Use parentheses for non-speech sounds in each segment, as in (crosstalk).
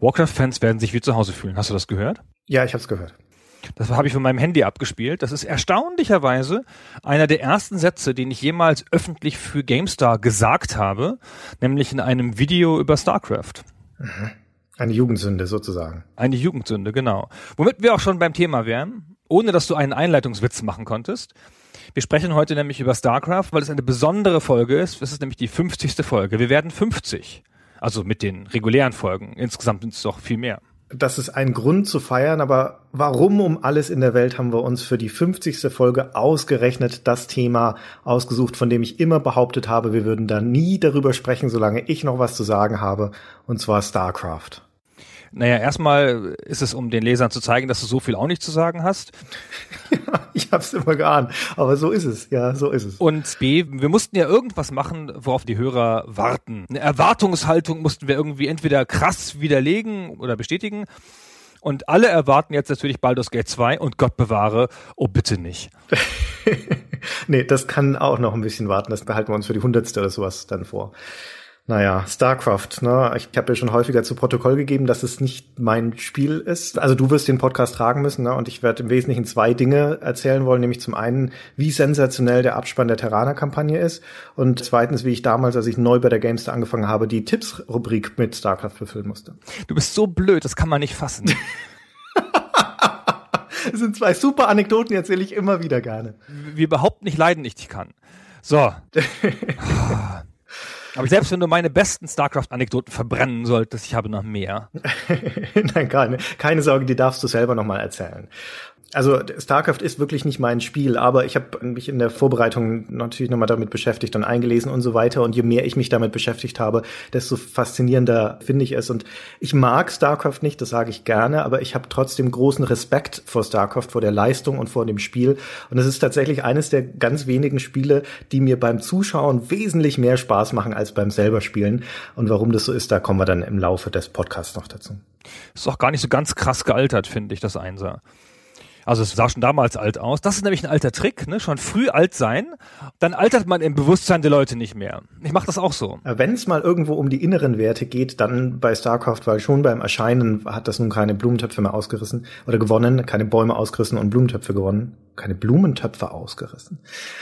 Warcraft-Fans werden sich wie zu Hause fühlen. Hast du das gehört? Ja, ich habe es gehört. Das habe ich von meinem Handy abgespielt. Das ist erstaunlicherweise einer der ersten Sätze, den ich jemals öffentlich für GameStar gesagt habe, nämlich in einem Video über StarCraft. Eine Jugendsünde sozusagen. Eine Jugendsünde, genau. Womit wir auch schon beim Thema wären, ohne dass du einen Einleitungswitz machen konntest. Wir sprechen heute nämlich über StarCraft, weil es eine besondere Folge ist. Es ist nämlich die 50. Folge. Wir werden 50. Also mit den regulären Folgen. Insgesamt sind es doch viel mehr. Das ist ein Grund zu feiern, aber warum um alles in der Welt haben wir uns für die 50. Folge ausgerechnet das Thema ausgesucht, von dem ich immer behauptet habe, wir würden da nie darüber sprechen, solange ich noch was zu sagen habe, und zwar StarCraft. Naja, erstmal ist es, um den Lesern zu zeigen, dass du so viel auch nicht zu sagen hast. (laughs) Ja, ich hab's immer geahnt, aber so ist es. Ja, so ist es. Und B, wir mussten ja irgendwas machen, worauf die Hörer warten. Eine Erwartungshaltung mussten wir irgendwie entweder krass widerlegen oder bestätigen. Und alle erwarten jetzt natürlich Baldur's Gate 2 und Gott bewahre, oh bitte nicht. (laughs) nee, das kann auch noch ein bisschen warten. Das behalten wir uns für die hundertste oder sowas dann vor. Naja, StarCraft, ne? Ich habe ja schon häufiger zu Protokoll gegeben, dass es nicht mein Spiel ist. Also du wirst den Podcast tragen müssen, ne? Und ich werde im Wesentlichen zwei Dinge erzählen wollen, nämlich zum einen, wie sensationell der Abspann der Terraner-Kampagne ist und zweitens, wie ich damals, als ich neu bei der Gamester angefangen habe, die Tipps-Rubrik mit StarCraft befüllen musste. Du bist so blöd, das kann man nicht fassen. (laughs) (laughs) Das sind zwei super Anekdoten, die erzähle ich immer wieder gerne. Wie überhaupt nicht leiden ich dich kann. So. (laughs) Aber selbst wenn du meine besten StarCraft-Anekdoten verbrennen solltest, ich habe noch mehr. (laughs) Nein, keine, keine Sorge, die darfst du selber nochmal erzählen. Also StarCraft ist wirklich nicht mein Spiel, aber ich habe mich in der Vorbereitung natürlich nochmal damit beschäftigt und eingelesen und so weiter. Und je mehr ich mich damit beschäftigt habe, desto faszinierender finde ich es. Und ich mag StarCraft nicht, das sage ich gerne, aber ich habe trotzdem großen Respekt vor StarCraft, vor der Leistung und vor dem Spiel. Und es ist tatsächlich eines der ganz wenigen Spiele, die mir beim Zuschauen wesentlich mehr Spaß machen als beim selber Spielen. Und warum das so ist, da kommen wir dann im Laufe des Podcasts noch dazu. Ist auch gar nicht so ganz krass gealtert, finde ich, das Einser. Also es sah schon damals alt aus. Das ist nämlich ein alter Trick, ne? Schon früh alt sein, dann altert man im Bewusstsein der Leute nicht mehr. Ich mache das auch so. Wenn es mal irgendwo um die inneren Werte geht, dann bei StarCraft, weil schon beim Erscheinen hat das nun keine Blumentöpfe mehr ausgerissen oder gewonnen, keine Bäume ausgerissen und Blumentöpfe gewonnen, keine Blumentöpfe ausgerissen.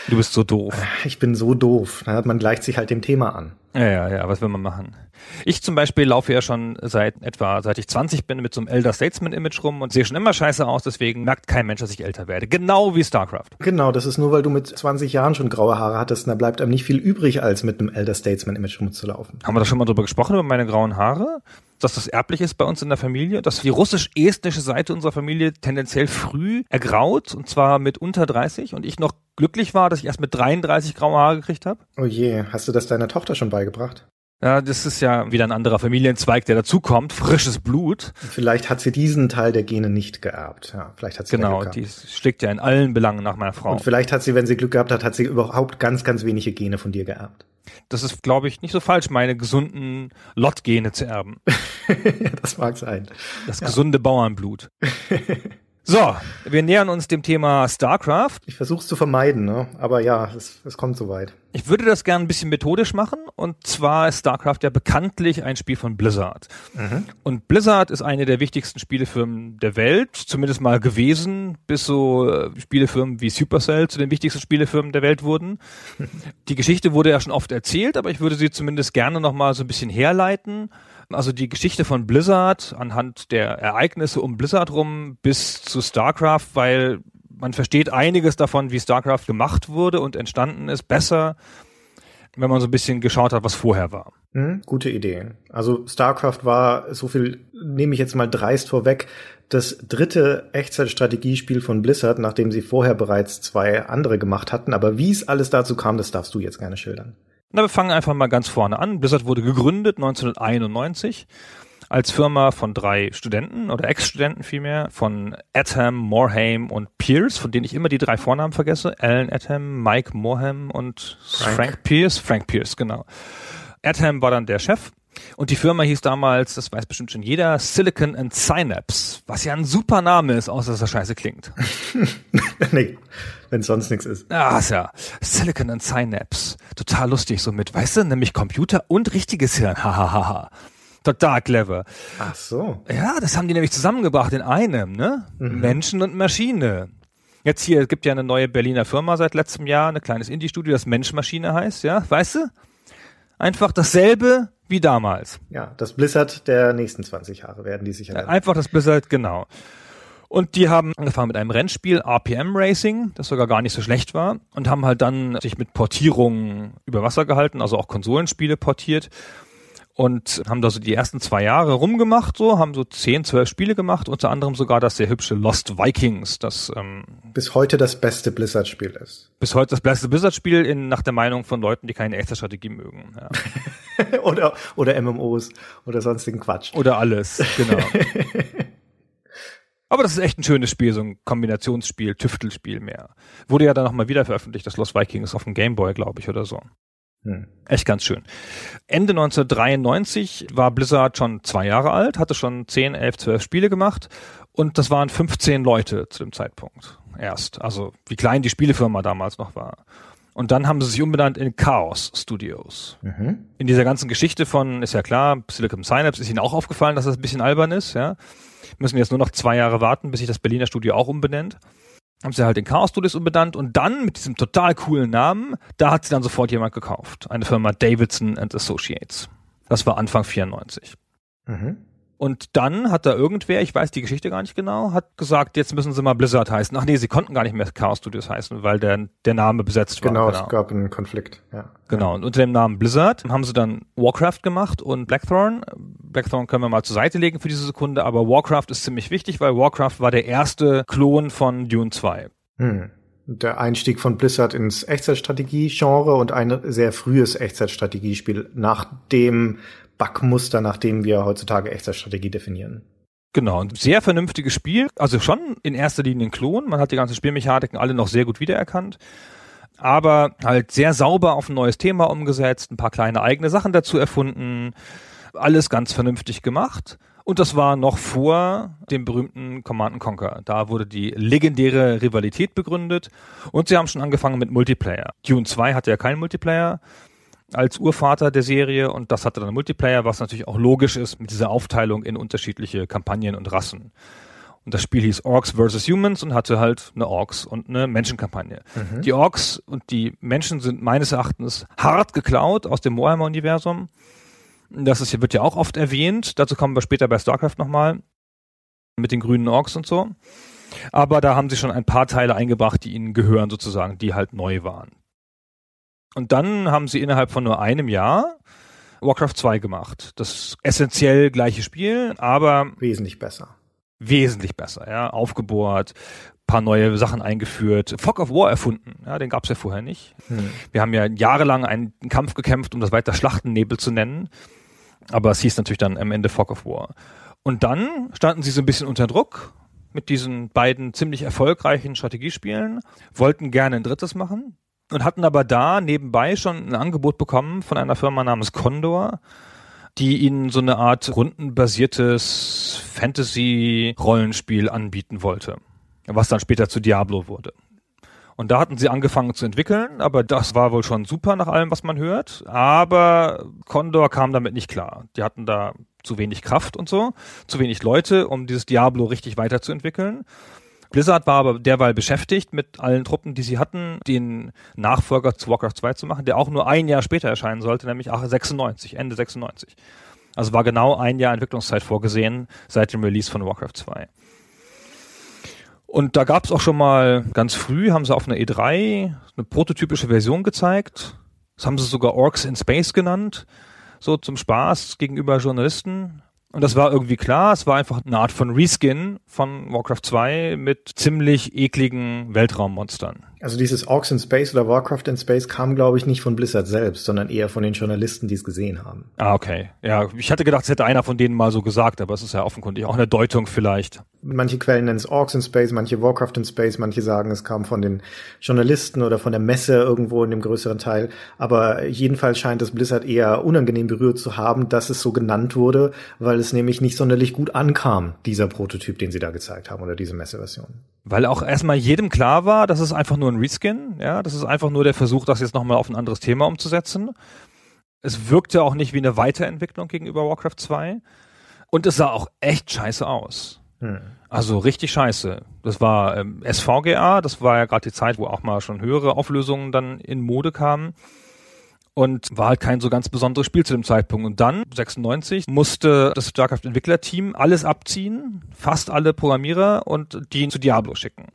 Du bist so doof. Ich bin so doof. Man gleicht sich halt dem Thema an. Ja, ja, ja, was will man machen? Ich zum Beispiel laufe ja schon seit etwa, seit ich 20 bin, mit so einem Elder Statesman Image rum und sehe schon immer scheiße aus, deswegen merkt kein Mensch, dass ich älter werde. Genau wie StarCraft. Genau, das ist nur, weil du mit 20 Jahren schon graue Haare hattest, und da bleibt einem nicht viel übrig, als mit einem Elder Statesman Image rumzulaufen. Haben wir da schon mal drüber gesprochen, über meine grauen Haare? Dass das erblich ist bei uns in der Familie? Dass die russisch-estnische Seite unserer Familie tendenziell früh ergraut, und zwar mit unter 30, und ich noch glücklich war, dass ich erst mit 33 graue Haare gekriegt habe? Oh je, hast du das deiner Tochter schon beigebracht? Ja, das ist ja wieder ein anderer Familienzweig, der dazukommt. Frisches Blut. Vielleicht hat sie diesen Teil der Gene nicht geerbt. Ja, vielleicht hat sie Genau, Glück die schlägt ja in allen Belangen nach meiner Frau. Und vielleicht hat sie, wenn sie Glück gehabt hat, hat sie überhaupt ganz, ganz wenige Gene von dir geerbt. Das ist, glaube ich, nicht so falsch, meine gesunden Lottgene zu erben. (laughs) ja, das mag sein. Das gesunde Bauernblut. (laughs) So, wir nähern uns dem Thema StarCraft. Ich versuche es zu vermeiden, ne? aber ja, es, es kommt soweit. Ich würde das gerne ein bisschen methodisch machen. Und zwar ist StarCraft ja bekanntlich ein Spiel von Blizzard. Und Blizzard ist eine der wichtigsten Spielefirmen der Welt, zumindest mal gewesen, bis so äh, Spielefirmen wie Supercell zu den wichtigsten Spielefirmen der Welt wurden. (laughs) Die Geschichte wurde ja schon oft erzählt, aber ich würde sie zumindest gerne noch mal so ein bisschen herleiten. Also die Geschichte von Blizzard anhand der Ereignisse um Blizzard rum bis zu StarCraft, weil man versteht einiges davon, wie StarCraft gemacht wurde und entstanden ist, besser, wenn man so ein bisschen geschaut hat, was vorher war. Hm, gute Idee. Also StarCraft war, so viel nehme ich jetzt mal dreist vorweg, das dritte Echtzeitstrategiespiel von Blizzard, nachdem sie vorher bereits zwei andere gemacht hatten. Aber wie es alles dazu kam, das darfst du jetzt gerne schildern. Na, wir fangen einfach mal ganz vorne an. Blizzard wurde gegründet 1991 als Firma von drei Studenten oder Ex-Studenten vielmehr, von Atom, Morhaime und Pierce, von denen ich immer die drei Vornamen vergesse. Alan Atom, Mike Morhaime und Frank, Frank Pierce. Frank Pierce, genau. Atom war dann der Chef und die Firma hieß damals, das weiß bestimmt schon jeder, Silicon and Synapse, was ja ein super Name ist, außer dass er scheiße klingt. (laughs) nee, wenn sonst nichts ist. Ah, ja. Silicon and Synapse. Total lustig so mit, weißt du, nämlich Computer und richtiges Hirn. Hahaha. Total clever. Ach so. Ja, das haben die nämlich zusammengebracht in einem, ne? Mhm. Menschen und Maschine. Jetzt hier, es gibt ja eine neue Berliner Firma seit letztem Jahr, ein kleines Indie-Studio, das Mensch-Maschine heißt, ja, weißt du? Einfach dasselbe wie damals. Ja, das Blizzard der nächsten 20 Jahre werden die sicher. Werden. Einfach das Blizzard, genau. Und die haben angefangen mit einem Rennspiel, RPM Racing, das sogar gar nicht so schlecht war, und haben halt dann sich mit Portierungen über Wasser gehalten, also auch Konsolenspiele portiert und haben da so die ersten zwei Jahre rumgemacht, so haben so zehn, zwölf Spiele gemacht, unter anderem sogar das sehr hübsche Lost Vikings, das ähm, bis heute das beste Blizzard-Spiel ist. Bis heute das beste Blizzard-Spiel in nach der Meinung von Leuten, die keine echte Strategie mögen. Ja. (laughs) oder oder MMOs oder sonstigen Quatsch. Oder alles, genau. (laughs) Aber das ist echt ein schönes Spiel, so ein Kombinationsspiel, Tüftelspiel mehr. Wurde ja dann nochmal wieder veröffentlicht, das Lost Vikings auf dem Gameboy, glaube ich, oder so. Hm. Echt ganz schön. Ende 1993 war Blizzard schon zwei Jahre alt, hatte schon 10, 11, 12 Spiele gemacht und das waren 15 Leute zu dem Zeitpunkt erst. Also wie klein die Spielefirma damals noch war. Und dann haben sie sich umbenannt in Chaos Studios. Mhm. In dieser ganzen Geschichte von, ist ja klar, Silicon Synapse ist ihnen auch aufgefallen, dass das ein bisschen albern ist, ja. Müssen jetzt nur noch zwei Jahre warten, bis sich das Berliner Studio auch umbenennt haben sie halt den Chaos Studios umbenannt und dann mit diesem total coolen Namen, da hat sie dann sofort jemand gekauft. Eine Firma Davidson and Associates. Das war Anfang 94. Mhm. Und dann hat da irgendwer, ich weiß die Geschichte gar nicht genau, hat gesagt, jetzt müssen sie mal Blizzard heißen. Ach nee, sie konnten gar nicht mehr Chaos Studios heißen, weil der, der Name besetzt war. Genau, genau. es gab einen Konflikt, ja. Genau, und unter dem Namen Blizzard haben sie dann Warcraft gemacht und Blackthorn. Blackthorn können wir mal zur Seite legen für diese Sekunde, aber Warcraft ist ziemlich wichtig, weil Warcraft war der erste Klon von Dune 2. Hm. Der Einstieg von Blizzard ins Echtzeitstrategie-Genre und ein sehr frühes Echtzeitstrategiespiel nach dem Backmuster, nach dem wir heutzutage Echtzeitstrategie definieren. Genau, ein sehr vernünftiges Spiel. Also schon in erster Linie ein Klon. Man hat die ganzen Spielmechaniken alle noch sehr gut wiedererkannt. Aber halt sehr sauber auf ein neues Thema umgesetzt, ein paar kleine eigene Sachen dazu erfunden. Alles ganz vernünftig gemacht. Und das war noch vor dem berühmten Command Conquer. Da wurde die legendäre Rivalität begründet. Und sie haben schon angefangen mit Multiplayer. Dune 2 hatte ja keinen Multiplayer als Urvater der Serie und das hatte dann Multiplayer, was natürlich auch logisch ist mit dieser Aufteilung in unterschiedliche Kampagnen und Rassen. Und das Spiel hieß Orcs vs. Humans und hatte halt eine Orks und eine Menschenkampagne. Mhm. Die Orks und die Menschen sind meines Erachtens hart geklaut aus dem Warhammer-Universum. Das ist, wird ja auch oft erwähnt. Dazu kommen wir später bei StarCraft nochmal. Mit den grünen Orks und so. Aber da haben sie schon ein paar Teile eingebracht, die ihnen gehören sozusagen, die halt neu waren. Und dann haben sie innerhalb von nur einem Jahr Warcraft 2 gemacht. Das essentiell gleiche Spiel, aber wesentlich besser. Wesentlich besser, ja. Aufgebohrt, paar neue Sachen eingeführt, Fog of War erfunden, ja, den gab's ja vorher nicht. Hm. Wir haben ja jahrelang einen Kampf gekämpft, um das weiter Schlachtennebel zu nennen, aber es hieß natürlich dann am Ende Fog of War. Und dann standen sie so ein bisschen unter Druck mit diesen beiden ziemlich erfolgreichen Strategiespielen, wollten gerne ein drittes machen, und hatten aber da nebenbei schon ein Angebot bekommen von einer Firma namens Condor, die ihnen so eine Art rundenbasiertes Fantasy-Rollenspiel anbieten wollte, was dann später zu Diablo wurde. Und da hatten sie angefangen zu entwickeln, aber das war wohl schon super nach allem, was man hört. Aber Condor kam damit nicht klar. Die hatten da zu wenig Kraft und so, zu wenig Leute, um dieses Diablo richtig weiterzuentwickeln. Blizzard war aber derweil beschäftigt mit allen Truppen, die sie hatten, den Nachfolger zu Warcraft 2 zu machen, der auch nur ein Jahr später erscheinen sollte, nämlich 96, Ende 96. Also war genau ein Jahr Entwicklungszeit vorgesehen seit dem Release von Warcraft 2. Und da gab es auch schon mal ganz früh, haben sie auf einer E3 eine prototypische Version gezeigt. Das haben sie sogar Orcs in Space genannt, so zum Spaß gegenüber Journalisten. Und das war irgendwie klar, es war einfach eine Art von Reskin von Warcraft 2 mit ziemlich ekligen Weltraummonstern. Also dieses Orcs in Space oder Warcraft in Space kam, glaube ich, nicht von Blizzard selbst, sondern eher von den Journalisten, die es gesehen haben. Ah, okay. Ja, ich hatte gedacht, es hätte einer von denen mal so gesagt, aber es ist ja offenkundig auch eine Deutung vielleicht. Manche Quellen nennen es Orcs in Space, manche Warcraft in Space, manche sagen, es kam von den Journalisten oder von der Messe irgendwo in dem größeren Teil. Aber jedenfalls scheint es Blizzard eher unangenehm berührt zu haben, dass es so genannt wurde, weil es nämlich nicht sonderlich gut ankam, dieser Prototyp, den sie da gezeigt haben oder diese Messeversion. Weil auch erstmal jedem klar war, dass es einfach nur ein Reskin, ja, das ist einfach nur der Versuch, das jetzt nochmal auf ein anderes Thema umzusetzen. Es wirkte auch nicht wie eine Weiterentwicklung gegenüber Warcraft 2 und es sah auch echt scheiße aus. Hm. Also richtig scheiße. Das war ähm, SVGA, das war ja gerade die Zeit, wo auch mal schon höhere Auflösungen dann in Mode kamen und war halt kein so ganz besonderes Spiel zu dem Zeitpunkt. Und dann, 96, musste das StarCraft-Entwicklerteam alles abziehen, fast alle Programmierer und die zu Diablo schicken,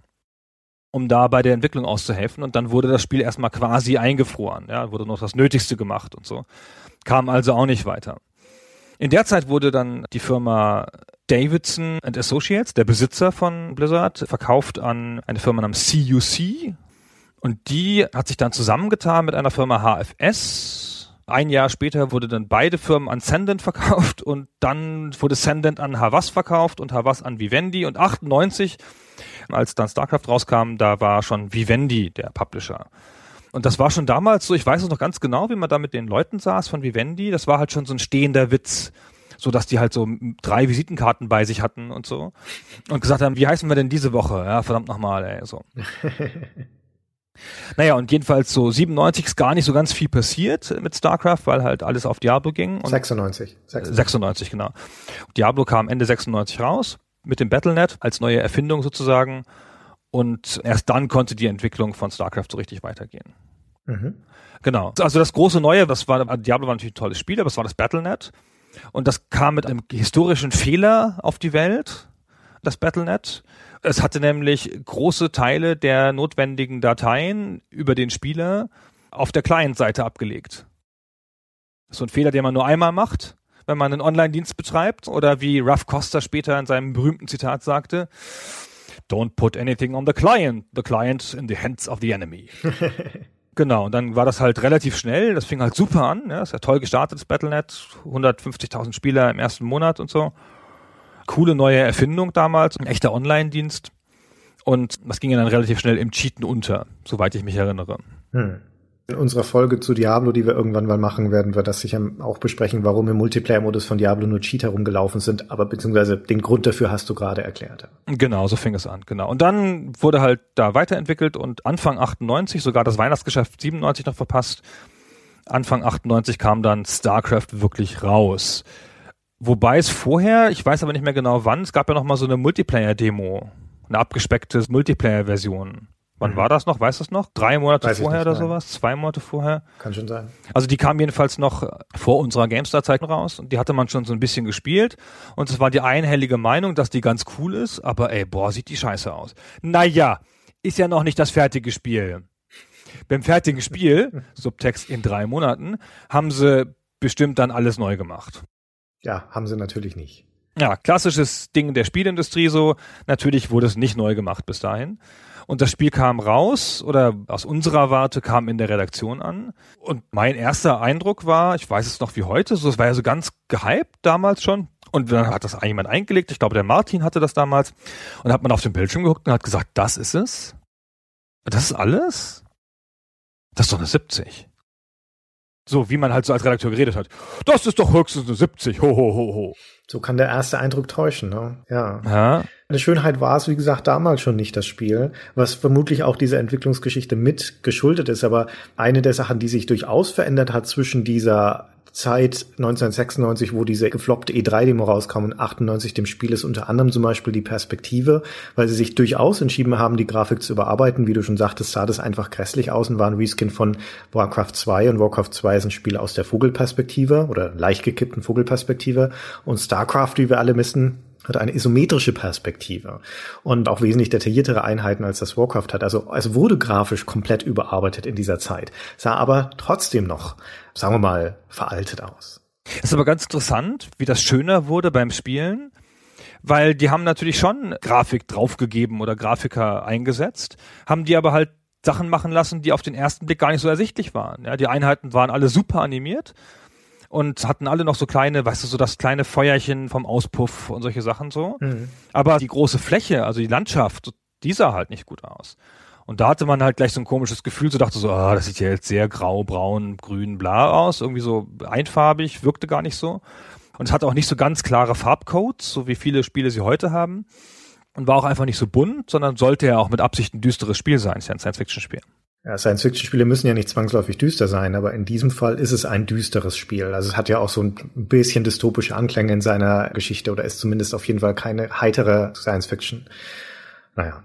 um da bei der Entwicklung auszuhelfen. Und dann wurde das Spiel erstmal quasi eingefroren. Ja, wurde noch das Nötigste gemacht und so. Kam also auch nicht weiter. In der Zeit wurde dann die Firma Davidson Associates, der Besitzer von Blizzard, verkauft an eine Firma namens CUC, und die hat sich dann zusammengetan mit einer Firma HFS. Ein Jahr später wurde dann beide Firmen an Sendent verkauft und dann wurde Sendent an Havas verkauft und Havas an Vivendi und 98, als dann StarCraft rauskam, da war schon Vivendi der Publisher. Und das war schon damals so, ich weiß es noch ganz genau, wie man da mit den Leuten saß von Vivendi, das war halt schon so ein stehender Witz so dass die halt so drei Visitenkarten bei sich hatten und so und gesagt haben, wie heißen wir denn diese Woche? Ja, verdammt nochmal, ey, so. (laughs) Naja, und jedenfalls so 97 ist gar nicht so ganz viel passiert mit StarCraft, weil halt alles auf Diablo ging. Und 96. 96. 96, genau. Diablo kam Ende 96 raus mit dem Battlenet als neue Erfindung sozusagen. Und erst dann konnte die Entwicklung von StarCraft so richtig weitergehen. Mhm. Genau. Also das große Neue, das war, Diablo war natürlich ein tolles Spiel, aber es war das Battlenet. Und das kam mit einem historischen Fehler auf die Welt, das Battlenet. Es hatte nämlich große Teile der notwendigen Dateien über den Spieler auf der Client-Seite abgelegt. So ein Fehler, den man nur einmal macht, wenn man einen Online-Dienst betreibt oder wie Ruff Costa später in seinem berühmten Zitat sagte, Don't put anything on the client, the client in the hands of the enemy. (laughs) genau, und dann war das halt relativ schnell, das fing halt super an, ja, das ist ja toll gestartet, das Battlenet, 150.000 Spieler im ersten Monat und so coole neue Erfindung damals, ein echter Online-Dienst. Und das ging ja dann relativ schnell im Cheaten unter, soweit ich mich erinnere. Hm. In unserer Folge zu Diablo, die wir irgendwann mal machen, werden wir das sicher auch besprechen, warum im Multiplayer-Modus von Diablo nur Cheater rumgelaufen sind, aber beziehungsweise den Grund dafür hast du gerade erklärt. Genau, so fing es an, genau. Und dann wurde halt da weiterentwickelt und Anfang 98, sogar das Weihnachtsgeschäft 97 noch verpasst, Anfang 98 kam dann StarCraft wirklich raus. Wobei es vorher, ich weiß aber nicht mehr genau wann, es gab ja noch mal so eine Multiplayer-Demo, eine abgespeckte Multiplayer-Version. Wann mhm. war das noch? Weißt du es noch? Drei Monate Weiß vorher nicht, oder nein. sowas? Zwei Monate vorher? Kann schon sein. Also die kam jedenfalls noch vor unserer GameStar-Zeit raus und die hatte man schon so ein bisschen gespielt und es war die einhellige Meinung, dass die ganz cool ist, aber ey, boah, sieht die scheiße aus. Naja, ist ja noch nicht das fertige Spiel. Beim fertigen Spiel, (laughs) Subtext in drei Monaten, haben sie bestimmt dann alles neu gemacht. Ja, haben sie natürlich nicht. Ja, klassisches Ding der Spielindustrie so. Natürlich wurde es nicht neu gemacht bis dahin. Und das Spiel kam raus oder aus unserer Warte kam in der Redaktion an. Und mein erster Eindruck war, ich weiß es noch wie heute, so es war ja so ganz gehypt damals schon. Und dann hat das jemand eingelegt. Ich glaube, der Martin hatte das damals. Und hat man auf dem Bildschirm geguckt und hat gesagt, das ist es? Das ist alles? Das ist doch eine 70. So, wie man halt so als Redakteur geredet hat. Das ist doch höchstens eine 70. Ho, ho, ho, ho. So kann der erste Eindruck täuschen, ne? Ja. ja. Eine Schönheit war es, wie gesagt, damals schon nicht das Spiel, was vermutlich auch dieser Entwicklungsgeschichte mit geschuldet ist. Aber eine der Sachen, die sich durchaus verändert hat zwischen dieser Zeit 1996, wo diese gefloppte E3-Demo rauskam und 98 dem Spiel ist unter anderem zum Beispiel die Perspektive, weil sie sich durchaus entschieden haben, die Grafik zu überarbeiten. Wie du schon sagtest, sah das einfach grässlich aus und war ein Reskin von Warcraft 2 und Warcraft 2 ist ein Spiel aus der Vogelperspektive oder leicht gekippten Vogelperspektive und StarCraft, wie wir alle wissen, hat eine isometrische Perspektive und auch wesentlich detailliertere Einheiten als das Warcraft hat. Also es wurde grafisch komplett überarbeitet in dieser Zeit, sah aber trotzdem noch, sagen wir mal, veraltet aus. Ist aber ganz interessant, wie das schöner wurde beim Spielen, weil die haben natürlich schon Grafik draufgegeben oder Grafiker eingesetzt, haben die aber halt Sachen machen lassen, die auf den ersten Blick gar nicht so ersichtlich waren. Ja, die Einheiten waren alle super animiert und hatten alle noch so kleine, weißt du, so das kleine Feuerchen vom Auspuff und solche Sachen so. Mhm. Aber die große Fläche, also die Landschaft, die sah halt nicht gut aus. Und da hatte man halt gleich so ein komisches Gefühl, so dachte so, ah, das sieht ja jetzt sehr grau, braun, grün, bla aus, irgendwie so einfarbig, wirkte gar nicht so. Und es hatte auch nicht so ganz klare Farbcodes, so wie viele Spiele sie heute haben. Und war auch einfach nicht so bunt, sondern sollte ja auch mit Absicht ein düsteres Spiel sein. Ist ja ein Science-Fiction-Spiel. Ja, Science-Fiction-Spiele müssen ja nicht zwangsläufig düster sein, aber in diesem Fall ist es ein düsteres Spiel. Also es hat ja auch so ein bisschen dystopische Anklänge in seiner Geschichte oder ist zumindest auf jeden Fall keine heitere Science-Fiction. Naja.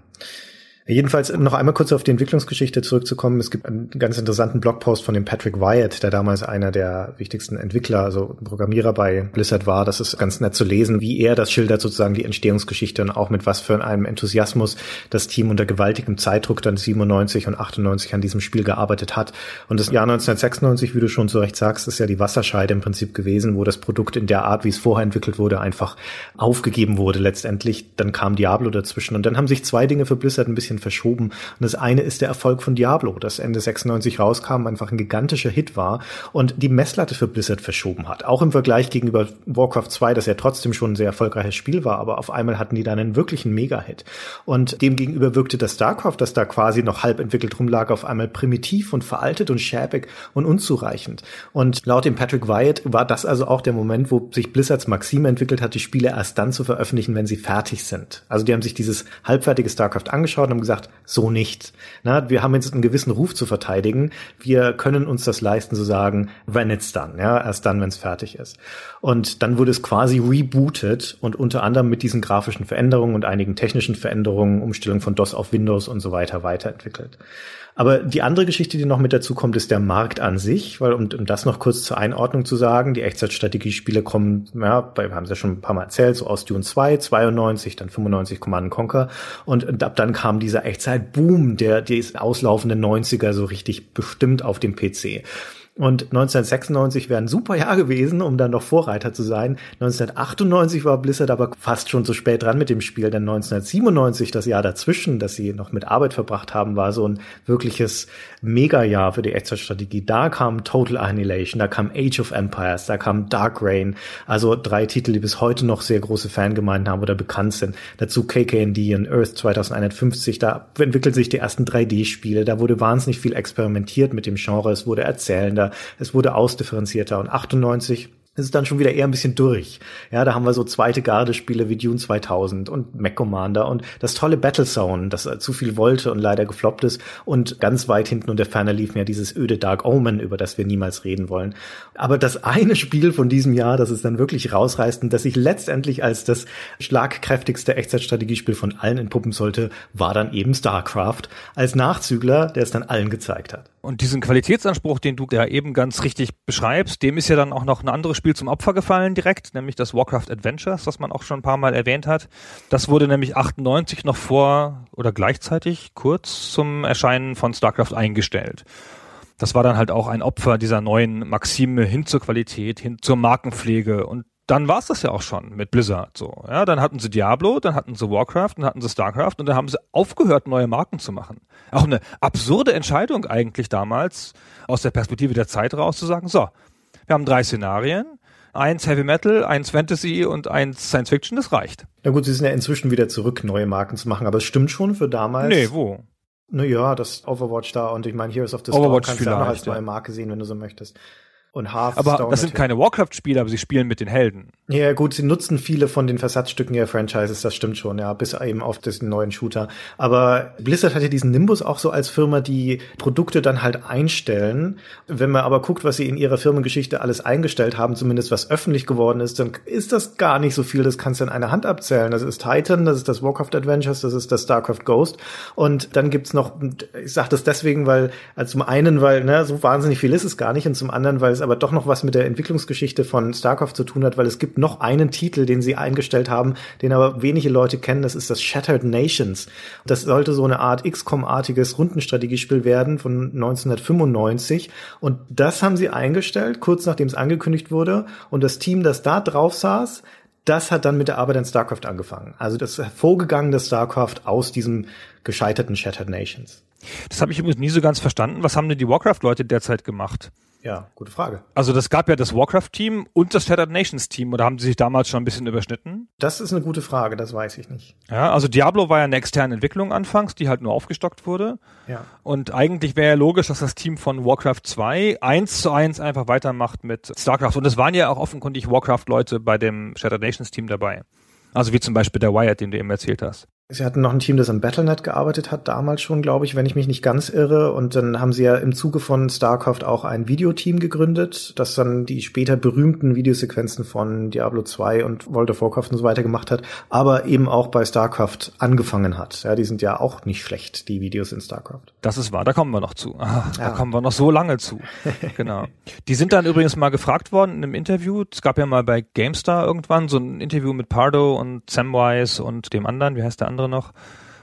Jedenfalls noch einmal kurz auf die Entwicklungsgeschichte zurückzukommen. Es gibt einen ganz interessanten Blogpost von dem Patrick Wyatt, der damals einer der wichtigsten Entwickler, also Programmierer bei Blizzard war. Das ist ganz nett zu lesen, wie er das schildert, sozusagen die Entstehungsgeschichte und auch mit was für einem Enthusiasmus das Team unter gewaltigem Zeitdruck dann 97 und 98 an diesem Spiel gearbeitet hat. Und das Jahr 1996, wie du schon so recht sagst, ist ja die Wasserscheide im Prinzip gewesen, wo das Produkt in der Art, wie es vorher entwickelt wurde, einfach aufgegeben wurde letztendlich. Dann kam Diablo dazwischen und dann haben sich zwei Dinge für Blizzard ein bisschen verschoben. Und das eine ist der Erfolg von Diablo, das Ende 96 rauskam, einfach ein gigantischer Hit war und die Messlatte für Blizzard verschoben hat. Auch im Vergleich gegenüber Warcraft 2, das ja trotzdem schon ein sehr erfolgreiches Spiel war, aber auf einmal hatten die dann einen wirklichen Mega-Hit. Und demgegenüber wirkte das StarCraft, das da quasi noch halb entwickelt rumlag, auf einmal primitiv und veraltet und schäbig und unzureichend. Und laut dem Patrick Wyatt war das also auch der Moment, wo sich Blizzards Maxime entwickelt hat, die Spiele erst dann zu veröffentlichen, wenn sie fertig sind. Also die haben sich dieses halbfertige StarCraft angeschaut und haben gesagt, so nicht. Na, wir haben jetzt einen gewissen Ruf zu verteidigen. Wir können uns das leisten zu sagen, when it's done, ja, erst dann, wenn es fertig ist. Und dann wurde es quasi rebootet und unter anderem mit diesen grafischen Veränderungen und einigen technischen Veränderungen, Umstellung von DOS auf Windows und so weiter weiterentwickelt. Aber die andere Geschichte, die noch mit dazu kommt, ist der Markt an sich, weil um, um das noch kurz zur Einordnung zu sagen, die Echtzeitstrategiespiele kommen, ja, bei, haben sie ja schon ein paar Mal erzählt, so aus Dune 2, 92, dann 95 Command Conquer und, und ab dann kam dieser Echtzeit-Boom, der die auslaufenden 90er so richtig bestimmt auf dem PC. Und 1996 wäre ein super Jahr gewesen, um dann noch Vorreiter zu sein. 1998 war Blizzard aber fast schon zu spät dran mit dem Spiel, denn 1997, das Jahr dazwischen, das sie noch mit Arbeit verbracht haben, war so ein wirkliches Mega-Jahr für die Echtzeitstrategie. Da kam Total Annihilation, da kam Age of Empires, da kam Dark Reign, also drei Titel, die bis heute noch sehr große Fangemeinden haben oder bekannt sind. Dazu KKND und Earth 2150, da entwickeln sich die ersten 3D-Spiele, da wurde wahnsinnig viel experimentiert mit dem Genre, es wurde erzählender, es wurde ausdifferenzierter und 98 ist es dann schon wieder eher ein bisschen durch. Ja, da haben wir so zweite Garde-Spiele wie Dune 2000 und Mech Commander und das tolle Battlezone, das zu viel wollte und leider gefloppt ist und ganz weit hinten unter Ferner lief mir dieses öde Dark Omen, über das wir niemals reden wollen. Aber das eine Spiel von diesem Jahr, das es dann wirklich rausreißt und das sich letztendlich als das schlagkräftigste Echtzeitstrategiespiel von allen entpuppen sollte, war dann eben StarCraft als Nachzügler, der es dann allen gezeigt hat. Und diesen Qualitätsanspruch, den du ja eben ganz richtig beschreibst, dem ist ja dann auch noch ein anderes Spiel zum Opfer gefallen direkt, nämlich das Warcraft Adventures, das man auch schon ein paar Mal erwähnt hat. Das wurde nämlich 98 noch vor oder gleichzeitig kurz zum Erscheinen von StarCraft eingestellt. Das war dann halt auch ein Opfer dieser neuen Maxime hin zur Qualität, hin zur Markenpflege und dann war es das ja auch schon mit Blizzard so. Ja, dann hatten sie Diablo, dann hatten sie Warcraft, dann hatten sie Starcraft und dann haben sie aufgehört, neue Marken zu machen. Auch eine absurde Entscheidung eigentlich damals aus der Perspektive der Zeit raus zu sagen, so, wir haben drei Szenarien, eins Heavy Metal, eins Fantasy und eins Science Fiction, das reicht. Na gut, sie sind ja inzwischen wieder zurück, neue Marken zu machen, aber es stimmt schon für damals. Nee, wo? Naja, das Overwatch da und ich meine Heroes of the Storm Overwatch kannst du auch noch als neue Marke sehen, wenn du so möchtest und Hearthstone. Aber das sind keine Warcraft-Spiele, aber sie spielen mit den Helden. Ja, gut, sie nutzen viele von den Versatzstücken ihrer Franchises, das stimmt schon, ja, bis eben auf diesen neuen Shooter. Aber Blizzard hat ja diesen Nimbus auch so als Firma, die Produkte dann halt einstellen. Wenn man aber guckt, was sie in ihrer Firmengeschichte alles eingestellt haben, zumindest was öffentlich geworden ist, dann ist das gar nicht so viel, das kannst du in einer Hand abzählen. Das ist Titan, das ist das Warcraft Adventures, das ist das StarCraft Ghost. Und dann gibt's noch, ich sage das deswegen, weil, also zum einen, weil, ne, so wahnsinnig viel ist es gar nicht, und zum anderen, weil es aber doch noch was mit der Entwicklungsgeschichte von StarCraft zu tun hat, weil es gibt noch einen Titel, den sie eingestellt haben, den aber wenige Leute kennen, das ist das Shattered Nations. Das sollte so eine Art XCOM-artiges Rundenstrategiespiel werden von 1995 und das haben sie eingestellt, kurz nachdem es angekündigt wurde und das Team, das da drauf saß, das hat dann mit der Arbeit an StarCraft angefangen. Also das hervorgegangene StarCraft aus diesem gescheiterten Shattered Nations. Das habe ich übrigens nie so ganz verstanden. Was haben denn die Warcraft-Leute derzeit gemacht? Ja, gute Frage. Also das gab ja das Warcraft-Team und das Shattered Nations-Team, oder haben sie sich damals schon ein bisschen überschnitten? Das ist eine gute Frage, das weiß ich nicht. Ja, also Diablo war ja eine externe Entwicklung anfangs, die halt nur aufgestockt wurde. Ja. Und eigentlich wäre ja logisch, dass das Team von Warcraft 2 eins zu eins einfach weitermacht mit StarCraft. Und es waren ja auch offenkundig Warcraft-Leute bei dem Shattered Nations-Team dabei. Also wie zum Beispiel der Wyatt, den du eben erzählt hast. Sie hatten noch ein Team, das am Battlenet gearbeitet hat, damals schon, glaube ich, wenn ich mich nicht ganz irre. Und dann haben sie ja im Zuge von StarCraft auch ein Videoteam gegründet, das dann die später berühmten Videosequenzen von Diablo 2 und World of Warcraft und so weiter gemacht hat, aber eben auch bei StarCraft angefangen hat. Ja, die sind ja auch nicht schlecht, die Videos in StarCraft. Das ist wahr, da kommen wir noch zu. Ah, Ja. Da kommen wir noch so lange zu. (laughs) genau. Die sind dann übrigens mal gefragt worden in einem Interview. Es gab ja mal bei GameStar irgendwann so ein Interview mit Pardo und Samwise und dem anderen, wie heißt der andere noch?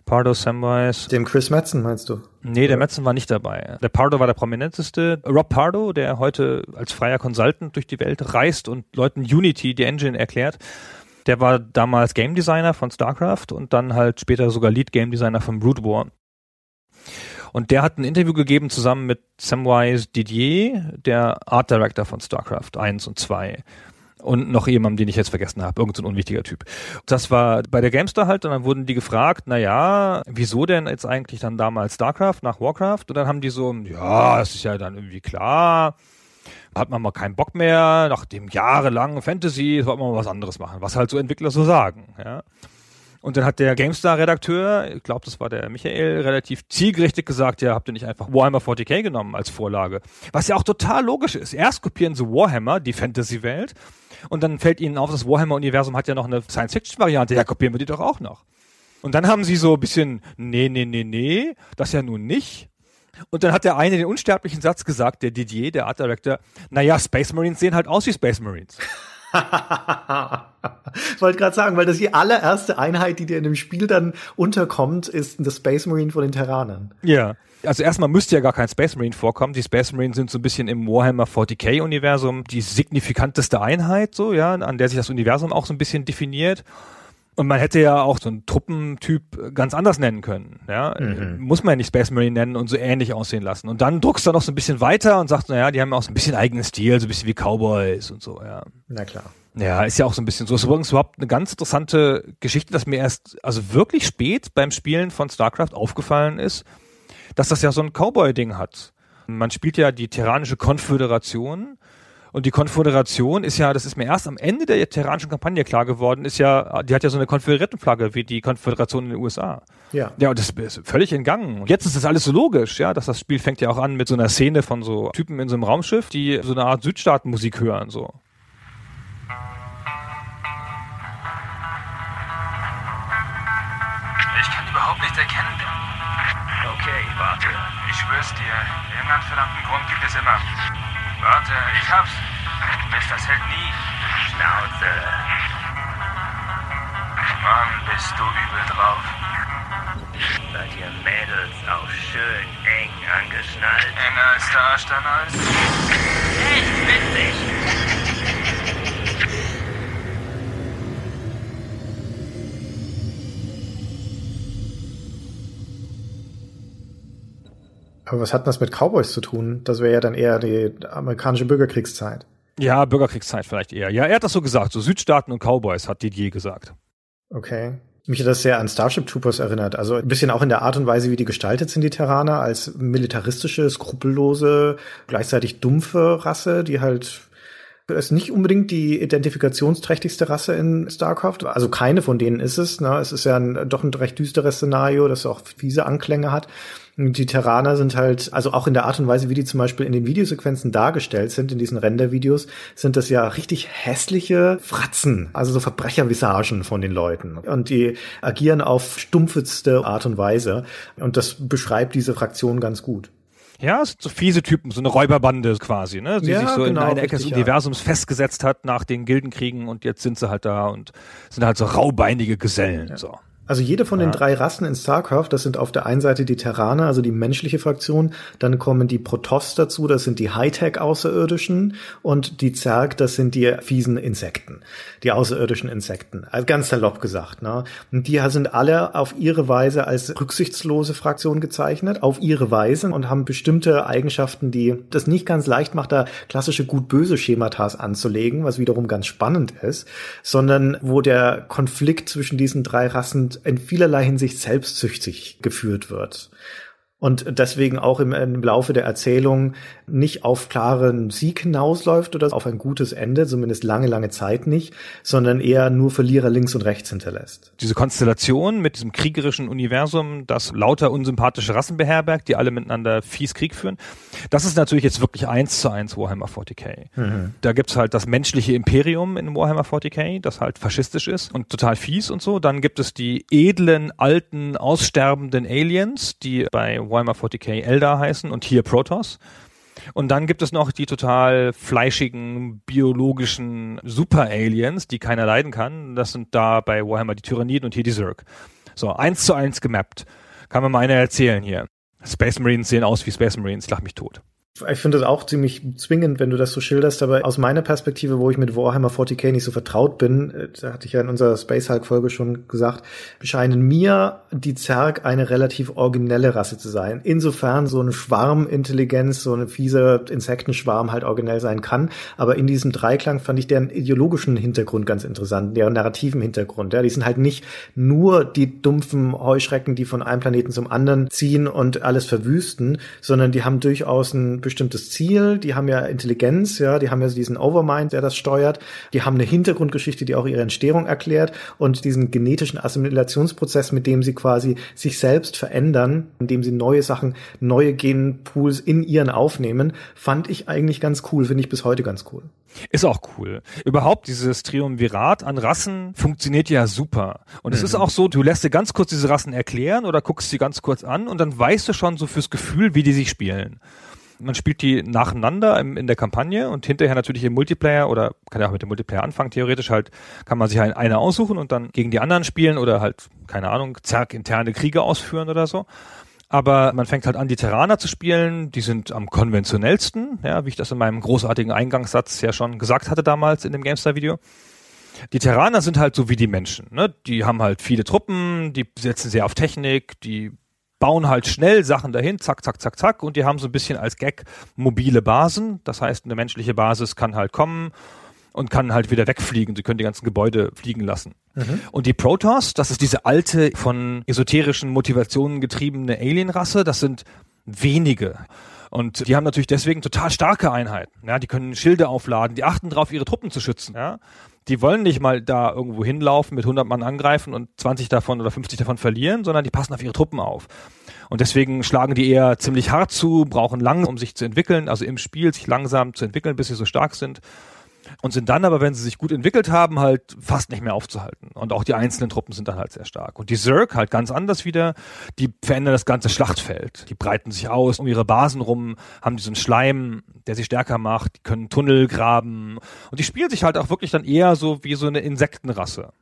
Pardo, Samwise. Dem Chris Metzen, meinst du? Nee, der Metzen war nicht dabei. Der Pardo war der prominenteste. Rob Pardo, der heute als freier Consultant durch die Welt reist und Leuten Unity, die Engine, erklärt. Der war damals Game Designer von StarCraft und dann halt später sogar Lead Game Designer von Brood War. Und der hat ein Interview gegeben zusammen mit Samwise Didier, der Art Director von StarCraft 1 und 2. Und noch jemandem, den ich jetzt vergessen habe, irgendein so unwichtiger Typ. Das war bei der Gamestar halt und dann wurden die gefragt, na ja, wieso denn jetzt eigentlich dann damals StarCraft nach Warcraft? Und dann haben die so, ja, das ist ja dann irgendwie klar, hat man mal keinen Bock mehr, nach dem jahrelangen Fantasy, wollte man mal was anderes machen, was halt so Entwickler so sagen, ja. Und dann hat der GameStar-Redakteur, ich glaube, das war der Michael, relativ zielgerichtet gesagt, ja, habt ihr nicht einfach Warhammer 40k genommen als Vorlage? Was ja auch total logisch ist. Erst kopieren sie Warhammer, die Fantasy-Welt, und dann fällt ihnen auf, das Warhammer-Universum hat ja noch eine Science-Fiction-Variante, ja, kopieren wir die doch auch noch. Und dann haben sie so ein bisschen, nee, nee, nee, nee, das ja nun nicht. Und dann hat der eine den unsterblichen Satz gesagt, der Didier, der Art Director, naja, Space Marines sehen halt aus wie Space Marines. Ich (laughs) wollte gerade sagen, weil das die allererste Einheit, die dir in dem Spiel dann unterkommt, ist das Space Marine von den Terranern. Ja. Also erstmal müsste ja gar kein Space Marine vorkommen. Die Space Marines sind so ein bisschen im Warhammer 40k Universum die signifikanteste Einheit, so, ja, an der sich das Universum auch so ein bisschen definiert. Und man hätte ja auch so einen Truppentyp ganz anders nennen können. Ja? Muss man ja nicht Space Marine nennen und so ähnlich aussehen lassen. Und dann druckst du noch so ein bisschen weiter und sagst, naja, die haben auch so ein bisschen eigenen Stil, so ein bisschen wie Cowboys und so, ja. Na klar. Ja, ist ja auch so ein bisschen so. Es ist übrigens überhaupt eine ganz interessante Geschichte, dass mir erst, also wirklich spät beim Spielen von StarCraft aufgefallen ist, dass das ja so ein Cowboy-Ding hat. Man spielt ja die Terranische Konföderation und die Konföderation ist ja, das ist mir erst am Ende der terranischen Kampagne klar geworden, ist ja, die hat ja so eine Konföderiertenflagge wie die Konföderation in den USA. Ja. Ja, und das ist völlig entgangen. Und jetzt ist das alles so logisch, ja, dass das Spiel fängt ja auch an mit so einer Szene von so Typen in so einem Raumschiff, die so eine Art Südstaatenmusik hören, so. Ich kann überhaupt nicht erkennen. Warte. Ich schwör's dir, irgendeinen verdammten Grund gibt es immer. Warte, ich hab's. Mist, das hält nie. Schnauze. Mann, bist du übel drauf. Seid ihr Mädels auch schön eng angeschnallt? Enger als der Arsch deiner. Echt witzig. Aber was hat das mit Cowboys zu tun? Das wäre ja dann eher die amerikanische Bürgerkriegszeit. Ja, Bürgerkriegszeit vielleicht eher. Ja, er hat das so gesagt, so Südstaaten und Cowboys, hat Didier gesagt. Okay. Mich hat das sehr an Starship Troopers erinnert. Also ein bisschen auch in der Art und Weise, wie die gestaltet sind, die Terraner, als militaristische, skrupellose, gleichzeitig dumpfe Rasse, die halt ist nicht unbedingt die identifikationsträchtigste Rasse in StarCraft. Also keine von denen ist es. Ne? Es ist ja ein, doch ein recht düsteres Szenario, das auch fiese Anklänge hat. Die Terraner sind halt, also auch in der Art und Weise, wie die zum Beispiel in den Videosequenzen dargestellt sind, in diesen Render-Videos, sind das ja richtig hässliche Fratzen, also so Verbrechervisagen von den Leuten. Und die agieren auf stumpfeste Art und Weise. Und das beschreibt diese Fraktion ganz gut. Ja, es sind so fiese Typen, so eine Räuberbande quasi, ne? Die Ja, sich so genau, in eine Ecke des richtig, ja. Universums festgesetzt hat nach den Gildenkriegen und jetzt sind sie halt da und sind halt so raubeinige Gesellen. So. Also jede von den drei Rassen in StarCraft, das sind auf der einen Seite die Terraner, also die menschliche Fraktion, dann kommen die Protoss dazu, das sind die Hightech-Außerirdischen und die Zerg, das sind die fiesen Insekten, die außerirdischen Insekten. Also ganz salopp gesagt. Ne? Und die sind alle auf ihre Weise als rücksichtslose Fraktion gezeichnet, auf ihre Weise und haben bestimmte Eigenschaften, die das nicht ganz leicht macht, da klassische Gut-Böse-Schematas anzulegen, was wiederum ganz spannend ist, sondern wo der Konflikt zwischen diesen drei Rassen in vielerlei Hinsicht selbstsüchtig geführt wird. Und deswegen auch im, im Laufe der Erzählung nicht auf klaren Sieg hinausläuft oder auf ein gutes Ende, zumindest lange, lange Zeit nicht, sondern eher nur Verlierer links und rechts hinterlässt. Diese Konstellation mit diesem kriegerischen Universum, das lauter unsympathische Rassen beherbergt, die alle miteinander fies Krieg führen, das ist natürlich jetzt wirklich eins zu eins Warhammer 40k. Da gibt's halt das menschliche Imperium in Warhammer 40k, das halt faschistisch ist und total fies und so. Dann gibt es die edlen, alten, aussterbenden Aliens, die bei Warhammer 40k Eldar heißen und hier Protoss. Und dann gibt es noch die total fleischigen, biologischen Super-Aliens, die keiner leiden kann. Das sind da bei Warhammer die Tyranniden und hier die Zerg. So, eins zu eins gemappt. Kann mir mal einer erzählen hier. Space Marines sehen aus wie Space Marines, lach mich tot. Ich finde das auch ziemlich zwingend, wenn du das so schilderst, aber aus meiner Perspektive, wo ich mit Warhammer 40k nicht so vertraut bin, äh, da hatte ich ja in unserer Space Hulk Folge schon gesagt, scheinen mir die Zerg eine relativ originelle Rasse zu sein. Insofern so eine Schwarmintelligenz, so eine fiese Insektenschwarm halt originell sein kann, aber in diesem Dreiklang fand ich deren ideologischen Hintergrund ganz interessant, deren narrativen Hintergrund. Ja, die sind halt nicht nur die dumpfen Heuschrecken, die von einem Planeten zum anderen ziehen und alles verwüsten, sondern die haben durchaus ein bestimmtes Ziel, die haben ja Intelligenz, ja, die haben ja diesen Overmind, der das steuert, die haben eine Hintergrundgeschichte, die auch ihre Entstehung erklärt und diesen genetischen Assimilationsprozess, mit dem sie quasi sich selbst verändern, indem sie neue Sachen, neue Genpools in ihren aufnehmen, fand ich eigentlich ganz cool, finde ich bis heute ganz cool. Ist auch cool. Überhaupt dieses Triumvirat an Rassen funktioniert ja super. Und es ist auch so, du lässt dir ganz kurz diese Rassen erklären oder guckst sie ganz kurz an und dann weißt du schon so fürs Gefühl, wie die sich spielen. Man spielt die nacheinander im, in der Kampagne und hinterher natürlich im Multiplayer oder kann ja auch mit dem Multiplayer anfangen, theoretisch halt kann man sich halt eine aussuchen und dann gegen die anderen spielen oder halt, keine Ahnung, zerg interne Kriege ausführen oder so. Aber man fängt halt an, die Terraner zu spielen. Die sind am konventionellsten, ja, wie ich das in meinem großartigen Eingangssatz ja schon gesagt hatte damals in dem GameStar-Video. Die Terraner sind halt so wie die Menschen. Ne? Die haben halt viele Truppen, die setzen sehr auf Technik, die bauen halt schnell Sachen dahin, zack, zack, zack, zack, und die haben so ein bisschen als Gag mobile Basen. Das heißt, eine menschliche Basis kann halt kommen und kann halt wieder wegfliegen. Sie können die ganzen Gebäude fliegen lassen. Und die Protoss, das ist diese alte, von esoterischen Motivationen getriebene Alienrasse, das sind wenige. Und die haben natürlich deswegen total starke Einheiten. Ja, die können Schilde aufladen, die achten darauf, ihre Truppen zu schützen. Ja, die wollen nicht mal da irgendwo hinlaufen, mit 100 Mann angreifen und 20 davon oder 50 davon verlieren, sondern die passen auf ihre Truppen auf. Und deswegen schlagen die eher ziemlich hart zu, brauchen lang, um sich zu entwickeln, also im Spiel sich langsam zu entwickeln, bis sie so stark sind. Und sind dann aber, wenn sie sich gut entwickelt haben, halt fast nicht mehr aufzuhalten. Und auch die einzelnen Truppen sind dann halt sehr stark. Und die Zerg halt ganz anders wieder, die verändern das ganze Schlachtfeld. Die breiten sich aus um ihre Basen rum, haben diesen Schleim, der sie stärker macht, die können Tunnel graben. Und die spielen sich halt auch wirklich dann eher so wie so eine Insektenrasse.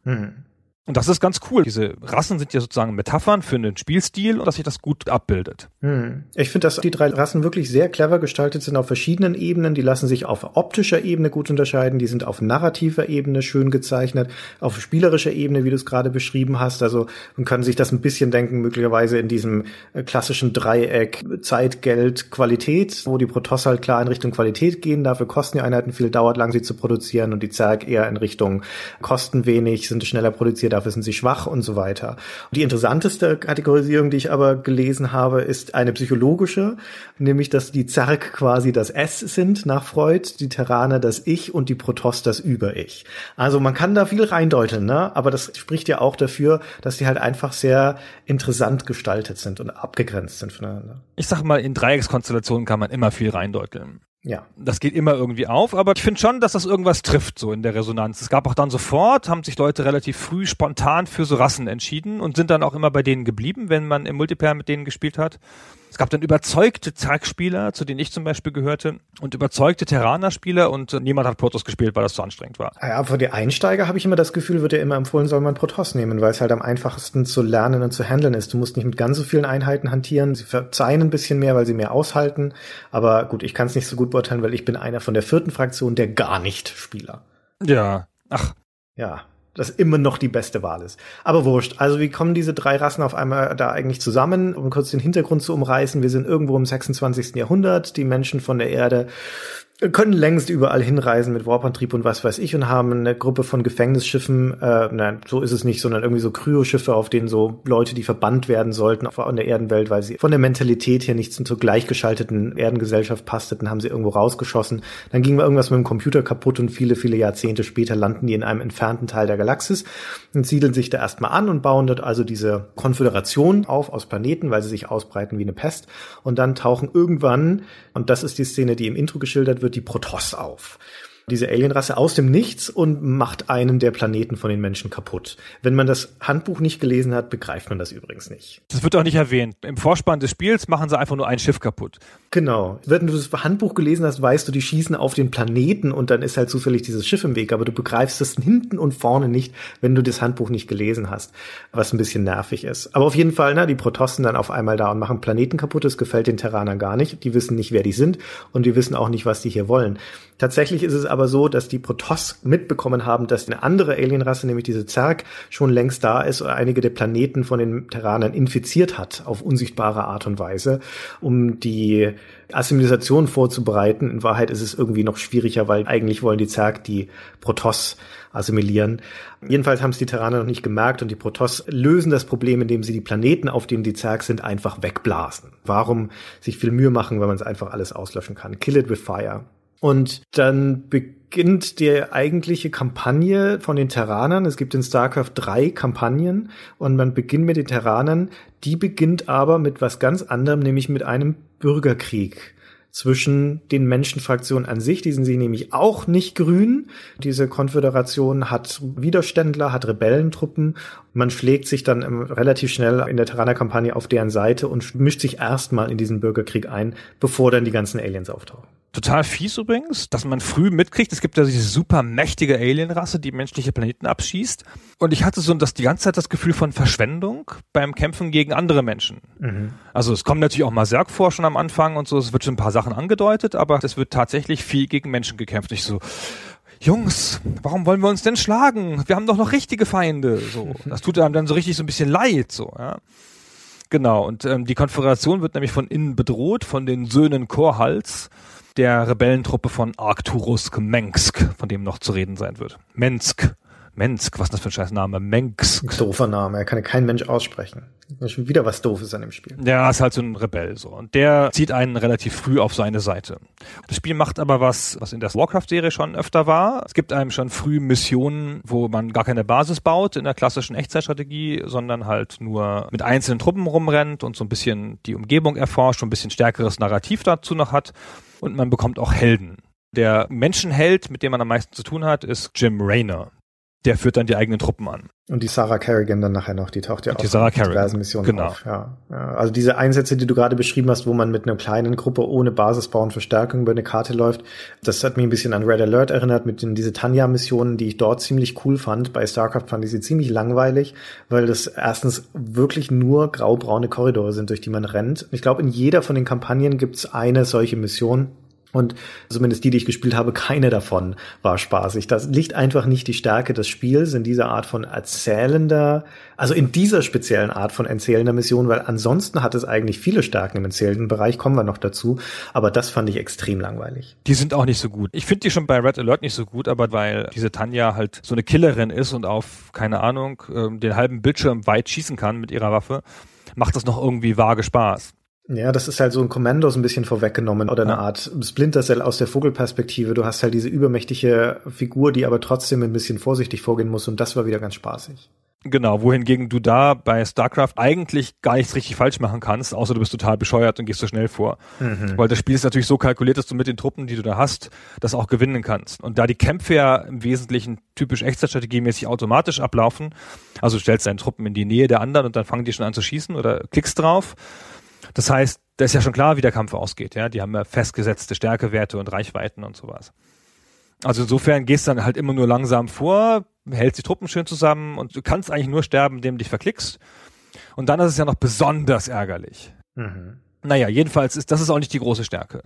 Und das ist ganz cool. Diese Rassen sind ja sozusagen Metaphern für einen Spielstil und dass sich das gut abbildet. Hm. Ich finde, dass die drei Rassen wirklich sehr clever gestaltet sind auf verschiedenen Ebenen. Die lassen sich auf optischer Ebene gut unterscheiden. Die sind auf narrativer Ebene schön gezeichnet. Auf spielerischer Ebene, wie du es gerade beschrieben hast. Also man kann sich das ein bisschen denken, möglicherweise in diesem äh, klassischen Dreieck Zeit, Geld, Qualität, wo die Protoss halt klar in Richtung Qualität gehen. Dafür kosten die Einheiten viel, dauert lang, sie zu produzieren. Und die Zerg eher in Richtung kosten wenig, sind schneller produziert, dafür sind sie schwach und so weiter. Und die interessanteste Kategorisierung, die ich aber gelesen habe, ist eine psychologische, nämlich dass die Zerg quasi das S sind nach Freud, die Terraner das Ich und die Protoss das Über-Ich. Also man kann da viel reindeuteln, ne? aber das spricht ja auch dafür, dass die halt einfach sehr interessant gestaltet sind und abgegrenzt sind voneinander. Ich sag mal, in Dreieckskonstellationen kann man immer viel reindeuteln. Ja. Das geht immer irgendwie auf, aber ich finde schon, dass das irgendwas trifft, so in der Resonanz. Es gab auch dann sofort, haben sich Leute relativ früh spontan für so Rassen entschieden und sind dann auch immer bei denen geblieben, wenn man im Multiplayer mit denen gespielt hat. Es gab dann überzeugte Zerg-Spieler, zu denen ich zum Beispiel gehörte, und überzeugte Terraner-Spieler und äh, niemand hat Protoss gespielt, weil das zu anstrengend war. Ja, für die Einsteiger habe ich immer das Gefühl, wird ja immer empfohlen, soll man Protoss nehmen, weil es halt am einfachsten zu lernen und zu handeln ist. Du musst nicht mit ganz so vielen Einheiten hantieren. Sie verzeihen ein bisschen mehr, weil sie mehr aushalten. Aber gut, ich kann es nicht so gut beurteilen, weil ich bin einer von der vierten Fraktion der gar nicht Spieler. Ja. Ach, Ja, das immer noch die beste Wahl ist. Aber wurscht. Also wie kommen diese drei Rassen auf einmal da eigentlich zusammen? Um kurz den Hintergrund zu umreißen. Wir sind irgendwo im 26. Jahrhundert. Die Menschen von der Erde können längst überall hinreisen mit Warpantrieb und was weiß ich und haben eine Gruppe von Gefängnisschiffen, äh, nein, so ist es nicht, sondern irgendwie so Kryoschiffe, auf denen so Leute, die verbannt werden sollten von der Erdenwelt, weil sie von der Mentalität her nicht zur gleichgeschalteten Erdengesellschaft passteten, haben sie irgendwo rausgeschossen. Dann ging irgendwas mit dem Computer kaputt und viele, viele Jahrzehnte später landen die in einem entfernten Teil der Galaxis und siedeln sich da erstmal an und bauen dort also diese Konföderation auf aus Planeten, weil sie sich ausbreiten wie eine Pest. Und dann tauchen irgendwann, und das ist die Szene, die im Intro geschildert wird, die Protoss auf. Diese Alienrasse aus dem Nichts und macht einen der Planeten von den Menschen kaputt. Wenn man das Handbuch nicht gelesen hat, begreift man das übrigens nicht. das wird auch nicht erwähnt. Im Vorspann des Spiels machen sie einfach nur ein Schiff kaputt. Genau. Wenn du das Handbuch gelesen hast, weißt du, die schießen auf den Planeten und dann ist halt zufällig dieses Schiff im Weg, aber du begreifst es hinten und vorne nicht, wenn du das Handbuch nicht gelesen hast, was ein bisschen nervig ist. Aber auf jeden Fall, ne, die Protossen dann auf einmal da und machen Planeten kaputt, das gefällt den Terranern gar nicht. Die wissen nicht, wer die sind und die wissen auch nicht, was die hier wollen. Tatsächlich ist es aber so, dass die Protoss mitbekommen haben, dass eine andere Alienrasse, nämlich diese Zerg, schon längst da ist und einige der Planeten von den Terranern infiziert hat, auf unsichtbare Art und Weise, um die Assimilation vorzubereiten. In Wahrheit ist es irgendwie noch schwieriger, weil eigentlich wollen die Zerg die Protoss assimilieren. Jedenfalls haben es die Terraner noch nicht gemerkt und die Protoss lösen das Problem, indem sie die Planeten, auf denen die Zerg sind, einfach wegblasen. Warum sich viel Mühe machen, wenn man es einfach alles auslöschen kann? Kill it with fire. Und dann beginnt die eigentliche Kampagne von den Terranern. Es gibt in StarCraft drei Kampagnen und man beginnt mit den Terranern. Die beginnt aber mit was ganz anderem, nämlich mit einem Bürgerkrieg zwischen den Menschenfraktionen an sich. Die sind sie nämlich auch nicht grün. Diese Konföderation hat Widerständler, hat Rebellentruppen. Man schlägt sich dann relativ schnell in der Terraner-Kampagne auf deren Seite und mischt sich erstmal in diesen Bürgerkrieg ein, bevor dann die ganzen Aliens auftauchen. Total fies übrigens, dass man früh mitkriegt, es gibt ja diese super mächtige Alienrasse, die menschliche Planeten abschießt. Und ich hatte so das die ganze Zeit das Gefühl von Verschwendung beim Kämpfen gegen andere Menschen. Also es kommen natürlich auch mal Zerg vor schon am Anfang und so, es wird schon ein paar Sachen angedeutet, aber es wird tatsächlich viel gegen Menschen gekämpft. Ich so, Jungs, warum wollen wir uns denn schlagen? Wir haben doch noch richtige Feinde. So, (laughs) das tut einem dann so richtig so ein bisschen leid. So, ja. Genau, und ähm, die Konföderation wird nämlich von innen bedroht, von den Söhnen Korhals, der Rebellentruppe von Arcturus Mensk, von dem noch zu reden sein wird. Mensk. Mensk, was ist das für ein scheiß Name? Mensk. Doofer Name, er kann ja kein Mensch aussprechen. Das ist schon wieder was Doofes an dem Spiel. Der ist halt so ein Rebell so. Und der zieht einen relativ früh auf seine Seite. Das Spiel macht aber was, was in der Warcraft-Serie schon öfter war. Es gibt einem schon früh Missionen, wo man gar keine Basis baut in der klassischen Echtzeitstrategie, sondern halt nur mit einzelnen Truppen rumrennt und so ein bisschen die Umgebung erforscht und ein bisschen stärkeres Narrativ dazu noch hat. Und man bekommt auch Helden. Der Menschenheld, mit dem man am meisten zu tun hat, ist Jim Raynor. Der führt dann die eigenen Truppen an. Und die Sarah Kerrigan dann nachher noch, die taucht ja Und auch die Sarah in Kerrigan, diversen Missionen genau. auf. Ja. Also diese Einsätze, die du gerade beschrieben hast, wo man mit einer kleinen Gruppe ohne Basisbau und Verstärkung über eine Karte läuft, das hat mich ein bisschen an Red Alert erinnert mit den, diese Tanya-Missionen, die ich dort ziemlich cool fand. Bei StarCraft fand ich sie ziemlich langweilig, weil das erstens wirklich nur graubraune Korridore sind, durch die man rennt. Ich glaube, in jeder von den Kampagnen gibt's eine solche Mission, und zumindest die, die ich gespielt habe, (laughs) keine davon war spaßig. Das liegt einfach nicht die Stärke des Spiels in dieser Art von erzählender, also in dieser speziellen Art von erzählender Mission, weil ansonsten hat es eigentlich viele Stärken im erzählenden Bereich, kommen wir noch dazu. Aber das fand ich extrem langweilig. Die sind auch nicht so gut. Ich finde die schon bei Red Alert nicht so gut, aber weil diese Tanja halt so eine Killerin ist und auf, keine Ahnung, ähm, den halben Bildschirm weit schießen kann mit ihrer Waffe, macht das noch irgendwie vage Spaß. Ja, das ist halt so ein Kommando so ein bisschen vorweggenommen oder eine. Art Splinter Cell aus der Vogelperspektive. Du hast halt diese übermächtige Figur, die aber trotzdem ein bisschen vorsichtig vorgehen muss und das war wieder ganz spaßig. Genau, wohingegen du da bei StarCraft eigentlich gar nichts richtig falsch machen kannst, außer du bist total bescheuert und gehst so schnell vor. Weil das Spiel ist natürlich so kalkuliert, dass du mit den Truppen, die du da hast, das auch gewinnen kannst. Und da die Kämpfe ja im Wesentlichen typisch Echtzeitstrategiemäßig automatisch ablaufen, also du stellst deine Truppen in die Nähe der anderen und dann fangen die schon an zu schießen oder klickst drauf. Das heißt, da ist ja schon klar, wie der Kampf ausgeht, ja. Die haben ja festgesetzte Stärkewerte und Reichweiten und sowas. Also insofern gehst du dann halt immer nur langsam vor, hältst die Truppen schön zusammen und du kannst eigentlich nur sterben, indem du dich verklickst. Und dann ist es ja noch besonders ärgerlich. Mhm. Naja, jedenfalls ist das ist auch nicht die große Stärke.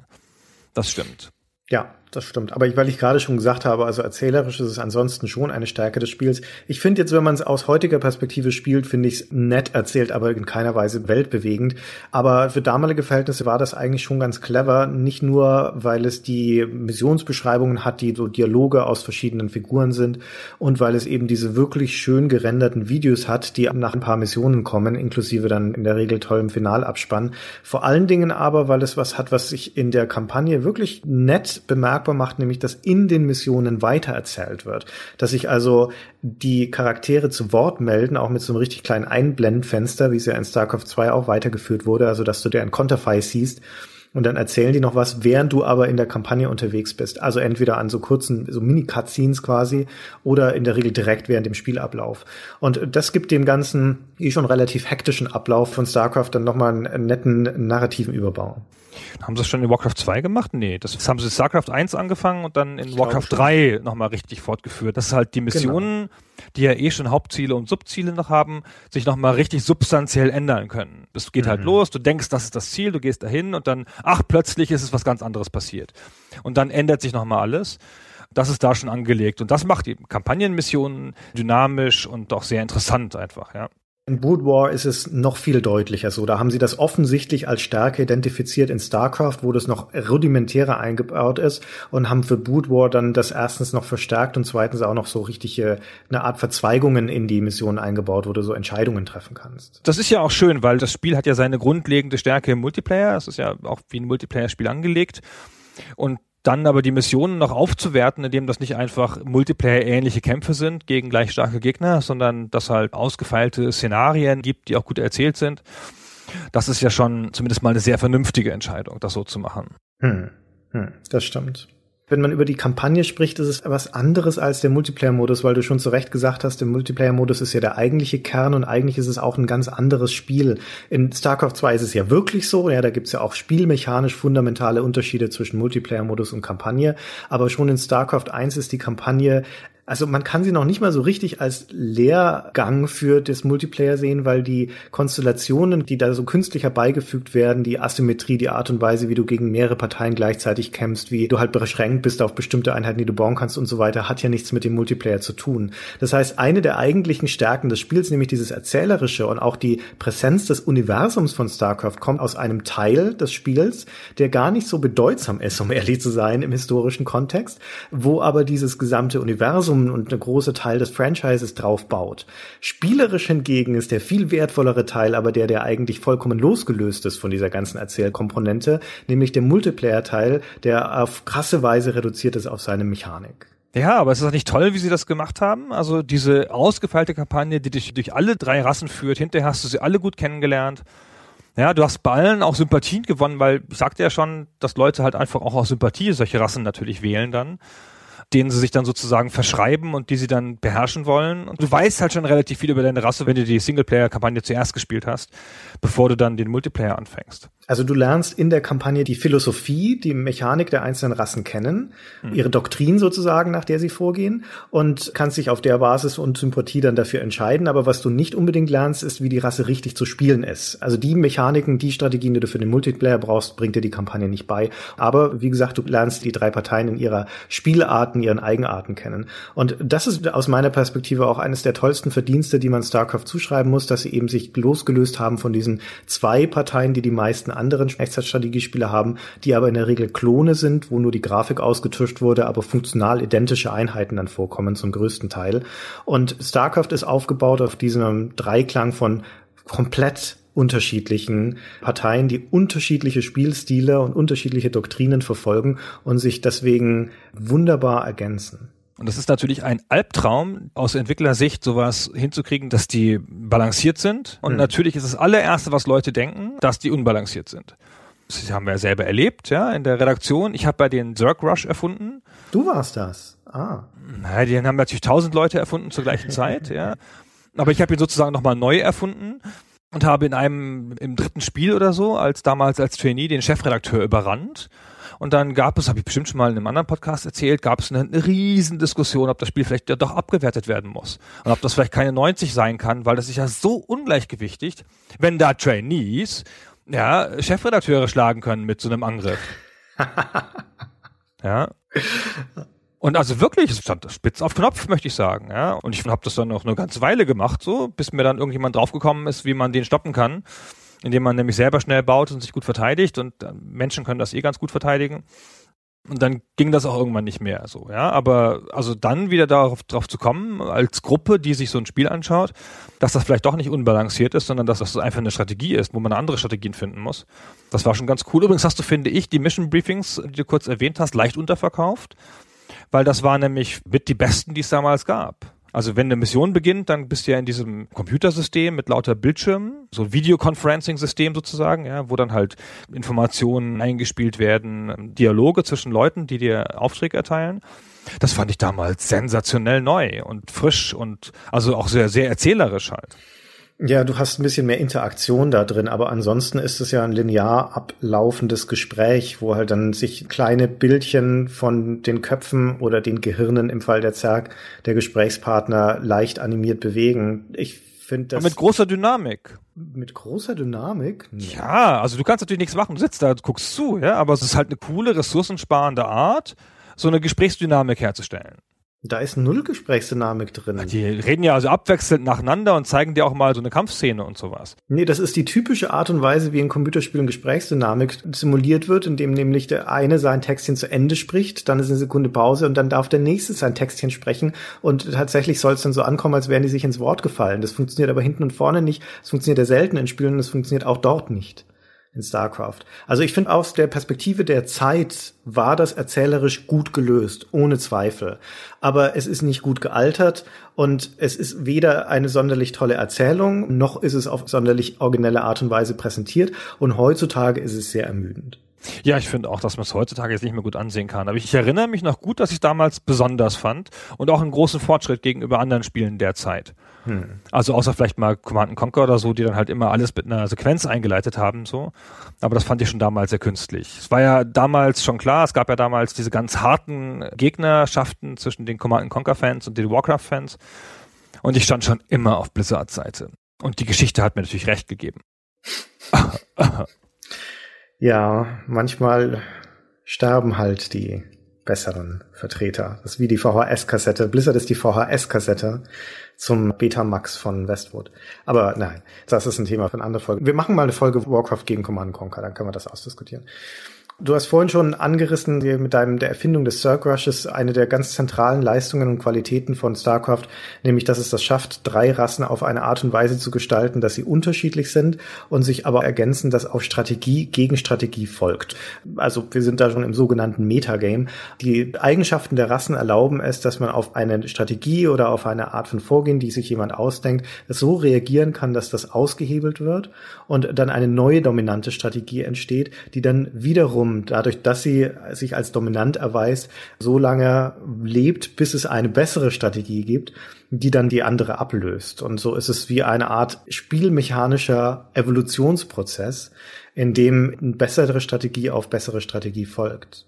Das stimmt. Ja, das stimmt. Aber weil ich gerade schon gesagt habe, also erzählerisch ist es ansonsten schon eine Stärke des Spiels. Ich finde jetzt, wenn man es aus heutiger Perspektive spielt, finde ich es nett erzählt, aber in keiner Weise weltbewegend. Aber für damalige Verhältnisse war das eigentlich schon ganz clever. Nicht nur, weil es die Missionsbeschreibungen hat, die so Dialoge aus verschiedenen Figuren sind und weil es eben diese wirklich schön gerenderten Videos hat, die nach ein paar Missionen kommen, inklusive dann in der Regel tollem Finalabspann. Vor allen Dingen aber, weil es was hat, was sich in der Kampagne wirklich nett bemerkbar macht, nämlich dass in den Missionen weitererzählt wird. Dass sich also die Charaktere zu Wort melden, auch mit so einem richtig kleinen Einblendfenster, wie es ja in StarCraft 2 auch weitergeführt wurde, also dass du dir ein Konterfei siehst und dann erzählen die noch was, während du aber in der Kampagne unterwegs bist. Also entweder an so kurzen, so Mini-Cutscenes quasi oder in der Regel direkt während dem Spielablauf. Und das gibt dem Ganzen eh schon relativ hektischen Ablauf von StarCraft dann nochmal einen netten narrativen Überbau. Haben sie es schon in Warcraft 2 gemacht? Nee, das haben sie in StarCraft 1 angefangen und dann in ich Warcraft 3 nochmal richtig fortgeführt. Das ist halt die Missionen, genau. die ja eh schon Hauptziele und Subziele noch haben, sich nochmal richtig substanziell ändern können. Es geht halt mhm. halt los, du denkst, das ist das Ziel, du gehst dahin und dann, ach, plötzlich ist es was ganz anderes passiert. Und dann ändert sich nochmal alles. Das ist da schon angelegt. Und das macht die Kampagnenmissionen dynamisch und doch sehr interessant einfach, ja. In Brood War ist es noch viel deutlicher so. Da haben sie das offensichtlich als Stärke identifiziert in StarCraft, wo das noch rudimentärer eingebaut ist und haben für Brood War dann das erstens noch verstärkt und zweitens auch noch so richtige eine Art Verzweigungen in die Mission eingebaut, wo du so Entscheidungen treffen kannst. Das ist ja auch schön, weil das Spiel hat ja seine grundlegende Stärke im Multiplayer. Es ist ja auch wie ein Multiplayer-Spiel angelegt. Und dann aber die Missionen noch aufzuwerten, indem das nicht einfach Multiplayer-ähnliche Kämpfe sind gegen gleich starke Gegner, sondern dass halt ausgefeilte Szenarien gibt, die auch gut erzählt sind. Das ist ja schon zumindest mal eine sehr vernünftige Entscheidung, das so zu machen. Hm. Hm. Das stimmt. Wenn man über die Kampagne spricht, ist es was anderes als der Multiplayer-Modus, weil du schon zu Recht gesagt hast, der Multiplayer-Modus ist ja der eigentliche Kern und eigentlich ist es auch ein ganz anderes Spiel. In StarCraft 2 ist es ja wirklich so, ja, da gibt's ja auch spielmechanisch fundamentale Unterschiede zwischen Multiplayer-Modus und Kampagne, aber schon in StarCraft 1 ist die Kampagne also man kann sie noch nicht mal so richtig als Lehrgang für das Multiplayer sehen, weil die Konstellationen, die da so künstlich herbeigefügt werden, die Asymmetrie, die Art und Weise, wie du gegen mehrere Parteien gleichzeitig kämpfst, wie du halt beschränkt bist auf bestimmte Einheiten, die du bauen kannst und so weiter, hat ja nichts mit dem Multiplayer zu tun. Das heißt, eine der eigentlichen Stärken des Spiels, nämlich dieses Erzählerische und auch die Präsenz des Universums von StarCraft, kommt aus einem Teil des Spiels, der gar nicht so bedeutsam ist, um ehrlich zu sein, im historischen Kontext, wo aber dieses gesamte Universum Universum und eine große Teil des Franchises drauf baut. Spielerisch hingegen ist der viel wertvollere Teil aber der, der eigentlich vollkommen losgelöst ist von dieser ganzen Erzählkomponente, nämlich der Multiplayer-Teil, der auf krasse Weise reduziert ist auf seine Mechanik. Ja, aber es ist doch nicht toll, wie sie das gemacht haben. Also diese ausgefeilte Kampagne, die dich durch alle drei Rassen führt. Hinterher hast du sie alle gut kennengelernt. Ja, du hast bei allen auch Sympathien gewonnen, weil ich sagte ja schon, dass Leute halt einfach auch aus Sympathie solche Rassen natürlich wählen dann denen sie sich dann sozusagen verschreiben und die sie dann beherrschen wollen. Und du weißt halt schon relativ viel über deine Rasse, wenn du die Singleplayer-Kampagne zuerst gespielt hast, bevor du dann den Multiplayer anfängst. Also du lernst in der Kampagne die Philosophie, die Mechanik der einzelnen Rassen kennen, mhm. ihre Doktrin sozusagen, nach der sie vorgehen und kannst dich auf der Basis und Sympathie dann dafür entscheiden. Aber was du nicht unbedingt lernst, ist, wie die Rasse richtig zu spielen ist. Also die Mechaniken, die Strategien, die du für den Multiplayer brauchst, bringt dir die Kampagne nicht bei. Aber wie gesagt, du lernst die drei Parteien in ihrer Spielarten, ihren Eigenarten kennen. Und das ist aus meiner Perspektive auch eines der tollsten Verdienste, die man StarCraft zuschreiben muss, dass sie eben sich losgelöst haben von diesen zwei Parteien, die die meisten anderen Echtzeitstrategiespiele haben, die aber in der Regel Klone sind, wo nur die Grafik ausgetuscht wurde, aber funktional identische Einheiten dann vorkommen zum größten Teil. Und StarCraft ist aufgebaut auf diesem Dreiklang von komplett unterschiedlichen Parteien, die unterschiedliche Spielstile und unterschiedliche Doktrinen verfolgen und sich deswegen wunderbar ergänzen. Und das ist natürlich ein Albtraum aus Entwicklersicht, sowas hinzukriegen, dass die balanciert sind. Und mhm. natürlich ist das allererste, was Leute denken, dass die unbalanciert sind. Das haben wir ja selber erlebt, ja, in der Redaktion. Ich habe bei den Zerg Rush erfunden. Du warst das. Ah. Naja, die haben natürlich tausend Leute erfunden zur gleichen Zeit, ja. Aber ich habe ihn sozusagen nochmal neu erfunden und habe in einem, im dritten Spiel oder so, als damals als Trainee, den Chefredakteur überrannt. Und dann gab es, habe ich bestimmt schon mal in einem anderen Podcast erzählt, gab es eine, eine riesen Diskussion, ob das Spiel vielleicht ja doch abgewertet werden muss. Und ob das vielleicht keine 90 sein kann, weil das ist ja so ungleichgewichtigt, wenn da Trainees, ja, Chefredakteure schlagen können mit so einem Angriff. (laughs) ja. Und also wirklich, es stand spitz auf Knopf, möchte ich sagen. Ja? Und ich habe das dann noch eine ganze Weile gemacht, so, bis mir dann irgendjemand draufgekommen ist, wie man den stoppen kann, indem man nämlich selber schnell baut und sich gut verteidigt. Und äh, Menschen können das eh ganz gut verteidigen. Und dann ging das auch irgendwann nicht mehr so, ja. Aber also dann wieder darauf drauf zu kommen, als Gruppe, die sich so ein Spiel anschaut, dass das vielleicht doch nicht unbalanciert ist, sondern dass das einfach eine Strategie ist, wo man andere Strategien finden muss. Das war schon ganz cool. Übrigens hast du, finde ich, die Mission Briefings, die du kurz erwähnt hast, leicht unterverkauft weil das war nämlich mit die besten, die es damals gab. Also wenn eine Mission beginnt, dann bist du ja in diesem Computersystem mit lauter Bildschirmen, so Videoconferencing-System sozusagen, ja, wo dann halt Informationen eingespielt werden, Dialoge zwischen Leuten, die dir Aufträge erteilen. Das fand ich damals sensationell neu und frisch und also auch sehr, sehr erzählerisch halt. Ja, du hast ein bisschen mehr Interaktion da drin, aber ansonsten ist es ja ein linear ablaufendes Gespräch, wo halt dann sich kleine Bildchen von den Köpfen oder den Gehirnen im Fall der Zerg der Gesprächspartner leicht animiert bewegen. Ich finde das. Aber mit großer Dynamik. Mit großer Dynamik? Nee. Ja, also du kannst natürlich nichts machen, du sitzt da, du guckst zu, ja, aber es ist halt eine coole, ressourcensparende Art, so eine Gesprächsdynamik herzustellen. Da ist null Gesprächsdynamik drin. Die reden ja also abwechselnd nacheinander und zeigen dir auch mal so eine Kampfszene und sowas. Nee, das ist die typische Art und Weise, wie in Computerspielen Gesprächsdynamik simuliert wird, indem nämlich der eine sein Textchen zu Ende spricht, dann ist eine Sekunde Pause und dann darf der nächste sein Textchen sprechen und tatsächlich soll es dann so ankommen, als wären die sich ins Wort gefallen. Das funktioniert aber hinten und vorne nicht. Das funktioniert ja selten in Spielen und das funktioniert auch dort nicht in StarCraft. Also ich finde aus der Perspektive der Zeit war das erzählerisch gut gelöst, ohne Zweifel. Aber es ist nicht gut gealtert und es ist weder eine sonderlich tolle Erzählung, noch ist es auf sonderlich originelle Art und Weise präsentiert und heutzutage ist es sehr ermüdend. Ja, ich finde auch, dass man es heutzutage jetzt nicht mehr gut ansehen kann. Aber ich, ich erinnere mich noch gut, dass ich damals besonders fand und auch einen großen Fortschritt gegenüber anderen Spielen der Zeit. Hm. Also außer vielleicht mal Command Conquer oder so, die dann halt immer alles mit einer Sequenz eingeleitet haben, so. Aber das fand ich schon damals sehr künstlich. Es war ja damals schon klar, es gab ja damals diese ganz harten Gegnerschaften zwischen den Command Conquer Fans und den Warcraft Fans. Und ich stand schon immer auf Blizzards Seite. Und die Geschichte hat mir natürlich recht gegeben. (laughs) ja, manchmal sterben halt die besseren Vertreter. Das ist wie die VHS-Kassette. Blizzard ist die VHS-Kassette zum Betamax von Westwood. Aber nein, das ist ein Thema für eine andere Folge. Wir machen mal eine Folge Warcraft gegen Command Conquer, dann können wir das ausdiskutieren. Du hast vorhin schon angerissen, mit deinem, der Erfindung des Circ Rushes, eine der ganz zentralen Leistungen und Qualitäten von StarCraft, nämlich, dass es das schafft, drei Rassen auf eine Art und Weise zu gestalten, dass sie unterschiedlich sind und sich aber ergänzen, dass auf Strategie gegen Strategie folgt. Also, wir sind da schon im sogenannten Metagame. Die Eigenschaften der Rassen erlauben es, dass man auf eine Strategie oder auf eine Art von Vorgehen, die sich jemand ausdenkt, so reagieren kann, dass das ausgehebelt wird und dann eine neue dominante Strategie entsteht, die dann wiederum wiederum dadurch, dass sie sich als dominant erweist, so lange lebt, bis es eine bessere Strategie gibt, die dann die andere ablöst. Und so ist es wie eine Art spielmechanischer Evolutionsprozess, in dem bessere Strategie auf bessere Strategie folgt.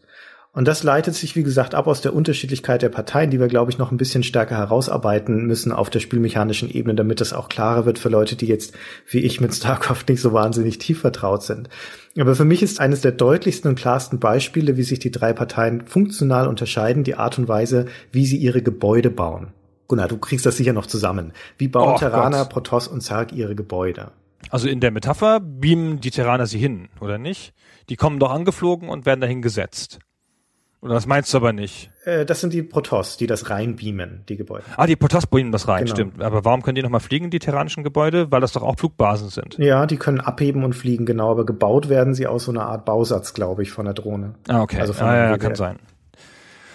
Und das leitet sich, wie gesagt, ab aus der Unterschiedlichkeit der Parteien, die wir, glaube ich, noch ein bisschen stärker herausarbeiten müssen auf der spielmechanischen Ebene, damit das auch klarer wird für Leute, die jetzt, wie ich, mit StarCraft nicht so wahnsinnig tief vertraut sind. Aber für mich ist eines der deutlichsten und klarsten Beispiele, wie sich die drei Parteien funktional unterscheiden, die Art und Weise, wie sie ihre Gebäude bauen. Gunnar, du kriegst das sicher noch zusammen. Wie bauen oh, Terraner, Gott. Protoss und Zerg ihre Gebäude? Also in der Metapher beamen die Terraner sie hin, oder nicht? Die kommen doch angeflogen und werden dahin gesetzt. Oder das meinst du aber nicht? Äh, das sind die Protoss, die das reinbeamen, die Gebäude. Ah, die Protoss beamen das rein, genau. stimmt. Aber warum können die nochmal fliegen, die terranischen Gebäude? Weil das doch auch Flugbasen sind. Ja, die können abheben und fliegen, genau. Aber gebaut werden sie aus so einer Art Bausatz, glaube ich, von der Drohne. Ah, okay. Also von ah, ja, kann sein.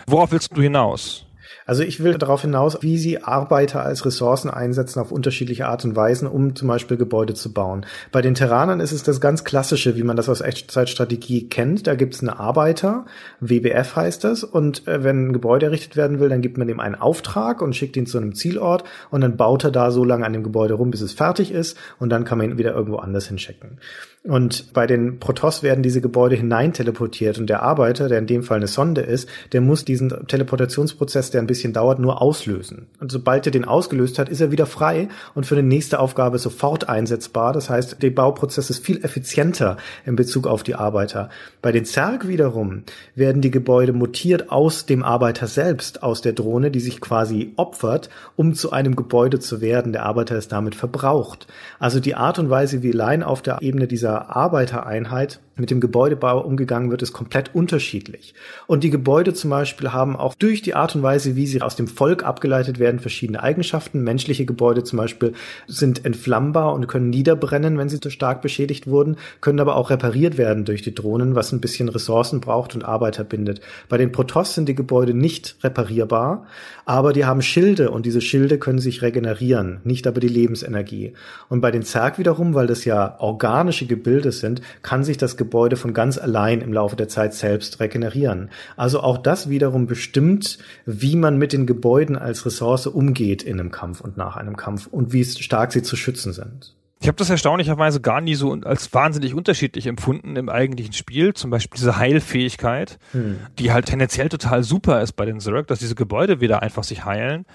Worauf willst du hinaus? Also ich will darauf hinaus, wie sie Arbeiter als Ressourcen einsetzen auf unterschiedliche Art und Weisen, um zum Beispiel Gebäude zu bauen. Bei den Terranern ist es das ganz klassische, wie man das aus Echtzeitstrategie kennt. Da gibt es einen Arbeiter, WBF heißt das, und äh, wenn ein Gebäude errichtet werden will, dann gibt man ihm einen Auftrag und schickt ihn zu einem Zielort und dann baut er da so lange an dem Gebäude rum, bis es fertig ist und dann kann man ihn wieder irgendwo anders hinschicken. Und bei den Protoss werden diese Gebäude hinein teleportiert und der Arbeiter, der in dem Fall eine Sonde ist, der muss diesen Teleportationsprozess, der ein bisschen dauert, nur auslösen. Und sobald er den ausgelöst hat, ist er wieder frei und für die nächste Aufgabe sofort einsetzbar. Das heißt, der Bauprozess ist viel effizienter in Bezug auf die Arbeiter. Bei den Zerg wiederum werden die Gebäude mutiert aus dem Arbeiter selbst, aus der Drohne, die sich quasi opfert, um zu einem Gebäude zu werden. Der Arbeiter ist damit verbraucht. Also die Art und Weise, wie Line auf der Ebene dieser Arbeitereinheit mit dem Gebäudebau umgegangen wird, ist komplett unterschiedlich. Und die Gebäude zum Beispiel haben auch durch die Art und Weise, wie sie aus dem Volk abgeleitet werden, verschiedene Eigenschaften. Menschliche Gebäude zum Beispiel sind entflammbar und können niederbrennen, wenn sie zu stark beschädigt wurden, können aber auch repariert werden durch die Drohnen, was ein bisschen Ressourcen braucht und Arbeiter bindet. Bei den Protoss sind die Gebäude nicht reparierbar, aber die haben Schilde und diese Schilde können sich regenerieren, nicht aber die Lebensenergie. Und bei den Zerg wiederum, weil das ja organische Gebilde sind, kann sich das Gebäude von ganz allein im Laufe der Zeit selbst regenerieren. Also auch das wiederum bestimmt, wie man mit den Gebäuden als Ressource umgeht in einem Kampf und nach einem Kampf und wie stark sie zu schützen sind. Ich habe das erstaunlicherweise gar nie so als wahnsinnig unterschiedlich empfunden im eigentlichen Spiel. Zum Beispiel diese Heilfähigkeit, hm. die halt tendenziell total super ist bei den Zerg, dass diese Gebäude wieder einfach sich heilen.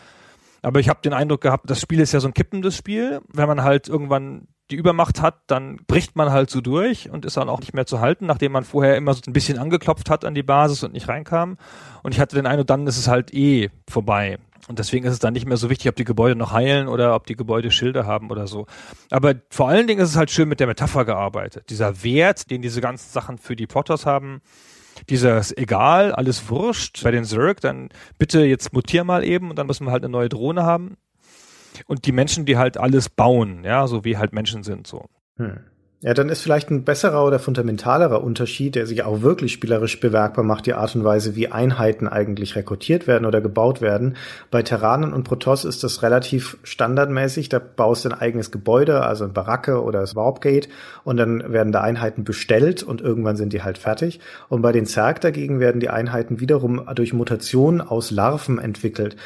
Aber ich habe den Eindruck gehabt, das Spiel ist ja so ein kippendes Spiel. Wenn man halt irgendwann die Übermacht hat, dann bricht man halt so durch und ist dann auch nicht mehr zu halten, nachdem man vorher immer so ein bisschen angeklopft hat an die Basis und nicht reinkam. Und ich hatte den Eindruck, dann ist es halt eh vorbei. Und deswegen ist es dann nicht mehr so wichtig, ob die Gebäude noch heilen oder ob die Gebäude Schilder haben oder so. Aber vor allen Dingen ist es halt schön mit der Metapher gearbeitet. Dieser Wert, den diese ganzen Sachen für die Protoss haben, dieses egal, alles wurscht bei den Zerg, dann bitte jetzt mutier mal eben und dann müssen wir halt eine neue Drohne haben und die Menschen, die halt alles bauen, ja, so wie halt Menschen sind, so. Hm. Ja, dann ist vielleicht ein besserer oder fundamentalerer Unterschied, der sich auch wirklich spielerisch bewerkbar macht, die Art und Weise, wie Einheiten eigentlich rekrutiert werden oder gebaut werden. Bei Terranen und Protoss ist das relativ standardmäßig. Da baust du ein eigenes Gebäude, also eine Baracke oder das Warpgate und dann werden da Einheiten bestellt und irgendwann sind die halt fertig. Und bei den Zerg dagegen werden die Einheiten wiederum durch Mutation aus Larven entwickelt.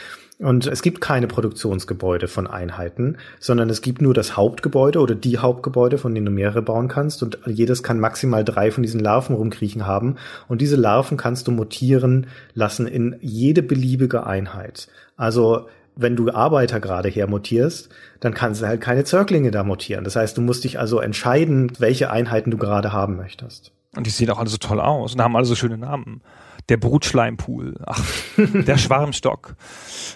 Und es gibt keine Produktionsgebäude von Einheiten, sondern es gibt nur das Hauptgebäude oder die Hauptgebäude, von denen du mehrere bauen kannst. Und jedes kann maximal drei von diesen Larven rumkriechen haben. Und diese Larven kannst du mutieren lassen in jede beliebige Einheit. Also wenn du Arbeiter gerade hermutierst, dann kannst du halt keine Zöglinge da mutieren. Das heißt, du musst dich also entscheiden, welche Einheiten du gerade haben möchtest. Und die sehen auch alle so toll aus und haben alle so schöne Namen der Brutschleimpool, ach, der Schwarmstock.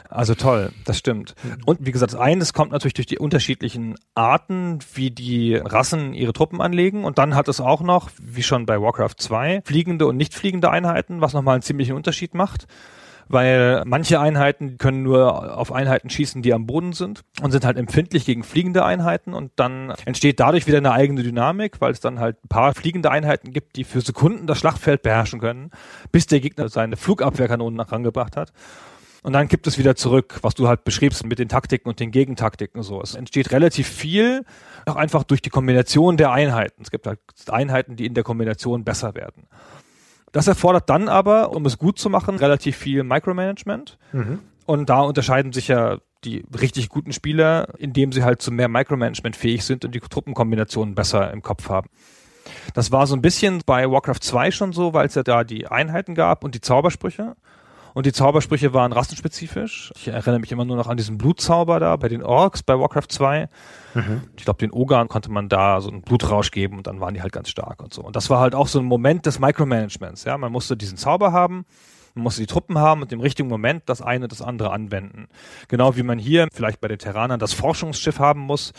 Also toll, das stimmt. Und wie gesagt, eines kommt natürlich durch die unterschiedlichen Arten, wie die Rassen ihre Truppen anlegen. Und dann hat es auch noch, wie schon bei Warcraft 2, fliegende und nicht fliegende Einheiten, was nochmal einen ziemlichen Unterschied macht weil manche Einheiten können nur auf Einheiten schießen, die am Boden sind und sind halt empfindlich gegen fliegende Einheiten und dann entsteht dadurch wieder eine eigene Dynamik, weil es dann halt ein paar fliegende Einheiten gibt, die für Sekunden das Schlachtfeld beherrschen können, bis der Gegner seine Flugabwehrkanonen nach rangebracht hat. Und dann gibt es wieder zurück, was du halt beschriebst mit den Taktiken und den Gegentaktiken so. Es entsteht relativ viel, auch einfach durch die Kombination der Einheiten. Es gibt halt Einheiten, die in der Kombination besser werden. Das erfordert dann aber, um es gut zu machen, relativ viel Micromanagement. Mhm. Und da unterscheiden sich ja die richtig guten Spieler, indem sie halt zu mehr Micromanagement fähig sind und die Truppenkombinationen besser im Kopf haben. Das war so ein bisschen bei Warcraft 2 schon so, weil es ja da die Einheiten gab und die Zaubersprüche. Und die Zaubersprüche waren rassenspezifisch. Ich erinnere mich immer nur noch an diesen Blutzauber da bei den Orks bei Warcraft 2. Mhm. Ich glaube, den Ogern konnte man da so einen Blutrausch geben und dann waren die halt ganz stark und so. Und das war halt auch so ein Moment des Micromanagements. Ja, man musste diesen Zauber haben. Man musste die Truppen haben und im richtigen Moment das eine das andere anwenden. Genau wie man hier vielleicht bei den Terranern das Forschungsschiff haben muss,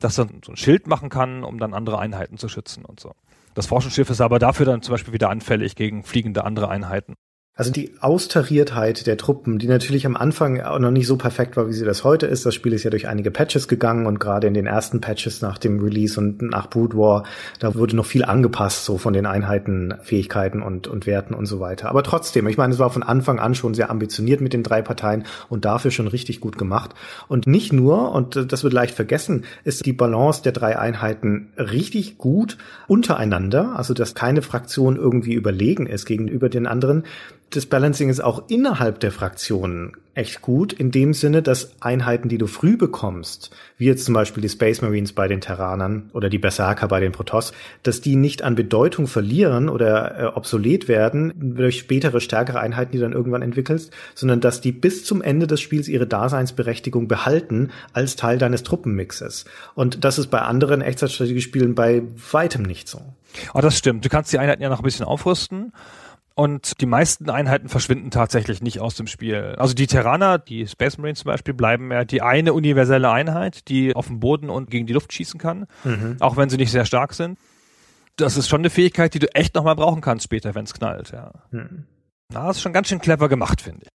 das dann so ein Schild machen kann, um dann andere Einheiten zu schützen und so. Das Forschungsschiff ist aber dafür dann zum Beispiel wieder anfällig gegen fliegende andere Einheiten. Also die Austariertheit der Truppen, die natürlich am Anfang auch noch nicht so perfekt war, wie sie das heute ist. Das Spiel ist ja durch einige Patches gegangen und gerade in den ersten Patches nach dem Release und nach Brood War, da wurde noch viel angepasst, so von den Einheiten, Fähigkeiten und, und Werten und so weiter. Aber trotzdem, ich meine, es war von Anfang an schon sehr ambitioniert mit den drei Parteien und dafür schon richtig gut gemacht. Und nicht nur, und das wird leicht vergessen, ist die Balance der drei Einheiten richtig gut untereinander, also dass keine Fraktion irgendwie überlegen ist gegenüber den anderen das Balancing ist auch innerhalb der Fraktionen echt gut, in dem Sinne, dass Einheiten, die du früh bekommst, wie jetzt zum Beispiel die Space Marines bei den Terranern oder die Berserker bei den Protoss, dass die nicht an Bedeutung verlieren oder äh, obsolet werden durch spätere stärkere Einheiten, die du dann irgendwann entwickelst, sondern dass die bis zum Ende des Spiels ihre Daseinsberechtigung behalten als Teil deines Truppenmixes. Und das ist bei anderen Echtzeitstrategiespielen bei weitem nicht so. Oh, das stimmt. Du kannst die Einheiten ja noch ein bisschen aufrüsten. Und die meisten Einheiten verschwinden tatsächlich nicht aus dem Spiel. Also die Terraner, die Space Marines zum Beispiel, bleiben ja die eine universelle Einheit, die auf dem Boden und gegen die Luft schießen kann, mhm. auch wenn sie nicht sehr stark sind. Das ist schon eine Fähigkeit, die du echt nochmal brauchen kannst später, wenn es knallt, ja. Mhm. Na, das ist schon ganz schön clever gemacht, finde ich.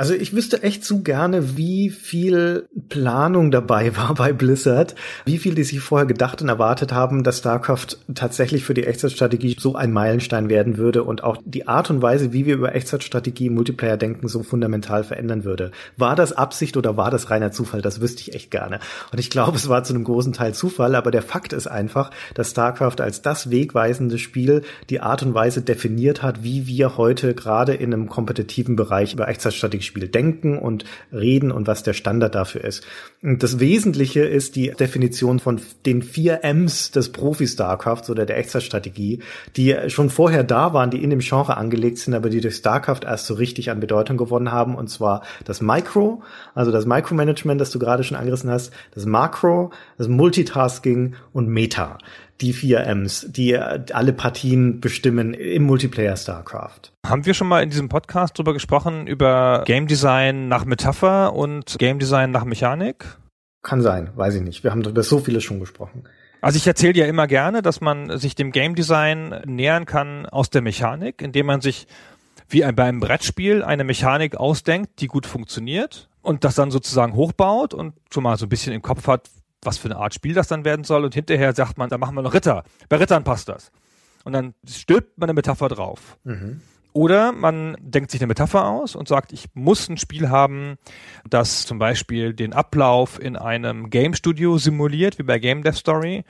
Also ich wüsste echt so gerne, wie viel Planung dabei (laughs) war bei Blizzard, wie viel die sich vorher gedacht und erwartet haben, dass StarCraft tatsächlich für die Echtzeitstrategie so ein Meilenstein werden würde und auch die Art und Weise, wie wir über Echtzeitstrategie Multiplayer denken, so fundamental verändern würde. War das Absicht oder war das reiner Zufall? Das wüsste ich echt gerne. Und ich glaube, es war zu einem großen Teil Zufall, aber der Fakt ist einfach, dass StarCraft als das wegweisende Spiel die Art und Weise definiert hat, wie wir heute gerade in einem kompetitiven Bereich über Echtzeitstrategie Spiel denken und reden und was der Standard dafür ist. Und das Wesentliche ist die Definition von den vier M's des Profi-Starcrafts oder der Echtzeitstrategie, die schon vorher da waren, die in dem Genre angelegt sind, aber die durch Starcraft erst so richtig an Bedeutung gewonnen haben. Und zwar das Micro, also das Micromanagement, das du gerade schon angerissen hast, das Makro, das Multitasking und Meta die vier M's, die alle Partien bestimmen im Multiplayer StarCraft. Haben wir schon mal in diesem Podcast drüber gesprochen, über Game Design nach Metapher und Game Design nach Mechanik? Kann sein, weiß ich nicht. Wir haben über so vieles schon gesprochen. Also ich erzähle ja immer gerne, dass man sich dem Game Design nähern kann aus der Mechanik, indem man sich wie bei einem Brettspiel eine Mechanik ausdenkt, die gut funktioniert und das dann sozusagen hochbaut und schon mal so ein bisschen im Kopf hat, was für eine Art Spiel das dann werden soll und hinterher sagt man, da machen wir noch Ritter. Bei Rittern passt das. Und dann stülpt man eine Metapher drauf. Mhm. Oder man denkt sich eine Metapher aus und sagt, ich muss ein Spiel haben, das zum Beispiel den Ablauf in einem Game Studio simuliert, wie bei Game Dev Story.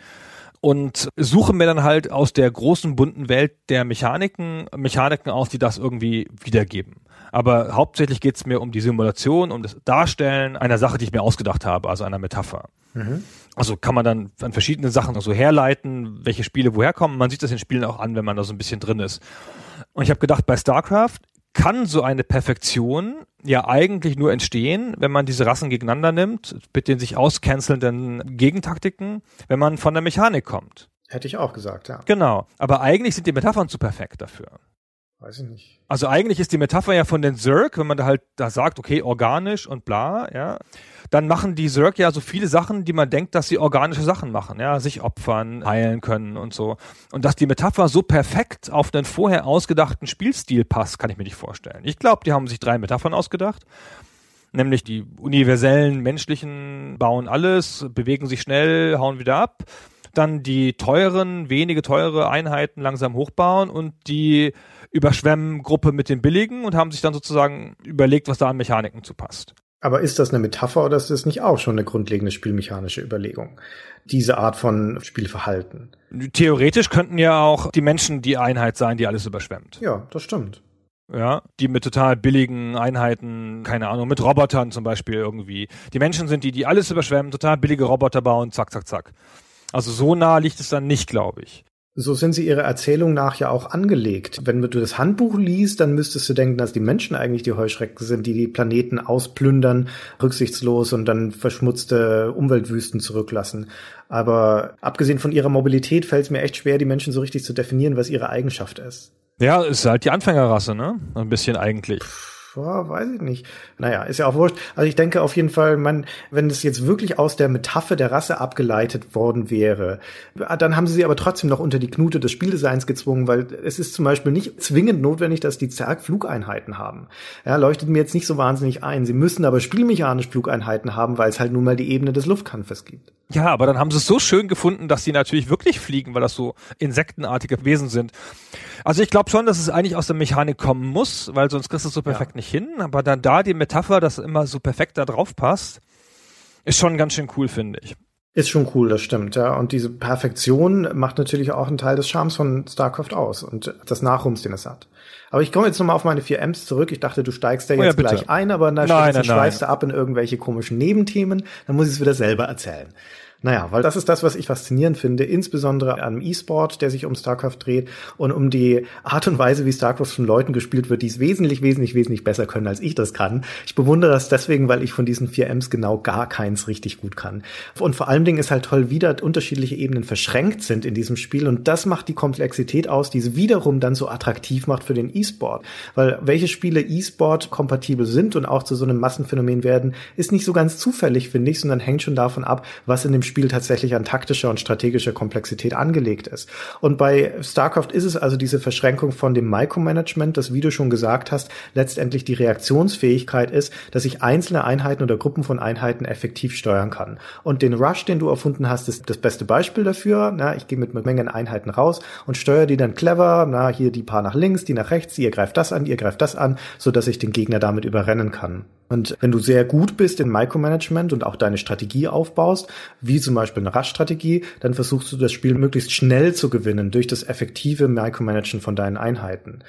Und suche mir dann halt aus der großen bunten Welt der Mechaniken, Mechaniken aus, die das irgendwie wiedergeben. Aber hauptsächlich geht es mir um die Simulation, um das Darstellen einer Sache, die ich mir ausgedacht habe, also einer Metapher. Mhm. Also kann man dann an verschiedene Sachen so herleiten, welche Spiele woher kommen. Man sieht das in Spielen auch an, wenn man da so ein bisschen drin ist. Und ich habe gedacht, bei StarCraft kann so eine Perfektion ja eigentlich nur entstehen, wenn man diese Rassen gegeneinander nimmt, mit den sich auscancelnden Gegentaktiken, wenn man von der Mechanik kommt. Hätte ich auch gesagt, ja. Genau. Aber eigentlich sind die Metaphern zu perfekt dafür. Weiß ich nicht. Also eigentlich ist die Metapher ja von den Zerg, wenn man da halt da sagt, okay, organisch und bla, ja, dann machen die Zerg ja so viele Sachen, die man denkt, dass sie organische Sachen machen, ja, sich opfern, heilen können und so. Und dass die Metapher so perfekt auf den vorher ausgedachten Spielstil passt, kann ich mir nicht vorstellen. Ich glaube, die haben sich drei Metaphern ausgedacht nämlich die universellen menschlichen bauen alles, bewegen sich schnell, hauen wieder ab. Dann die teuren, wenige teure Einheiten langsam hochbauen und die Überschwemmgruppe mit den billigen und haben sich dann sozusagen überlegt, was da an Mechaniken zu passt. Aber ist das eine Metapher oder ist das nicht auch schon eine grundlegende spielmechanische Überlegung? Diese Art von Spielverhalten. Theoretisch könnten ja auch die Menschen die Einheit sein, die alles überschwemmt. Ja, das stimmt. Ja, die mit total billigen Einheiten, keine Ahnung, mit Robotern zum Beispiel irgendwie. Die Menschen sind die, die alles überschwemmen, total billige Roboter bauen, zack, zack, zack. Also so nah liegt es dann nicht, glaube ich. So sind sie ihrer Erzählung nach ja auch angelegt. Wenn du das Handbuch liest, dann müsstest du denken, dass die Menschen eigentlich die Heuschrecken sind, die die Planeten ausplündern, rücksichtslos und dann verschmutzte Umweltwüsten zurücklassen. Aber abgesehen von ihrer Mobilität fällt es mir echt schwer, die Menschen so richtig zu definieren, was ihre Eigenschaft ist. Ja, ist halt die Anfängerrasse, ne? Ein bisschen eigentlich. Boah, weiß ich nicht. Naja, ist ja auch wurscht. Also ich denke auf jeden Fall, man, wenn es jetzt wirklich aus der Metapher der Rasse abgeleitet worden wäre, dann haben sie sie aber trotzdem noch unter die Knute des Spieldesigns gezwungen, weil es ist zum Beispiel nicht zwingend notwendig, dass die Zerg Flugeinheiten haben. Ja, leuchtet mir jetzt nicht so wahnsinnig ein. Sie müssen aber spielmechanisch Flugeinheiten haben, weil es halt nun mal die Ebene des Luftkampfes gibt. Ja, aber dann haben sie es so schön gefunden, dass sie natürlich wirklich fliegen, weil das so insektenartige Wesen sind. Also ich glaube schon, dass es eigentlich aus der Mechanik kommen muss, weil sonst kriegst du es so perfekt ja. nicht hin. Aber dann da die Metapher, dass immer so perfekt da drauf passt, ist schon ganz schön cool, finde ich. Ist schon cool, das stimmt, ja. Und diese Perfektion macht natürlich auch einen Teil des Charmes von StarCraft aus und das Nachrums, den es hat. Aber ich komme jetzt nochmal auf meine vier M's zurück. Ich dachte, du steigst da jetzt oh ja, gleich ein, aber dann schweifst du ab in irgendwelche komischen Nebenthemen. Dann muss ich es wieder selber erzählen. Naja, weil das ist das, was ich faszinierend finde, insbesondere am E-Sport, der sich um StarCraft dreht und um die Art und Weise, wie StarCraft von Leuten gespielt wird, die es wesentlich, wesentlich, wesentlich besser können, als ich das kann. Ich bewundere das deswegen, weil ich von diesen vier Ms genau gar keins richtig gut kann. Und vor allen Dingen ist halt toll, wie da unterschiedliche Ebenen verschränkt sind in diesem Spiel und das macht die Komplexität aus, die es wiederum dann so attraktiv macht für den E-Sport. Weil welche Spiele E-Sport kompatibel sind und auch zu so einem Massenphänomen werden, ist nicht so ganz zufällig, finde ich, sondern hängt schon davon ab, was in dem Spiel tatsächlich an taktischer und strategischer Komplexität angelegt ist. Und bei StarCraft ist es also diese Verschränkung von dem Micromanagement, das, wie du schon gesagt hast, letztendlich die Reaktionsfähigkeit ist, dass ich einzelne Einheiten oder Gruppen von Einheiten effektiv steuern kann. Und den Rush, den du erfunden hast, ist das beste Beispiel dafür. Na, ich gehe mit Mengen Einheiten raus und steuere die dann clever, na, hier die paar nach links, die nach rechts, ihr greift das an, ihr greift das an, so ich den Gegner damit überrennen kann. Und wenn du sehr gut bist in Micromanagement und auch deine Strategie aufbaust, wie zum Beispiel eine Rush-Strategie, dann versuchst du das Spiel möglichst schnell zu gewinnen durch das effektive Micromanagen von deinen Einheiten.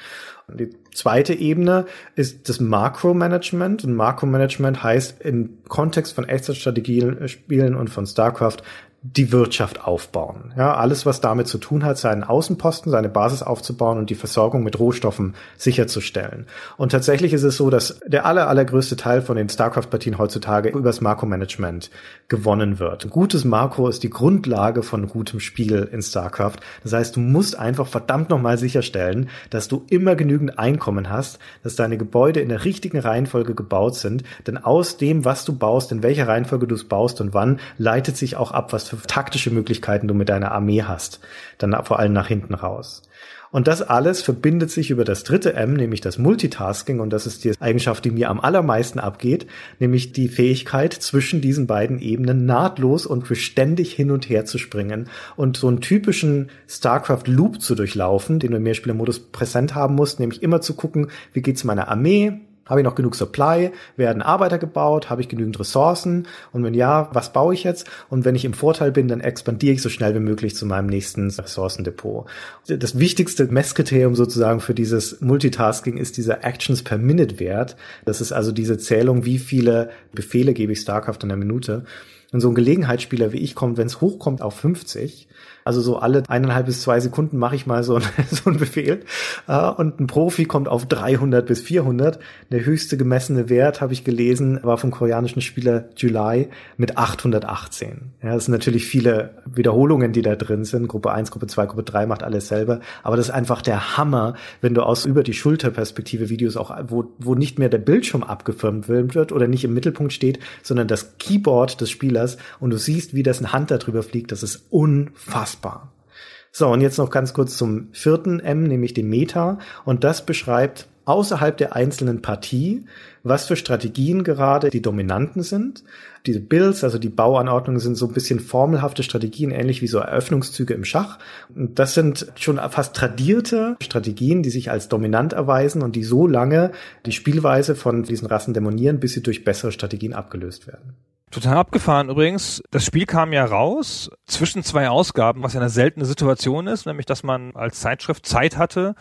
Und die zweite Ebene ist das Makromanagement. Und Makromanagement heißt im Kontext von Echtzeitstrategien, Spielen und von StarCraft die Wirtschaft aufbauen. Ja, alles, was damit zu tun hat, seinen Außenposten, seine Basis aufzubauen und die Versorgung mit Rohstoffen sicherzustellen. Und tatsächlich ist es so, dass der aller, allergrößte Teil von den StarCraft-Partien heutzutage übers Makromanagement gewonnen wird. Gutes Makro ist die Grundlage von gutem Spiel in StarCraft. Das heißt, du musst einfach verdammt nochmal sicherstellen, dass du immer genügend Einkommen hast, dass deine Gebäude in der richtigen Reihenfolge gebaut sind. Denn aus dem, was du baust, in welcher Reihenfolge du es baust und wann, leitet sich auch ab, was für taktische Möglichkeiten du mit deiner Armee hast. Dann vor allem nach hinten raus. Und das alles verbindet sich über das dritte M, nämlich das Multitasking. Und das ist die Eigenschaft, die mir am allermeisten abgeht, nämlich die Fähigkeit, zwischen diesen beiden Ebenen nahtlos und beständig hin und her zu springen und so einen typischen StarCraft Loop zu durchlaufen, den du im Mehrspielermodus präsent haben musst, nämlich immer zu gucken, wie geht's meiner Armee, habe ich noch genug Supply? Werden Arbeiter gebaut? Habe ich genügend Ressourcen? Und wenn ja, was baue ich jetzt? Und wenn ich im Vorteil bin, dann expandiere ich so schnell wie möglich zu meinem nächsten Ressourcendepot. Das wichtigste Messkriterium sozusagen für dieses Multitasking ist dieser Actions per Minute Wert. Das ist also diese Zählung, wie viele Befehle gebe ich StarCraft in der Minute. Und so ein Gelegenheitsspieler wie ich kommt, wenn es hochkommt auf 50, also so alle eineinhalb bis zwei Sekunden mache ich mal so, ein, (laughs) so einen Befehl. Äh, und ein Profi kommt auf 300 bis 400. Der höchste gemessene Wert, habe ich gelesen, war vom koreanischen Spieler July mit 818. Ja, das sind natürlich viele Wiederholungen, die da drin sind. Gruppe 1, Gruppe 2, Gruppe 3 macht alles selber. Aber das ist einfach der Hammer, wenn du aus über die Schulterperspektive Videos auch, wo, wo nicht mehr der Bildschirm abgefilmt wird oder nicht im Mittelpunkt steht, sondern das Keyboard des Spielers und du siehst, wie das ein Hand darüber fliegt. Das ist unfassbar unfassbar. So, und jetzt noch ganz kurz zum vierten M, nämlich dem Meta. Und das beschreibt außerhalb der einzelnen Partie, was für Strategien gerade die dominanten sind. Diese Builds, also die Bauanordnungen sind so ein bisschen formelhafte Strategien, ähnlich wie so Eröffnungszüge im Schach. Und das sind schon fast tradierte Strategien, die sich als dominant erweisen und die so lange die Spielweise von diesen Rassen dämonieren, bis sie durch bessere Strategien abgelöst werden. Total abgefahren übrigens. Das Spiel kam ja raus zwischen zwei Ausgaben, was ja eine seltene Situation ist, nämlich dass man als Zeitschrift Zeit hatte,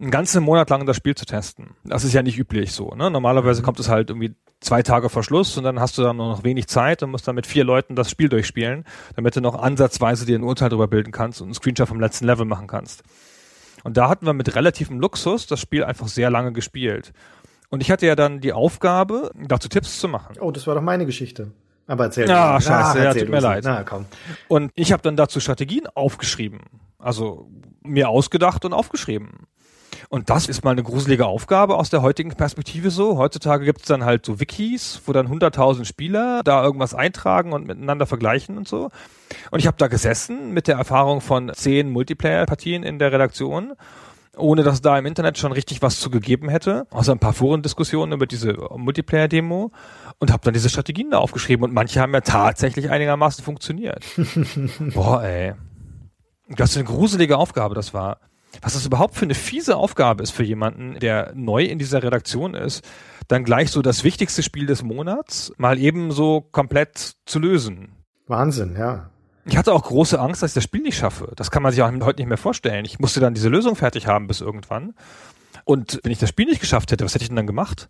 einen ganzen Monat lang das Spiel zu testen. Das ist ja nicht üblich so. Ne? Normalerweise mhm. kommt es halt irgendwie zwei Tage vor Schluss und dann hast du dann nur noch wenig Zeit und musst dann mit vier Leuten das Spiel durchspielen, damit du noch ansatzweise dir ein Urteil darüber bilden kannst und einen Screenshot vom letzten Level machen kannst. Und da hatten wir mit relativem Luxus das Spiel einfach sehr lange gespielt. Und ich hatte ja dann die Aufgabe, dazu Tipps zu machen. Oh, das war doch meine Geschichte. Aber erzähl Ja, scheiße, ah, ja, tut mir leid. Na, komm. Und ich habe dann dazu Strategien aufgeschrieben. Also mir ausgedacht und aufgeschrieben. Und das ist mal eine gruselige Aufgabe aus der heutigen Perspektive so. Heutzutage gibt es dann halt so Wikis, wo dann 100.000 Spieler da irgendwas eintragen und miteinander vergleichen und so. Und ich habe da gesessen mit der Erfahrung von zehn Multiplayer-Partien in der Redaktion ohne dass da im Internet schon richtig was zu gegeben hätte, außer ein paar Forendiskussionen über diese Multiplayer-Demo und habe dann diese Strategien da aufgeschrieben und manche haben ja tatsächlich einigermaßen funktioniert. (laughs) Boah, ey. Was für eine gruselige Aufgabe das war. Was das überhaupt für eine fiese Aufgabe ist für jemanden, der neu in dieser Redaktion ist, dann gleich so das wichtigste Spiel des Monats mal eben so komplett zu lösen. Wahnsinn, ja. Ich hatte auch große Angst, dass ich das Spiel nicht schaffe. Das kann man sich auch heute nicht mehr vorstellen. Ich musste dann diese Lösung fertig haben bis irgendwann. Und wenn ich das Spiel nicht geschafft hätte, was hätte ich denn dann gemacht?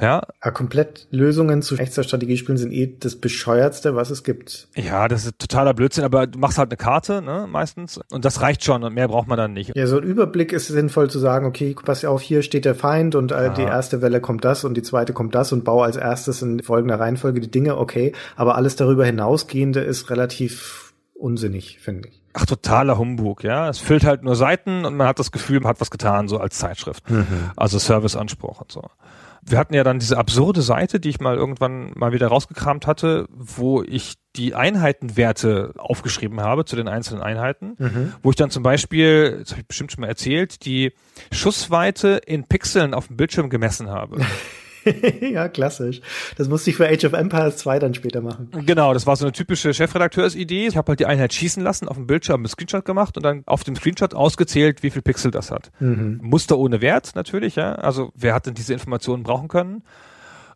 Ja. ja komplett Lösungen zu echter Strategiespielen sind eh das bescheuertste, was es gibt. Ja, das ist totaler Blödsinn, aber du machst halt eine Karte, ne, meistens. Und das reicht schon und mehr braucht man dann nicht. Ja, so ein Überblick ist sinnvoll zu sagen, okay, pass auf, hier steht der Feind und äh, ja. die erste Welle kommt das und die zweite kommt das und baue als erstes in folgender Reihenfolge die Dinge, okay. Aber alles darüber hinausgehende ist relativ unsinnig, finde ich. Ach, totaler Humbug, ja. Es füllt halt nur Seiten und man hat das Gefühl, man hat was getan, so als Zeitschrift. Mhm. Also Serviceanspruch und so wir hatten ja dann diese absurde Seite, die ich mal irgendwann mal wieder rausgekramt hatte, wo ich die Einheitenwerte aufgeschrieben habe zu den einzelnen Einheiten, mhm. wo ich dann zum Beispiel, das habe ich bestimmt schon mal erzählt, die Schussweite in Pixeln auf dem Bildschirm gemessen habe. (laughs) (laughs) ja, klassisch. Das musste ich für Age of Empires 2 dann später machen. Genau, das war so eine typische Chefredakteursidee. Ich habe halt die Einheit schießen lassen, auf dem Bildschirm einen Screenshot gemacht und dann auf dem Screenshot ausgezählt, wie viel Pixel das hat. Mhm. Muster ohne Wert natürlich, ja. Also wer hat denn diese Informationen brauchen können?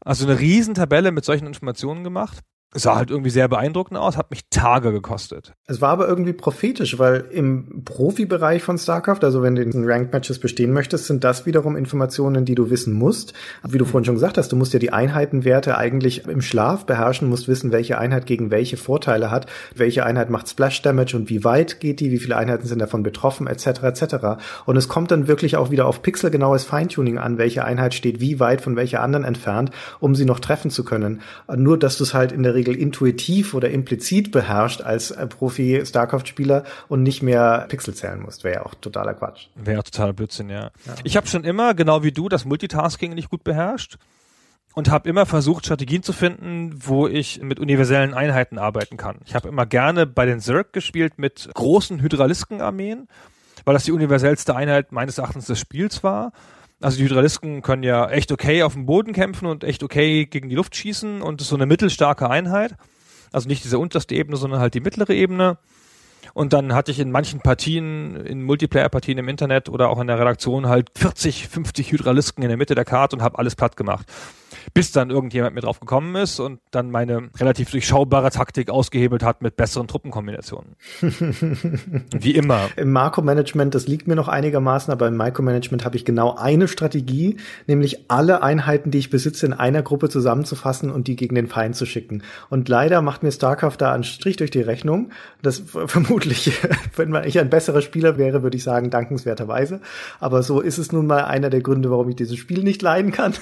Also eine Riesentabelle mit solchen Informationen gemacht sah halt irgendwie sehr beeindruckend aus, hat mich Tage gekostet. Es war aber irgendwie prophetisch, weil im Profibereich von StarCraft, also wenn du in Ranked Matches bestehen möchtest, sind das wiederum Informationen, die du wissen musst. Wie du vorhin schon gesagt hast, du musst ja die Einheitenwerte eigentlich im Schlaf beherrschen, musst wissen, welche Einheit gegen welche Vorteile hat, welche Einheit macht Splash Damage und wie weit geht die, wie viele Einheiten sind davon betroffen, etc. etc. Und es kommt dann wirklich auch wieder auf pixelgenaues Feintuning an, welche Einheit steht wie weit von welcher anderen entfernt, um sie noch treffen zu können. Nur, dass du es halt in der Regel intuitiv oder implizit beherrscht als äh, Profi-StarCraft-Spieler und nicht mehr Pixel zählen musst. Wäre ja auch totaler Quatsch. Wäre totaler Blödsinn, ja. ja. Ich habe schon immer, genau wie du, das Multitasking nicht gut beherrscht und habe immer versucht, Strategien zu finden, wo ich mit universellen Einheiten arbeiten kann. Ich habe immer gerne bei den Zerg gespielt mit großen Hydralisken-Armeen, weil das die universellste Einheit meines Erachtens des Spiels war. Also die Hydralisken können ja echt okay auf dem Boden kämpfen und echt okay gegen die Luft schießen und ist so eine mittelstarke Einheit. Also nicht diese unterste Ebene, sondern halt die mittlere Ebene. Und dann hatte ich in manchen Partien, in Multiplayer-Partien im Internet oder auch in der Redaktion halt 40, 50 Hydralisken in der Mitte der Karte und habe alles platt gemacht bis dann irgendjemand mir drauf gekommen ist und dann meine relativ durchschaubare Taktik ausgehebelt hat mit besseren Truppenkombinationen. (laughs) Wie immer. Im Makromanagement, das liegt mir noch einigermaßen, aber im Micromanagement habe ich genau eine Strategie, nämlich alle Einheiten, die ich besitze, in einer Gruppe zusammenzufassen und die gegen den Feind zu schicken. Und leider macht mir StarCraft da einen Strich durch die Rechnung. Das (laughs) vermutlich, wenn ich ein besserer Spieler wäre, würde ich sagen, dankenswerterweise. Aber so ist es nun mal einer der Gründe, warum ich dieses Spiel nicht leiden kann,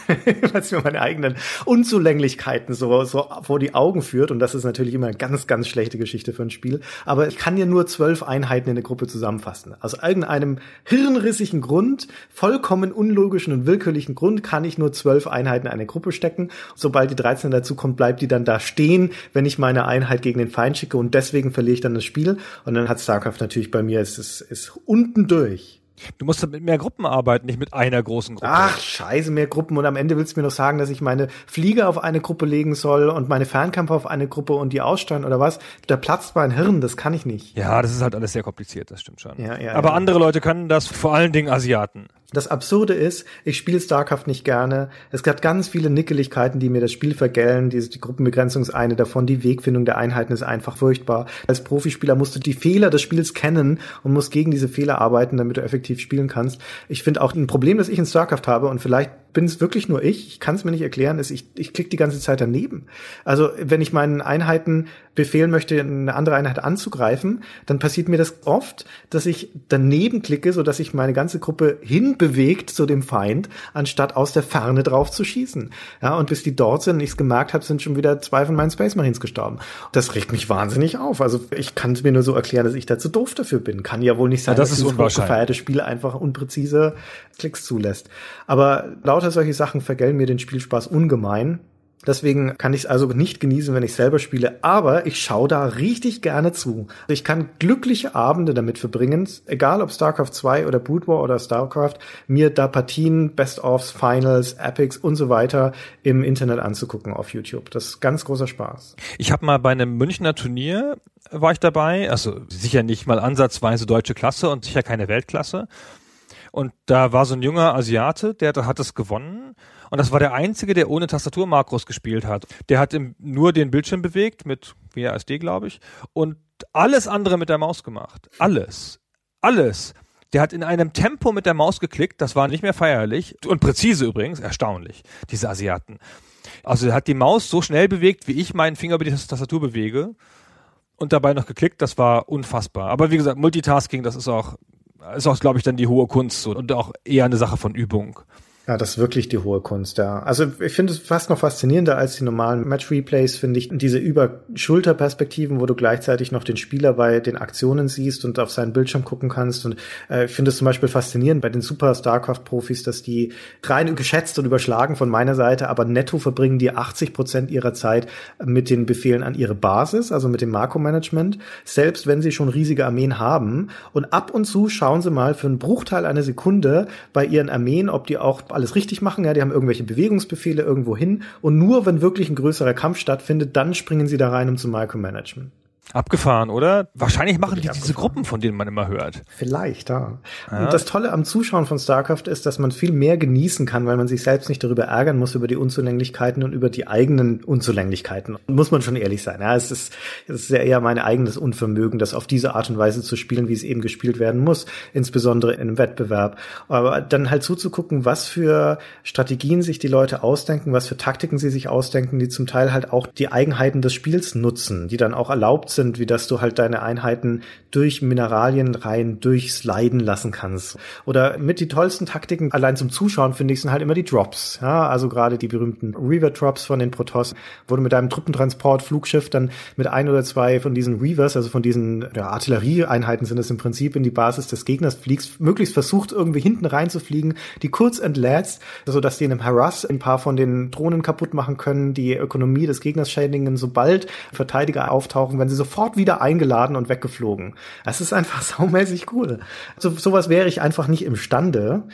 weil es mir meine eigenen Unzulänglichkeiten so, so vor die Augen führt. Und das ist natürlich immer eine ganz, ganz schlechte Geschichte für ein Spiel. Aber ich kann ja nur zwölf Einheiten in der Gruppe zusammenfassen. Aus irgendeinem hirnrissigen Grund, vollkommen unlogischen und willkürlichen Grund, kann ich nur zwölf Einheiten in eine Gruppe stecken. Sobald die 13 dazu kommt, bleibt die dann da stehen, wenn ich meine Einheit gegen den Feind schicke. Und deswegen verliere ich dann das Spiel. Und dann hat StarCraft natürlich bei mir, ist, ist, ist unten durch. Du musst mit mehr Gruppen arbeiten, nicht mit einer großen Gruppe. Ach, scheiße, mehr Gruppen. Und am Ende willst du mir noch sagen, dass ich meine Flieger auf eine Gruppe legen soll und meine Fernkämpfer auf eine Gruppe und die aussteuern oder was? Da platzt mein Hirn, das kann ich nicht. Ja, das ist halt alles sehr kompliziert, das stimmt schon. Ja, ja, Aber ja. andere Leute können das, vor allen Dingen Asiaten. Das Absurde ist, ich spiele StarCraft nicht gerne. Es gab ganz viele Nickeligkeiten, die mir das Spiel vergällen. Die, die Gruppenbegrenzung ist eine davon. Die Wegfindung der Einheiten ist einfach furchtbar. Als Profispieler musst du die Fehler des Spiels kennen und musst gegen diese Fehler arbeiten, damit du effektiv spielen kannst. Ich finde auch ein Problem, das ich in StarCraft habe und vielleicht bin es wirklich nur ich, ich kann es mir nicht erklären, ist, ich, ich klicke die ganze Zeit daneben. Also wenn ich meinen Einheiten befehlen möchte, eine andere Einheit anzugreifen, dann passiert mir das oft, dass ich daneben klicke, so dass ich meine ganze Gruppe hin hinbewegt zu dem Feind, anstatt aus der Ferne drauf zu schießen. Ja, und bis die dort sind und ich es gemerkt habe, sind schon wieder zwei von meinen Space Marines gestorben. Das regt mich wahnsinnig auf. Also ich kann es mir nur so erklären, dass ich da zu doof dafür bin. Kann ja wohl nicht sein, Ja, das dass unwahrscheinlich. gefeierte Spiel einfach unpräzise Klicks zulässt. Aber lauter solche Sachen vergällen mir den Spielspaß ungemein. Deswegen kann ich es also nicht genießen, wenn ich selber spiele, aber ich schaue da richtig gerne zu. Ich kann glückliche Abende damit verbringen, egal ob StarCraft 2 oder Brood War oder StarCraft, mir da Partien, Best-ofs, Finals, Epics und so weiter im Internet anzugucken auf YouTube. Das ist ganz großer Spaß. Ich habe mal bei einem Münchner Turnier war ich dabei, also sicher nicht mal ansatzweise deutsche Klasse und sicher keine Weltklasse. Und da war so ein junger Asiate, der hat es gewonnen. Und das war der einzige, der ohne Tastaturmakros gespielt hat. Der hat nur den Bildschirm bewegt mit WASD, glaube ich, und alles andere mit der Maus gemacht. Alles. Alles. Der hat in einem Tempo mit der Maus geklickt, das war nicht mehr feierlich und präzise übrigens, erstaunlich, diese Asiaten. Also er hat die Maus so schnell bewegt, wie ich meinen Finger über die Tastatur bewege und dabei noch geklickt, das war unfassbar. Aber wie gesagt, Multitasking, das ist auch, ist auch, glaube ich, dann die hohe Kunst und auch eher eine Sache von Übung. Ja, das ist wirklich die hohe Kunst, ja. Also ich finde es fast noch faszinierender als die normalen Match-Replays, finde ich, diese Über-Schulter-Perspektiven, wo du gleichzeitig noch den Spieler bei den Aktionen siehst und auf seinen Bildschirm gucken kannst. Und äh, ich finde es zum Beispiel faszinierend bei den Super StarCraft-Profis, dass die rein geschätzt und überschlagen von meiner Seite, aber netto verbringen die 80 Prozent ihrer Zeit mit den Befehlen an ihre Basis, also mit dem Makro-Management, selbst wenn sie schon riesige Armeen haben. Und ab und zu schauen sie mal für einen Bruchteil einer Sekunde bei ihren Armeen, ob die auch alles richtig machen. Ja, die haben irgendwelche Bewegungsbefehle irgendwo hin. Und nur wenn wirklich ein größerer Kampf stattfindet, dann springen sie da rein, um zu micromanagen. Abgefahren, oder? Wahrscheinlich machen die Wirklich diese abgefahren. Gruppen, von denen man immer hört. Vielleicht, ja. Und das Tolle am Zuschauen von StarCraft ist, dass man viel mehr genießen kann, weil man sich selbst nicht darüber ärgern muss, über die Unzulänglichkeiten und über die eigenen Unzulänglichkeiten. Muss man schon ehrlich sein. Ja, es ist, es ist ja eher mein eigenes Unvermögen, das auf diese Art und Weise zu spielen, wie es eben gespielt werden muss, insbesondere in einem Wettbewerb. Aber dann halt zuzugucken, was für Strategien sich die Leute ausdenken, was für Taktiken sie sich ausdenken, die zum Teil halt auch die Eigenheiten des Spiels nutzen, die dann auch erlaubt sind, wie dass du halt deine Einheiten durch Mineralien rein durchsliden lassen kannst. Oder mit die tollsten Taktiken, allein zum Zuschauen finde ich, sind halt immer die Drops. Ja, also gerade die berühmten Reaver Drops von den Protoss, wo du mit deinem Truppentransport, Flugschiff dann mit ein oder zwei von diesen Reavers, also von diesen ja, Artillerieeinheiten sind es im Prinzip in die Basis des Gegners fliegst, möglichst versucht irgendwie hinten reinzufliegen, die kurz entlädst, so dass die in einem Harass ein paar von den Drohnen kaputt machen können, die Ökonomie des Gegners schädigen, sobald Verteidiger auftauchen, wenn sie sofort wieder eingeladen und weggeflogen. Das ist einfach (laughs) saumäßig cool. So, sowas wäre ich einfach nicht imstande.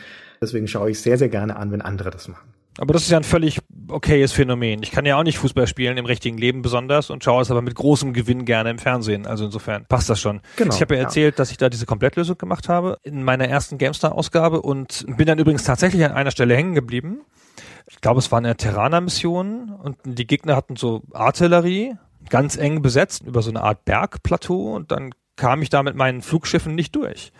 Deswegen schaue ich sehr, sehr gerne an, wenn andere das machen. Aber das ist ja ein völlig okayes Phänomen. Ich kann ja auch nicht Fußball spielen, im richtigen Leben besonders, und schaue es aber mit großem Gewinn gerne im Fernsehen. Also insofern passt das schon. Genau, ich habe ja ja. erzählt, dass ich da diese Komplettlösung gemacht habe in meiner ersten GameStar-Ausgabe und bin dann übrigens tatsächlich an einer Stelle hängen geblieben. Ich glaube, es war eine Terraner-Mission und die Gegner hatten so Artillerie, ganz eng besetzt, über so eine Art Bergplateau und dann kam ich da mit meinen Flugschiffen nicht durch.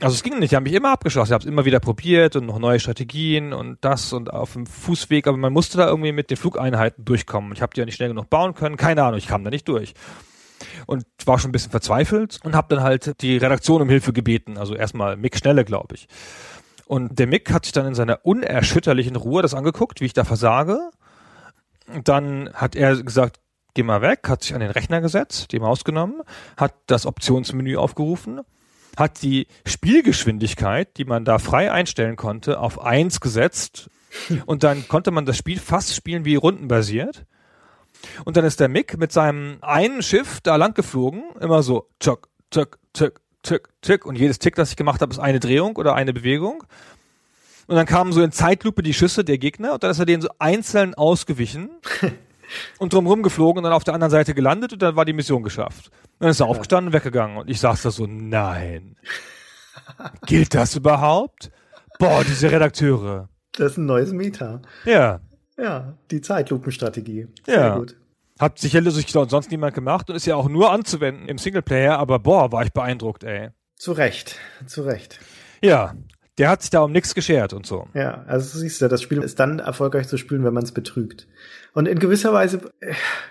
Also es ging nicht, die haben mich immer abgeschossen, ich habe es immer wieder probiert und noch neue Strategien und das und auf dem Fußweg, aber man musste da irgendwie mit den Flugeinheiten durchkommen. Ich habe die ja nicht schnell genug bauen können, keine Ahnung, ich kam da nicht durch. Und war schon ein bisschen verzweifelt und habe dann halt die Redaktion um Hilfe gebeten, also erstmal Mick Schnelle, glaube ich. Und der Mick hat sich dann in seiner unerschütterlichen Ruhe das angeguckt, wie ich da versage. Und dann hat er gesagt, geh mal weg, hat sich an den Rechner gesetzt, die Maus genommen, hat das Optionsmenü aufgerufen, hat die Spielgeschwindigkeit, die man da frei einstellen konnte, auf eins gesetzt (laughs) und dann konnte man das Spiel fast spielen wie rundenbasiert. Und dann ist der Mick mit seinem einen Schiff da lang geflogen, immer so tschak, tschak, tschak, tschak, tschak und jedes Tick, das ich gemacht habe, ist eine Drehung oder eine Bewegung. Und dann kamen so in Zeitlupe die Schüsse der Gegner und dann ist er denen so einzeln ausgewichen (laughs) und drumherum geflogen und dann auf der anderen Seite gelandet und dann war die Mission geschafft. Und dann ist er aufgestanden und weggegangen und ich saß da so, nein. Gilt das überhaupt? Boah, diese Redakteure. Das ist ein neues Meta. Ja. Ja, die Zeitlupenstrategie. Ja. Sehr gut. Hat sicherlich sonst niemand gemacht und ist ja auch nur anzuwenden im Singleplayer, aber boah, war ich beeindruckt, ey. Zu Recht, zu Recht. Ja, Der hat sich da um nichts geschert und so. Ja, also siehst du, das Spiel ist dann erfolgreich zu spielen, wenn man es betrügt. Und in gewisser Weise,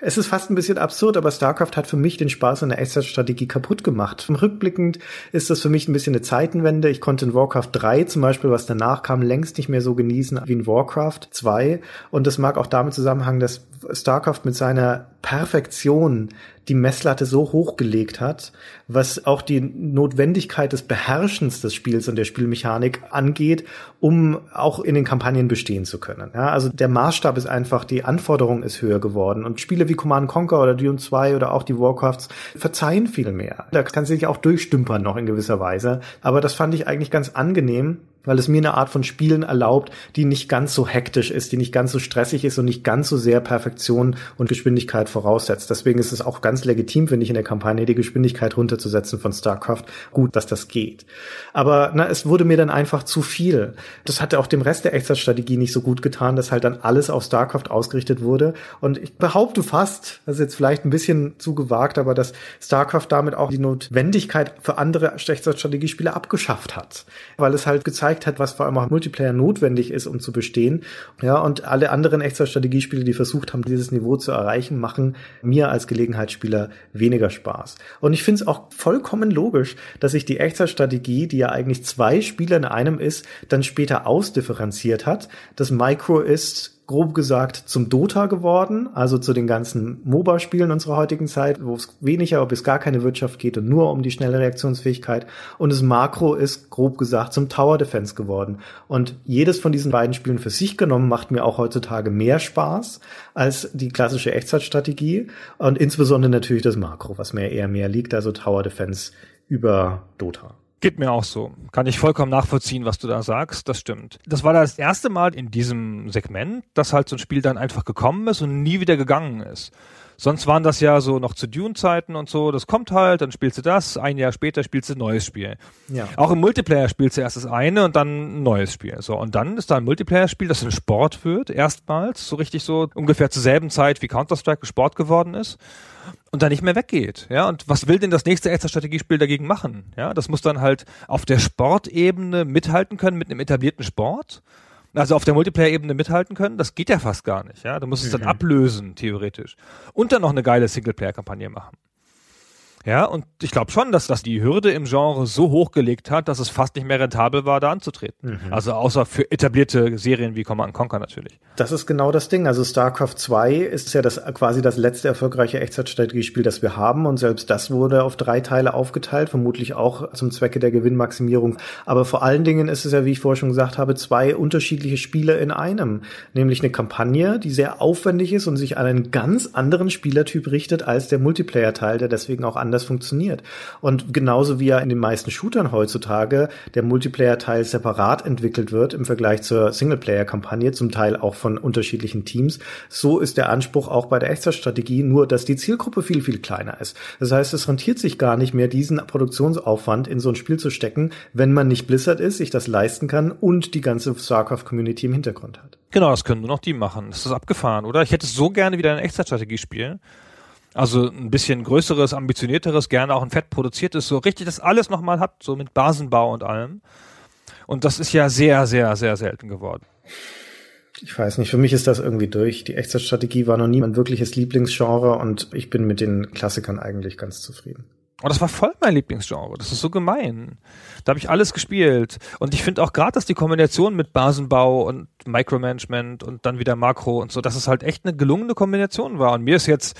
es ist fast ein bisschen absurd, aber StarCraft hat für mich den Spaß an der Echtzeitstrategie kaputt gemacht. Rückblickend ist das für mich ein bisschen eine Zeitenwende. Ich konnte in Warcraft 3 zum Beispiel, was danach kam, längst nicht mehr so genießen wie in Warcraft 2. Und das mag auch damit zusammenhängen, dass StarCraft mit seiner Perfektion die Messlatte so hochgelegt hat, was auch die Notwendigkeit des Beherrschens des Spiels und der Spielmechanik angeht, um auch in den Kampagnen bestehen zu können. Ja, also der Maßstab ist einfach, die Anforderung ist höher geworden und Spiele wie Command Conquer oder Dune 2 oder auch die Warcrafts verzeihen viel mehr. Da kann sich auch durchstümpern noch in gewisser Weise. Aber das fand ich eigentlich ganz angenehm, weil es mir eine Art von Spielen erlaubt, die nicht ganz so hektisch ist, die nicht ganz so stressig ist und nicht ganz so sehr Perfektion und Geschwindigkeit voraussetzt. Deswegen ist es auch ganz legitim, finde ich, in der Kampagne die Geschwindigkeit runterzusetzen von StarCraft. Gut, dass das geht. Aber na, es wurde mir dann einfach zu viel. Das hatte auch dem Rest der Echtzeitstrategie nicht so gut getan, dass halt dann alles auf StarCraft ausgerichtet wurde. Und ich behaupte fast, das ist jetzt vielleicht ein bisschen zu gewagt, aber dass StarCraft damit auch die Notwendigkeit für andere Echtzeitstrategiespiele abgeschafft hat. Weil es halt gezeigt gezeigt hat, was vor allem auch Multiplayer notwendig ist, um zu bestehen. Ja, und alle anderen extra Strategiespiele, die versucht haben, dieses Niveau zu erreichen, machen mir als Gelegenheitsspieler weniger Spaß. Und ich finde es auch vollkommen logisch, dass sich die Echtzeitstrategie, die ja eigentlich zwei Spieler in einem ist, dann später ausdifferenziert hat. Das Micro ist grob gesagt zum Dota geworden, also zu den ganzen MOBA-Spielen unserer heutigen Zeit, wo es weniger bis gar keine Wirtschaft geht und nur um die schnelle Reaktionsfähigkeit. Und das Makro ist grob gesagt zum Tower Defense geworden. Und jedes von diesen beiden Spielen für sich genommen macht mir auch heutzutage mehr Spaß als die klassische Echtzeitstrategie und insbesondere natürlich das Makro, was mir eher mehr liegt, also Tower Defense über Dota. Geht mir auch so. Kann ich vollkommen nachvollziehen, was du da sagst. Das stimmt. Das war das erste Mal in diesem Segment, dass halt so ein Spiel dann einfach gekommen ist und nie wieder gegangen ist. Sonst waren das ja so noch zu Dune-Zeiten und so. Das kommt halt, dann spielst du das, ein Jahr später spielst du ein neues Spiel. Ja. Auch im Multiplayer spielst du erst das eine und dann ein neues Spiel. So, und dann ist da ein Multiplayer-Spiel, das ein Sport wird, erstmals, so richtig so ungefähr zur selben Zeit wie Counter-Strike Sport geworden ist und dann nicht mehr weggeht. Ja, und was will denn das nächste Extra-Strategiespiel dagegen machen? Ja, das muss dann halt auf der Sportebene mithalten können mit einem etablierten Sport. Also auf der Multiplayer-Ebene mithalten können, das geht ja fast gar nicht. Ja, du musst es dann mhm. ablösen, theoretisch. Und dann noch eine geile Singleplayer-Kampagne machen. Ja, und ich glaube schon, dass das die Hürde im Genre so hochgelegt hat, dass es fast nicht mehr rentabel war, da anzutreten. Mhm. Also außer für etablierte Serien wie Command Conquer natürlich. Das ist genau das Ding. Also StarCraft 2 ist ja das quasi das letzte erfolgreiche Echtzeitstrategiespiel, das wir haben. Und selbst das wurde auf drei Teile aufgeteilt, vermutlich auch zum Zwecke der Gewinnmaximierung. Aber vor allen Dingen ist es ja, wie ich vorher schon gesagt habe, zwei unterschiedliche Spiele in einem. Nämlich eine Kampagne, die sehr aufwendig ist und sich an einen ganz anderen Spielertyp richtet als der Multiplayer-Teil, der deswegen auch anders funktioniert. Und genauso wie ja in den meisten Shootern heutzutage der Multiplayer-Teil separat entwickelt wird im Vergleich zur Singleplayer-Kampagne, zum Teil auch von unterschiedlichen Teams, so ist der Anspruch auch bei der Echtzeitstrategie, nur dass die Zielgruppe viel, viel kleiner ist. Das heißt, es rentiert sich gar nicht mehr, diesen Produktionsaufwand in so ein Spiel zu stecken, wenn man nicht Blizzard ist, sich das leisten kann und die ganze StarCraft-Community im Hintergrund hat. Genau, das können nur noch die machen. Das ist abgefahren, oder? Ich hätte so gerne wieder eine Echtzeitstrategie spielen. Also ein bisschen größeres, ambitionierteres, gerne auch ein fett produziertes, so richtig das alles nochmal hat, so mit Basenbau und allem. Und das ist ja sehr, sehr, sehr selten geworden. Ich weiß nicht, für mich ist das irgendwie durch. Die Echtzeitstrategie war noch nie mein wirkliches Lieblingsgenre und ich bin mit den Klassikern eigentlich ganz zufrieden. Oh, das war voll mein Lieblingsgenre. Das ist so gemein. Da habe ich alles gespielt. Und ich finde auch gerade, dass die Kombination mit Basenbau und Micromanagement und dann wieder Makro und so, dass es halt echt eine gelungene Kombination war. Und mir ist jetzt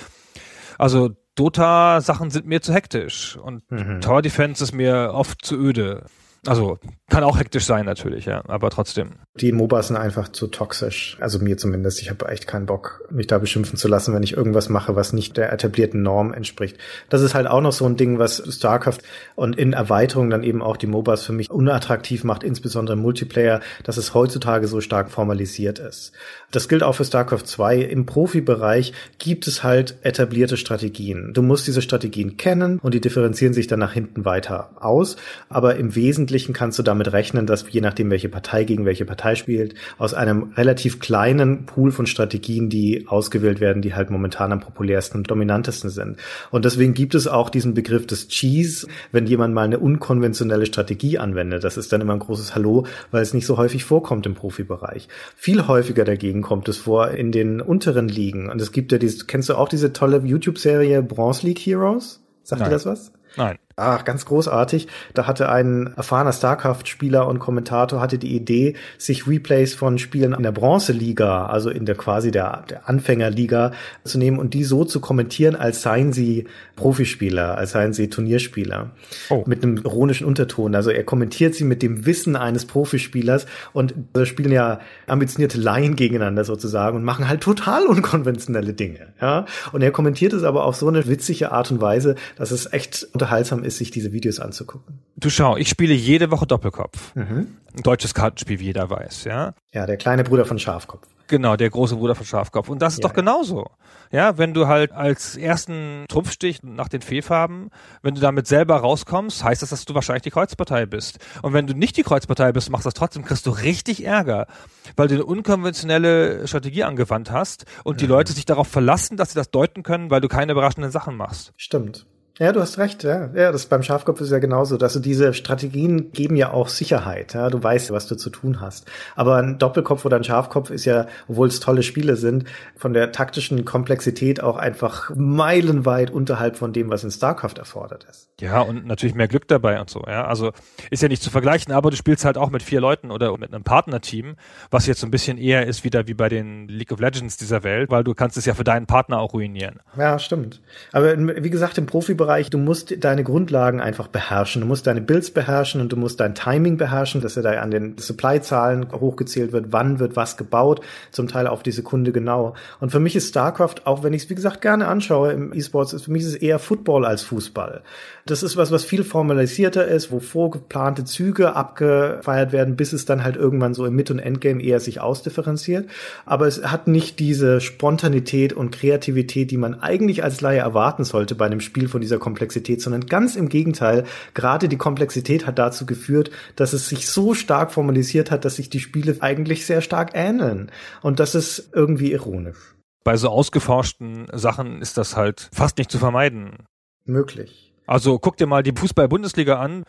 also Dota-Sachen sind mir zu hektisch und mhm. Tower Defense ist mir oft zu öde. Also kann auch hektisch sein natürlich, ja, aber trotzdem. Die MOBAs sind einfach zu toxisch. Also mir zumindest. Ich habe echt keinen Bock, mich da beschimpfen zu lassen, wenn ich irgendwas mache, was nicht der etablierten Norm entspricht. Das ist halt auch noch so ein Ding, was StarCraft und in Erweiterung dann eben auch die MOBAs für mich unattraktiv macht, insbesondere im Multiplayer, dass es heutzutage so stark formalisiert ist. Das gilt auch für StarCraft 2. Im Profibereich gibt es halt etablierte Strategien. Du musst diese Strategien kennen und die differenzieren sich dann nach hinten weiter aus. Aber im Wesentlichen kannst du damit rechnen, dass je nachdem, welche Partei gegen welche Partei Partei spielt, aus einem relativ kleinen Pool von Strategien, die ausgewählt werden, die halt momentan am populärsten und dominantesten sind. Und deswegen gibt es auch diesen Begriff des Cheese, wenn jemand mal eine unkonventionelle Strategie anwendet. Das ist dann immer ein großes Hallo, weil es nicht so häufig vorkommt im Profibereich. Viel häufiger dagegen kommt es vor in den unteren Ligen. Und es gibt ja dieses, kennst du auch diese tolle YouTube-Serie Bronze League Heroes? Sagt dir das was? Nein. Ach, ganz großartig. Da hatte ein erfahrener StarCraft-Spieler und Kommentator hatte die Idee, sich Replays von Spielen in der Bronzeliga, also in der quasi der, der Anfängerliga zu nehmen und die so zu kommentieren, als seien sie Profispieler, als seien sie Turnierspieler. Oh. Mit einem ironischen Unterton. Also er kommentiert sie mit dem Wissen eines Profispielers und da spielen ja ambitionierte Laien gegeneinander sozusagen und machen halt total unkonventionelle Dinge. Ja? Und er kommentiert es aber auf so eine witzige Art und Weise, dass es echt unterhaltsam ist, sich diese Videos anzugucken. Du schau, ich spiele jede Woche Doppelkopf. Ein deutsches Kartenspiel, wie jeder weiß, ja. Ja, der kleine Bruder von Schafkopf. Genau, der große Bruder von Schafkopf. Und das ist Ja, doch genauso. Ja, wenn du halt als ersten Trumpfstich nach den Fehlfarben, wenn du damit selber rauskommst, heißt das, dass du wahrscheinlich die Kreuzpartei bist. Und wenn du nicht die Kreuzpartei bist, machst das trotzdem, kriegst du richtig Ärger, weil du eine unkonventionelle Strategie angewandt hast und die Leute sich darauf verlassen, dass sie das deuten können, weil du keine überraschenden Sachen machst. Stimmt. Ja, du hast recht, ja. Ja, das beim Schafkopf ist ja genauso, dass du diese Strategien geben ja auch Sicherheit, ja. Du weißt, was du zu tun hast. Aber ein Doppelkopf oder ein Schafkopf ist ja, obwohl es tolle Spiele sind, von der taktischen Komplexität auch einfach meilenweit unterhalb von dem, was in StarCraft erfordert ist. Ja, und natürlich mehr Glück dabei und so, ja. Also ist ja nicht zu vergleichen, aber du spielst halt auch mit vier Leuten oder mit einem Partnerteam, was jetzt so ein bisschen eher ist wieder wie bei den League of Legends dieser Welt, weil du kannst es ja für deinen Partner auch ruinieren. Ja, stimmt. Aber wie gesagt, im Profibereich, du musst deine Grundlagen einfach beherrschen. Du musst deine Builds beherrschen und du musst dein Timing beherrschen, dass er da an den Supply-Zahlen hochgezählt wird, wann wird was gebaut, zum Teil auf die Sekunde genau. Und für mich ist StarCraft, auch wenn ich es, wie gesagt, gerne anschaue im E-Sports, für mich ist es eher Football als Fußball. Das ist was, was viel formalisierter ist, wo vorgeplante Züge abgefeiert werden, bis es dann halt irgendwann so im Mid- und Endgame eher sich ausdifferenziert. Aber es hat nicht diese Spontanität und Kreativität, die man eigentlich als Laie erwarten sollte bei einem Spiel von dieser Komplexität, sondern ganz im Gegenteil. Gerade die Komplexität hat dazu geführt, dass es sich so stark formalisiert hat, dass sich die Spiele eigentlich sehr stark ähneln. Und das ist irgendwie ironisch. Bei so ausgeforschten Sachen ist das halt fast nicht zu vermeiden. Möglich. Also guck dir mal die Fußball-Bundesliga an.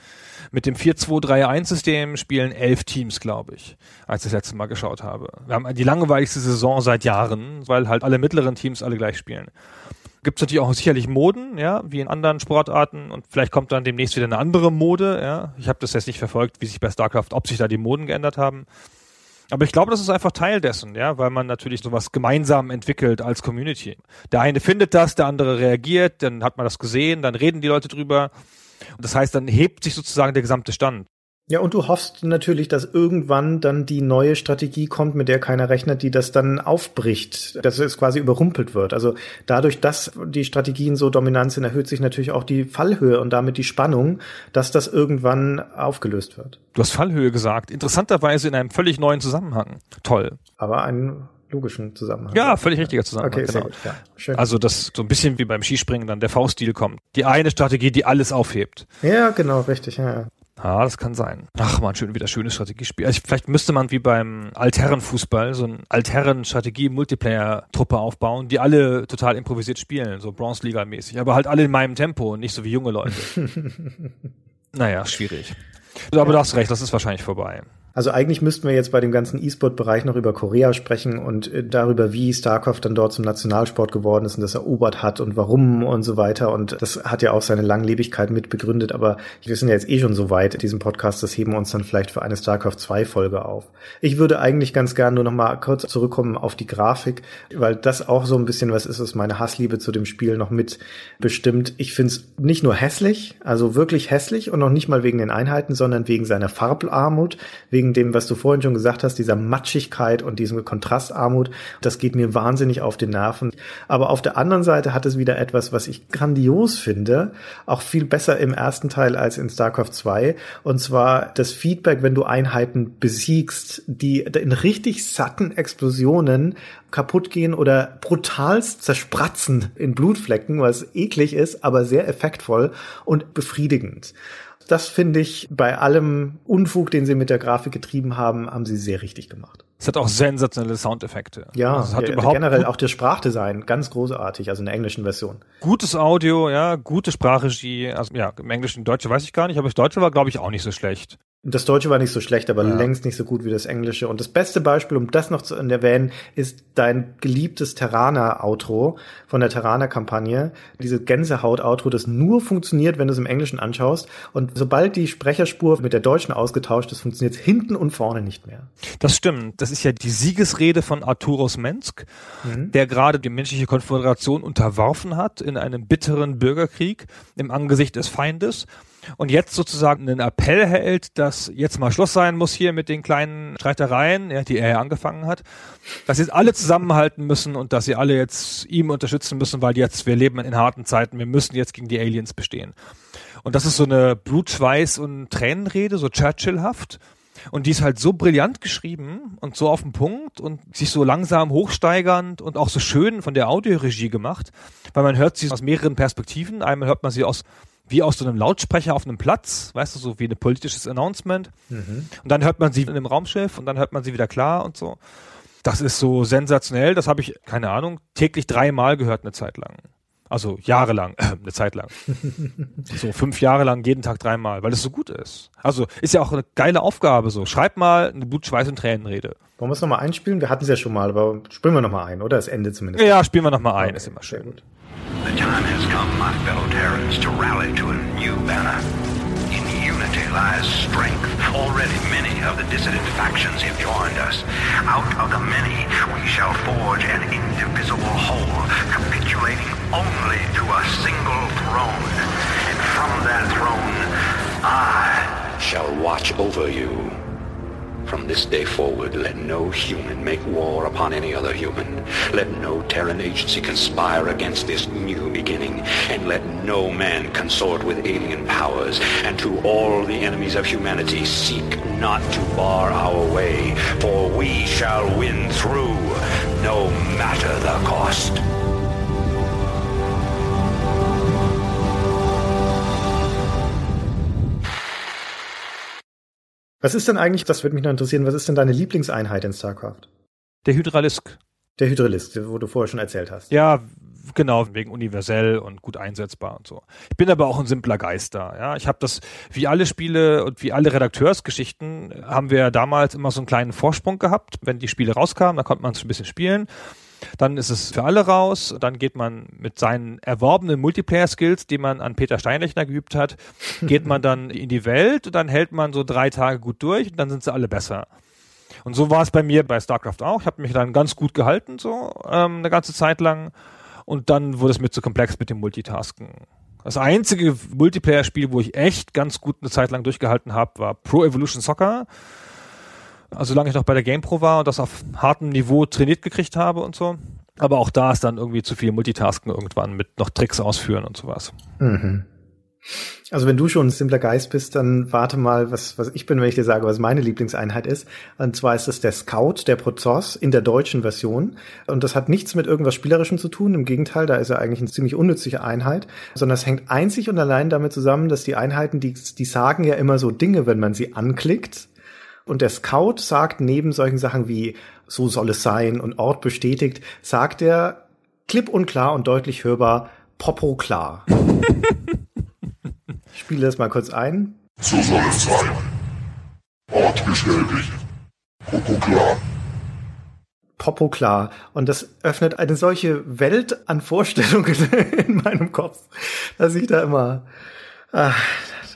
Mit dem 4-2-3-1-System spielen elf Teams, glaube ich, als ich das letzte Mal geschaut habe. Wir haben die langweiligste Saison seit Jahren, weil halt alle mittleren Teams alle gleich spielen. Gibt es natürlich auch sicherlich Moden, ja, wie in anderen Sportarten und vielleicht kommt dann demnächst wieder eine andere Mode, ja. Ich habe das jetzt nicht verfolgt, wie sich bei StarCraft, ob sich da die Moden geändert haben. Aber ich glaube, das ist einfach Teil dessen, ja, weil man natürlich sowas gemeinsam entwickelt als Community. Der eine findet das, der andere reagiert, dann hat man das gesehen, dann reden die Leute drüber. Und das heißt, dann hebt sich sozusagen der gesamte Stand. Ja, und du hoffst natürlich, dass irgendwann dann die neue Strategie kommt, mit der keiner rechnet, die das dann aufbricht, dass es quasi überrumpelt wird. Also dadurch, dass die Strategien so dominant sind, erhöht sich natürlich auch die Fallhöhe und damit die Spannung, dass das irgendwann aufgelöst wird. Du hast Fallhöhe gesagt. Interessanterweise in einem völlig neuen Zusammenhang. Toll. Aber einen logischen Zusammenhang. Ja, völlig richtiger Zusammenhang. Okay, sehr genau. gut. Ja, schön. Also das so ein bisschen wie beim Skispringen dann der V-Stil kommt. Die eine Strategie, die alles aufhebt. ja, genau, richtig. Ja, ja. Ah, das kann sein. Ach man, schön wieder schönes Strategiespiel. Also vielleicht müsste man wie beim Altherrenfußball so ein Altherren-Strategie-Multiplayer-Truppe aufbauen, die alle total improvisiert spielen, so Bronze-Liga-mäßig, aber halt alle in meinem Tempo und nicht so wie junge Leute. (laughs) naja, schwierig. Aber du hast recht, das ist wahrscheinlich vorbei. Also eigentlich müssten wir jetzt bei dem ganzen E-Sport-Bereich noch über Korea sprechen und äh, darüber, wie StarCraft dann dort zum Nationalsport geworden ist und das erobert hat und warum und so weiter. Und das hat ja auch seine Langlebigkeit mit begründet. Aber wir sind ja jetzt eh schon so weit in diesem Podcast, das heben wir uns dann vielleicht für eine StarCraft 2 Folge auf. Ich würde eigentlich ganz gern nur noch mal kurz zurückkommen auf die Grafik, weil das auch so ein bisschen was ist, was meine Hassliebe zu dem Spiel noch mit bestimmt. Ich finde es nicht nur hässlich, also wirklich hässlich und noch nicht mal wegen den Einheiten, sondern wegen seiner Farbarmut, wegen dem, was du vorhin schon gesagt hast, dieser Matschigkeit und diesem Kontrastarmut. Das geht mir wahnsinnig auf den Nerven. Aber auf der anderen Seite hat es wieder etwas, was ich grandios finde, auch viel besser im ersten Teil als in StarCraft 2. Und zwar das Feedback, wenn du Einheiten besiegst, die in richtig satten Explosionen kaputt gehen oder brutalst zerspratzen in Blutflecken, was eklig ist, aber sehr effektvoll und befriedigend. Das finde ich, bei allem Unfug, den sie mit der Grafik getrieben haben, haben sie sehr richtig gemacht. Es hat auch sensationelle Soundeffekte. Ja, also es hat ja, überhaupt generell auch das Sprachdesign, ganz großartig, also in der englischen Version. gutes Audio, ja, gute Sprachregie. Also ja, im Englischen, Deutsche weiß ich gar nicht, aber das Deutsche war, glaube ich, auch nicht so schlecht. Das Deutsche war nicht so schlecht, aber Ja. längst nicht so gut wie das Englische. Und das beste Beispiel, um das noch zu erwähnen, ist dein geliebtes Terraner-Outro von der Terraner-Kampagne. Diese Gänsehaut-Outro, das nur funktioniert, wenn du es im Englischen anschaust. Und sobald die Sprecherspur mit der deutschen ausgetauscht ist, funktioniert es hinten und vorne nicht mehr. Das stimmt. Das ist ja die Siegesrede von Arturos Mensk, der gerade die menschliche Konföderation unterworfen hat in einem bitteren Bürgerkrieg im Angesicht des Feindes und jetzt sozusagen einen Appell hält, dass jetzt mal Schluss sein muss hier mit den kleinen Streitereien, ja, die er ja angefangen hat, dass jetzt alle zusammenhalten müssen und dass sie alle jetzt ihm unterstützen müssen, weil jetzt wir leben in harten Zeiten, wir müssen jetzt gegen die Aliens bestehen. Und das ist so eine Blutschweiß- und Tränenrede, so Churchill-haft. Und die ist halt so brillant geschrieben und so auf den Punkt und sich so langsam hochsteigernd und auch so schön von der Audioregie gemacht, weil man hört sie aus mehreren Perspektiven. Einmal hört man sie aus wie aus so einem Lautsprecher auf einem Platz, weißt du, so wie ein politisches Announcement. Und dann hört man sie in einem Raumschiff und dann hört man sie wieder klar und so. Das ist so sensationell. Das habe ich, keine Ahnung, täglich dreimal gehört eine Zeit lang. Also jahrelang, äh, eine Zeit lang. (laughs) so fünf Jahre lang, jeden Tag dreimal, weil es so gut ist. Also ist ja auch eine geile Aufgabe so. Schreib mal eine Blut, Schweiß und Tränenrede. Wollen wir es nochmal einspielen? Wir hatten es ja schon mal, aber spielen wir nochmal ein, oder? Das Ende zumindest. Ja, spielen wir nochmal ein, ist immer Sehr schön. gut. The time has come, my fellow Terrans, to rally to a new banner. In unity lies strength. Already many of the dissident factions have joined us. Out of the many, we shall forge an indivisible whole, capitulating only to a single throne. And from that throne, I shall watch over you. From this day forward, let no human make war upon any other human. Let no Terran agency conspire against this new beginning. And let no man consort with alien powers. And to all the enemies of humanity, seek not to bar our way, for we shall win through, no matter the cost. Was ist denn eigentlich, das würde mich noch interessieren, was ist denn deine Lieblingseinheit in StarCraft? Der Hydralisk. Der Hydralist, wo du vorher schon erzählt hast. Ja, genau, wegen universell und gut einsetzbar und so. Ich bin aber auch ein simpler Geister. Ja, ich habe das wie alle Spiele und wie alle Redakteursgeschichten haben wir damals immer so einen kleinen Vorsprung gehabt, wenn die Spiele rauskamen, da konnte man es ein bisschen spielen. Dann ist es für alle raus. Dann geht man mit seinen erworbenen Multiplayer-Skills, die man an Peter Steinlechner geübt hat, geht man dann in die Welt und dann hält man so drei Tage gut durch und dann sind sie alle besser. Und so war es bei mir bei StarCraft auch. Ich habe mich dann ganz gut gehalten, so ähm, eine ganze Zeit lang. Und dann wurde es mir zu komplex mit dem Multitasken. Das einzige Multiplayer-Spiel, wo ich echt ganz gut eine Zeit lang durchgehalten habe, war Pro Evolution Soccer. Also solange ich noch bei der GamePro war und das auf hartem Niveau trainiert gekriegt habe und so. Aber auch da ist dann irgendwie zu viel Multitasken irgendwann mit noch Tricks ausführen und sowas. Mhm. Also wenn du schon ein simpler Geist bist, dann warte mal, was, was ich bin, wenn ich dir sage, was meine Lieblingseinheit ist. Und zwar ist es der Scout, der Prozess in der deutschen Version. Und das hat nichts mit irgendwas Spielerischem zu tun. Im Gegenteil, da ist er eigentlich eine ziemlich unnützliche Einheit. Sondern es hängt einzig und allein damit zusammen, dass die Einheiten, die, die sagen ja immer so Dinge, wenn man sie anklickt. Und der Scout sagt neben solchen Sachen wie so soll es sein und Ort bestätigt, sagt er klipp und klar und deutlich hörbar Popo klar. (laughs) Ich spiele das mal kurz ein. So soll es sein. Ort bestätigt. Popo klar. Popo klar. Und das öffnet eine solche Welt an Vorstellungen (laughs) in meinem Kopf, dass ich da immer, ah,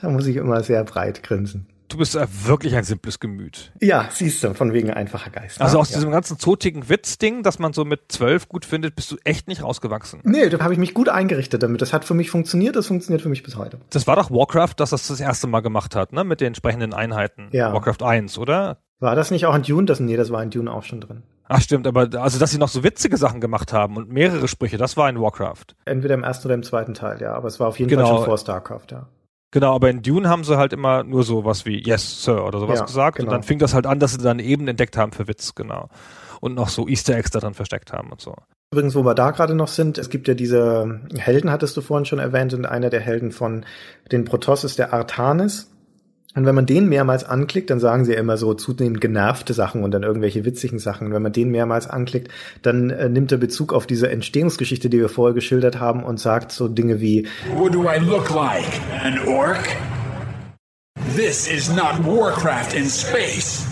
da muss ich immer sehr breit grinsen. Du bist äh, wirklich ein simples Gemüt. Ja, siehst du, von wegen einfacher Geist. Also aus ja. diesem ganzen zotigen Witz-Ding, das man so mit zwölf gut findet, bist du echt nicht rausgewachsen. Nee, da habe ich mich gut eingerichtet damit. Das hat für mich funktioniert, das funktioniert für mich bis heute. Das war doch Warcraft, das das das erste Mal gemacht hat, ne? Mit den entsprechenden Einheiten. Ja. Warcraft 1, oder? War das nicht auch in Dune? Das, nee, das war in Dune auch schon drin. Ach stimmt, aber also dass sie noch so witzige Sachen gemacht haben und mehrere Sprüche, das war in Warcraft. Entweder im ersten oder im zweiten Teil, ja. Aber es war auf jeden Genau. Fall schon vor StarCraft, ja. Genau, aber in Dune haben sie halt immer nur so was wie Yes, Sir oder sowas Ja, gesagt. genau. Und dann fing das halt an, dass sie dann eben entdeckt haben für Witz, genau. Und noch so Easter Eggs da drin versteckt haben und so. Übrigens, wo wir da gerade noch sind, es gibt ja diese Helden, hattest du vorhin schon erwähnt, und einer der Helden von den Protoss ist der Artanis. Und wenn man den mehrmals anklickt, dann sagen sie ja immer so zunehmend genervte Sachen und dann irgendwelche witzigen Sachen. Und wenn man den mehrmals anklickt, dann äh, nimmt er Bezug auf diese Entstehungsgeschichte, die wir vorher geschildert haben und sagt so Dinge wie, What do I look like? An orc? This is not Warcraft in space.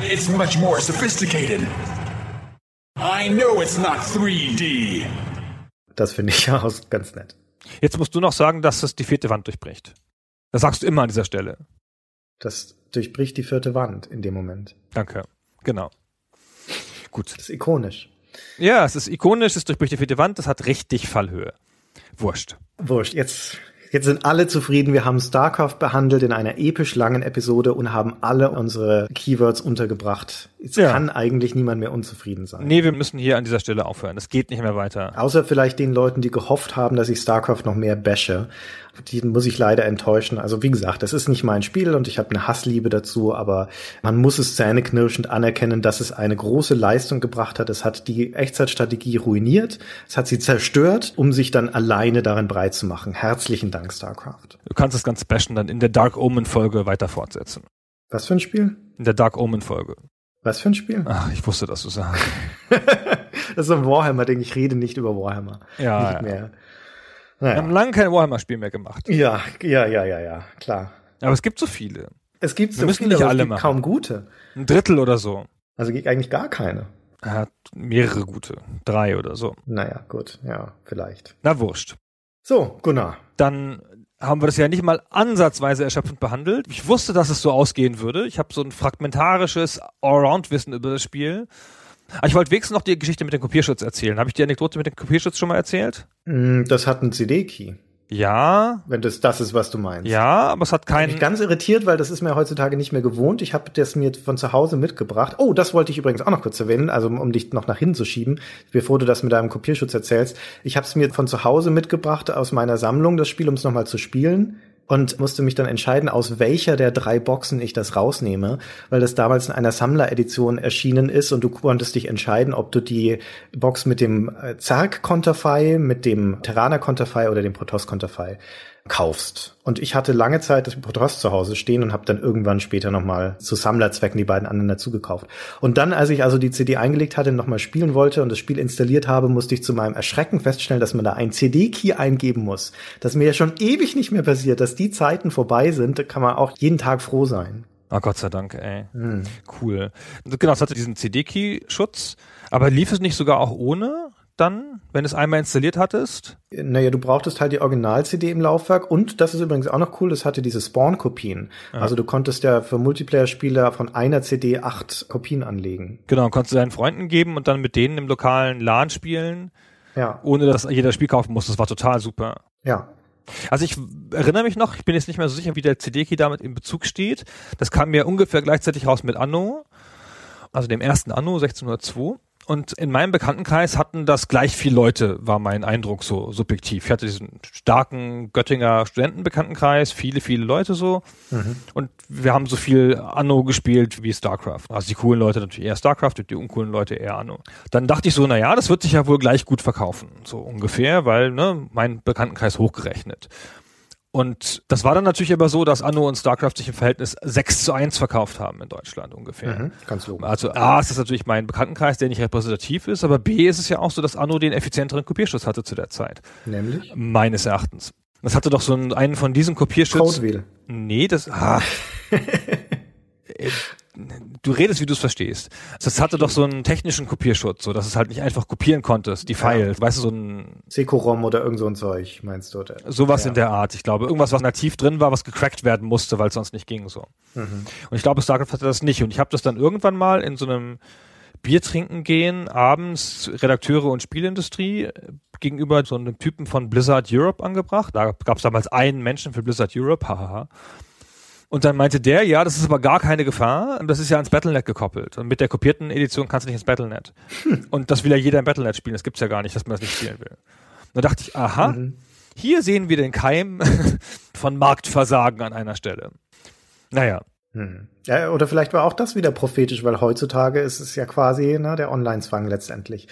It's much more sophisticated. I know it's not 3D. das finde ich (laughs) ja auch ganz nett. Jetzt musst du noch sagen, dass es die vierte Wand durchbricht. Das sagst du immer an dieser Stelle. Das durchbricht die vierte Wand in dem Moment. Danke. Genau. Gut. Das ist ikonisch. Ja, es ist ikonisch, es durchbricht die vierte Wand, das hat richtig Fallhöhe. Wurscht. Wurscht, jetzt, jetzt sind alle zufrieden. Wir haben StarCraft behandelt in einer episch langen Episode und haben alle unsere Keywords untergebracht. Jetzt Ja. kann eigentlich niemand mehr unzufrieden sein. Nee, wir müssen hier an dieser Stelle aufhören. Es geht nicht mehr weiter. Außer vielleicht den Leuten, die gehofft haben, dass ich StarCraft noch mehr bashe. Die muss ich leider enttäuschen. Also wie gesagt, das ist nicht mein Spiel und ich habe eine Hassliebe dazu, aber man muss es zähneknirschend anerkennen, dass es eine große Leistung gebracht hat. Es hat die Echtzeitstrategie ruiniert, es hat sie zerstört, um sich dann alleine darin breit zu machen. Herzlichen Dank, StarCraft. Du kannst das ganze Bashen dann in der Dark Omen Folge weiter fortsetzen. Was für ein Spiel? In der Dark Omen Folge. Was für ein Spiel? Ach, ich wusste, dass du sagst. (laughs) Das ist ein Warhammer-Ding. Ich rede nicht über Warhammer. Ja, Nicht ja. Mehr. Wir haben Naja. lange kein Warhammer-Spiel mehr gemacht. Ja, ja, ja, ja, ja, klar. Aber es gibt so viele. Es gibt Wir so müssen viele, nicht alle es gibt machen. kaum gute. Ein Drittel oder so. Also eigentlich gar keine. Er hat mehrere gute. Drei oder so. Naja, gut, ja, vielleicht. Na, wurscht. So, Gunnar. Dann haben wir das ja nicht mal ansatzweise erschöpfend behandelt. Ich wusste, dass es so ausgehen würde. Ich habe so ein fragmentarisches Allround-Wissen über das Spiel. Aber ich wollte wenigstens noch die Geschichte mit dem Kopierschutz erzählen. Habe ich die Anekdote mit dem Kopierschutz schon mal erzählt? Mm, Das hat einen CD-Key, Ja, wenn das das ist, was du meinst. ja, aber es hat Ich bin keinen. ganz irritiert, weil das ist mir heutzutage nicht mehr gewohnt. Ich habe das mir von zu Hause mitgebracht. Oh, das wollte ich übrigens auch noch kurz erwähnen, also um dich noch nach hinten zu schieben, bevor du das mit deinem Kopierschutz erzählst. Ich habe es mir von zu Hause mitgebracht aus meiner Sammlung, das Spiel, um es nochmal zu spielen. Und musste mich dann entscheiden, aus welcher der drei Boxen ich das rausnehme, weil das damals in einer Sammleredition erschienen ist und du konntest dich entscheiden, ob du die Box mit dem äh, Zerg-Konterfei, mit dem Terraner-Konterfei oder dem Protoss-Konterfei kaufst. Und ich hatte lange Zeit das Protoss zu Hause stehen und habe dann irgendwann später nochmal zu Sammlerzwecken die beiden anderen dazu gekauft. Und dann, als ich also die CD eingelegt hatte und nochmal spielen wollte und das Spiel installiert habe, musste ich zu meinem Erschrecken feststellen, dass man da einen CD-Key eingeben muss. Das mir ja schon ewig nicht mehr passiert, dass die Zeiten vorbei sind, da kann man auch jeden Tag froh sein. Oh Gott sei Dank, ey. Hm. Cool. Genau, es hatte diesen CD-Key-Schutz. Aber lief es nicht sogar auch ohne dann, wenn es einmal installiert hattest? Naja, du brauchtest halt die Original-CD im Laufwerk und das ist übrigens auch noch cool, das hatte diese Spawn-Kopien. Also du konntest ja für Multiplayer-Spieler von einer CD acht Kopien anlegen. Genau, konntest du deinen Freunden geben und dann mit denen im lokalen LAN spielen, Ja, ohne dass jeder Spiel kaufen muss. Das war total super. ja. Also ich erinnere mich noch, ich bin jetzt nicht mehr so sicher, wie der CD-Key damit in Bezug steht. Das kam mir ungefähr gleichzeitig raus mit Anno, also dem ersten Anno 1602. Und in meinem Bekanntenkreis hatten das gleich viele Leute, war mein Eindruck so subjektiv. Ich hatte diesen starken Göttinger Studentenbekanntenkreis, viele, viele Leute so. Und wir haben so viel Anno gespielt wie StarCraft. Also die coolen Leute natürlich eher StarCraft und die uncoolen Leute eher Anno. Dann dachte ich so, na ja, das wird sich ja wohl gleich gut verkaufen. So ungefähr, weil, ne, mein Bekanntenkreis hochgerechnet. Und das war dann natürlich aber so, dass Anno und StarCraft sich im Verhältnis 6 zu 1 verkauft haben in Deutschland ungefähr. Mhm, ganz logisch. Also A ist das natürlich mein Bekanntenkreis, der nicht repräsentativ ist, aber B ist es ja auch so, dass Anno den effizienteren Kopierschutz hatte zu der Zeit. Nämlich Meines Erachtens. Das hatte doch so einen, einen von diesen Kopierschutz. Codewheel. Nee, das. Ah. (laughs) Du redest, wie du es verstehst. Das hatte doch so einen technischen Kopierschutz, so dass es halt nicht einfach kopieren konntest, die Files. Weißt du, so ein Sekorom oder irgend so ein Zeug, meinst du? Oder? sowas Ja. in der Art. Ich glaube, irgendwas, was nativ drin war, was gecrackt werden musste, weil es sonst nicht ging so. Mhm. Und ich glaube, StarCraft hatte das nicht. Und ich habe das dann irgendwann mal in so einem Bier trinken gehen, abends Redakteure und Spielindustrie äh, gegenüber so einem Typen von Blizzard Europe angebracht. Da gab es damals einen Menschen für Blizzard Europe, hahaha. Und dann meinte der, ja, das ist aber gar keine Gefahr, das ist ja ans Battlenet gekoppelt. Und mit der kopierten Edition kannst du nicht ins Battlenet. Und das will ja jeder im Battlenet spielen, das gibt's ja gar nicht, dass man das nicht spielen will. Und da dachte ich, aha, Hier sehen wir den Keim (laughs) von Marktversagen an einer Stelle. Naja. Hm. Ja, oder vielleicht war auch das wieder prophetisch, weil heutzutage ist es ja quasi ne, der Online-Zwang letztendlich.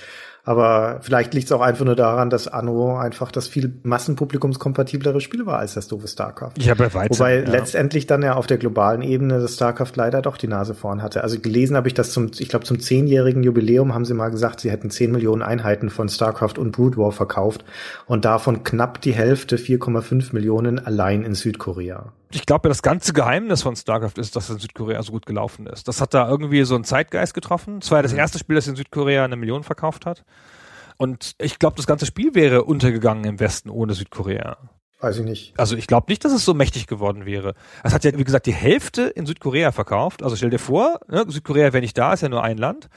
Aber vielleicht liegt es auch einfach nur daran, dass Anno einfach das viel massenpublikumskompatiblere Spiel war als das doofe StarCraft. Ja, bei weitem, Wobei ja. letztendlich dann ja auf der globalen Ebene das StarCraft leider doch die Nase vorn hatte. Also gelesen habe ich das zum, ich glaube zum zehnjährigen Jubiläum haben sie mal gesagt, sie hätten 10 Millionen Einheiten von StarCraft und Brood War verkauft und davon knapp die Hälfte, 4,5 Millionen allein in Südkorea. Ich glaube, das ganze Geheimnis von StarCraft ist, dass es in Südkorea so gut gelaufen ist. Das hat da irgendwie so einen Zeitgeist getroffen. Das war ja das erste Spiel, das in Südkorea eine Million verkauft hat. Und ich glaube, das ganze Spiel wäre untergegangen im Westen ohne Südkorea. Weiß ich nicht. Also ich glaube nicht, dass es so mächtig geworden wäre. Es hat ja, wie gesagt, die Hälfte in Südkorea verkauft. Also stell dir vor, ne, Südkorea wäre nicht da, ist ja nur ein Land.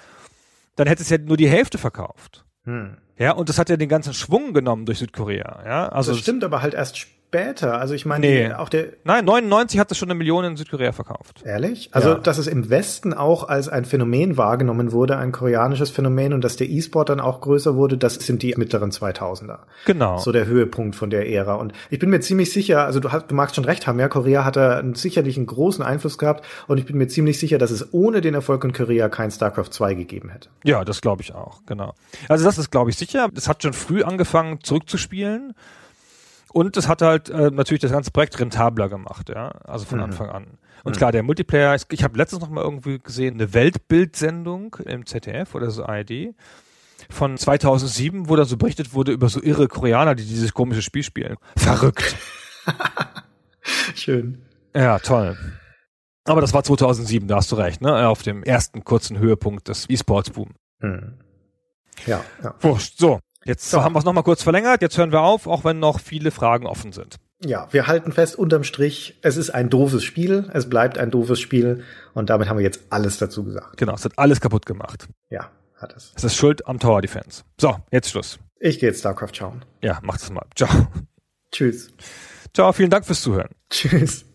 Dann hätte es ja nur die Hälfte verkauft. Hm. Ja, und das hat ja den ganzen Schwung genommen durch Südkorea. Ja, also das stimmt aber halt erst später. Also ich meine, Nee. auch der Nein, 99 hat es schon eine Million in Südkorea verkauft. Ehrlich? Also, Ja. dass es im Westen auch als ein Phänomen wahrgenommen wurde, ein koreanisches Phänomen und dass der E-Sport dann auch größer wurde, das sind die mittleren 2000er. Genau. So der Höhepunkt von der Ära. Und ich bin mir ziemlich sicher, also du, hast, du magst schon recht haben, ja, Korea hat da sicherlich einen großen Einfluss gehabt und ich bin mir ziemlich sicher, dass es ohne den Erfolg in Korea kein StarCraft 2 gegeben hätte. Ja, das glaube ich auch, genau. Also das ist, glaube ich, sicher. Es hat schon früh angefangen, zurückzuspielen. Und es hat halt äh, natürlich das ganze Projekt rentabler gemacht, ja, also von Mhm. Anfang an. Und klar, der Multiplayer, ich, ich habe letztens noch mal irgendwie gesehen, eine Weltbildsendung im ZDF oder so ARD von 2007, wo dann so berichtet wurde über so irre Koreaner, die dieses komische Spiel spielen. Verrückt. (laughs) Schön. Ja, toll. Aber das war 2007, da hast du recht, ne? Auf dem ersten kurzen Höhepunkt des E-Sports-Boom. Hm. Ja, ja. Wurscht. So, jetzt haben wir es nochmal kurz verlängert. Jetzt hören wir auf, auch wenn noch viele Fragen offen sind. Ja, wir halten fest, unterm Strich, es ist ein doofes Spiel, es bleibt ein doofes Spiel und damit haben wir jetzt alles dazu gesagt. Genau, es hat alles kaputt gemacht. Ja, hat es. Es ist Schuld am Tower Defense. So, jetzt Schluss. Ich gehe jetzt StarCraft schauen. Ja, macht es mal. Ciao. Tschüss. Ciao, vielen Dank fürs Zuhören. Tschüss.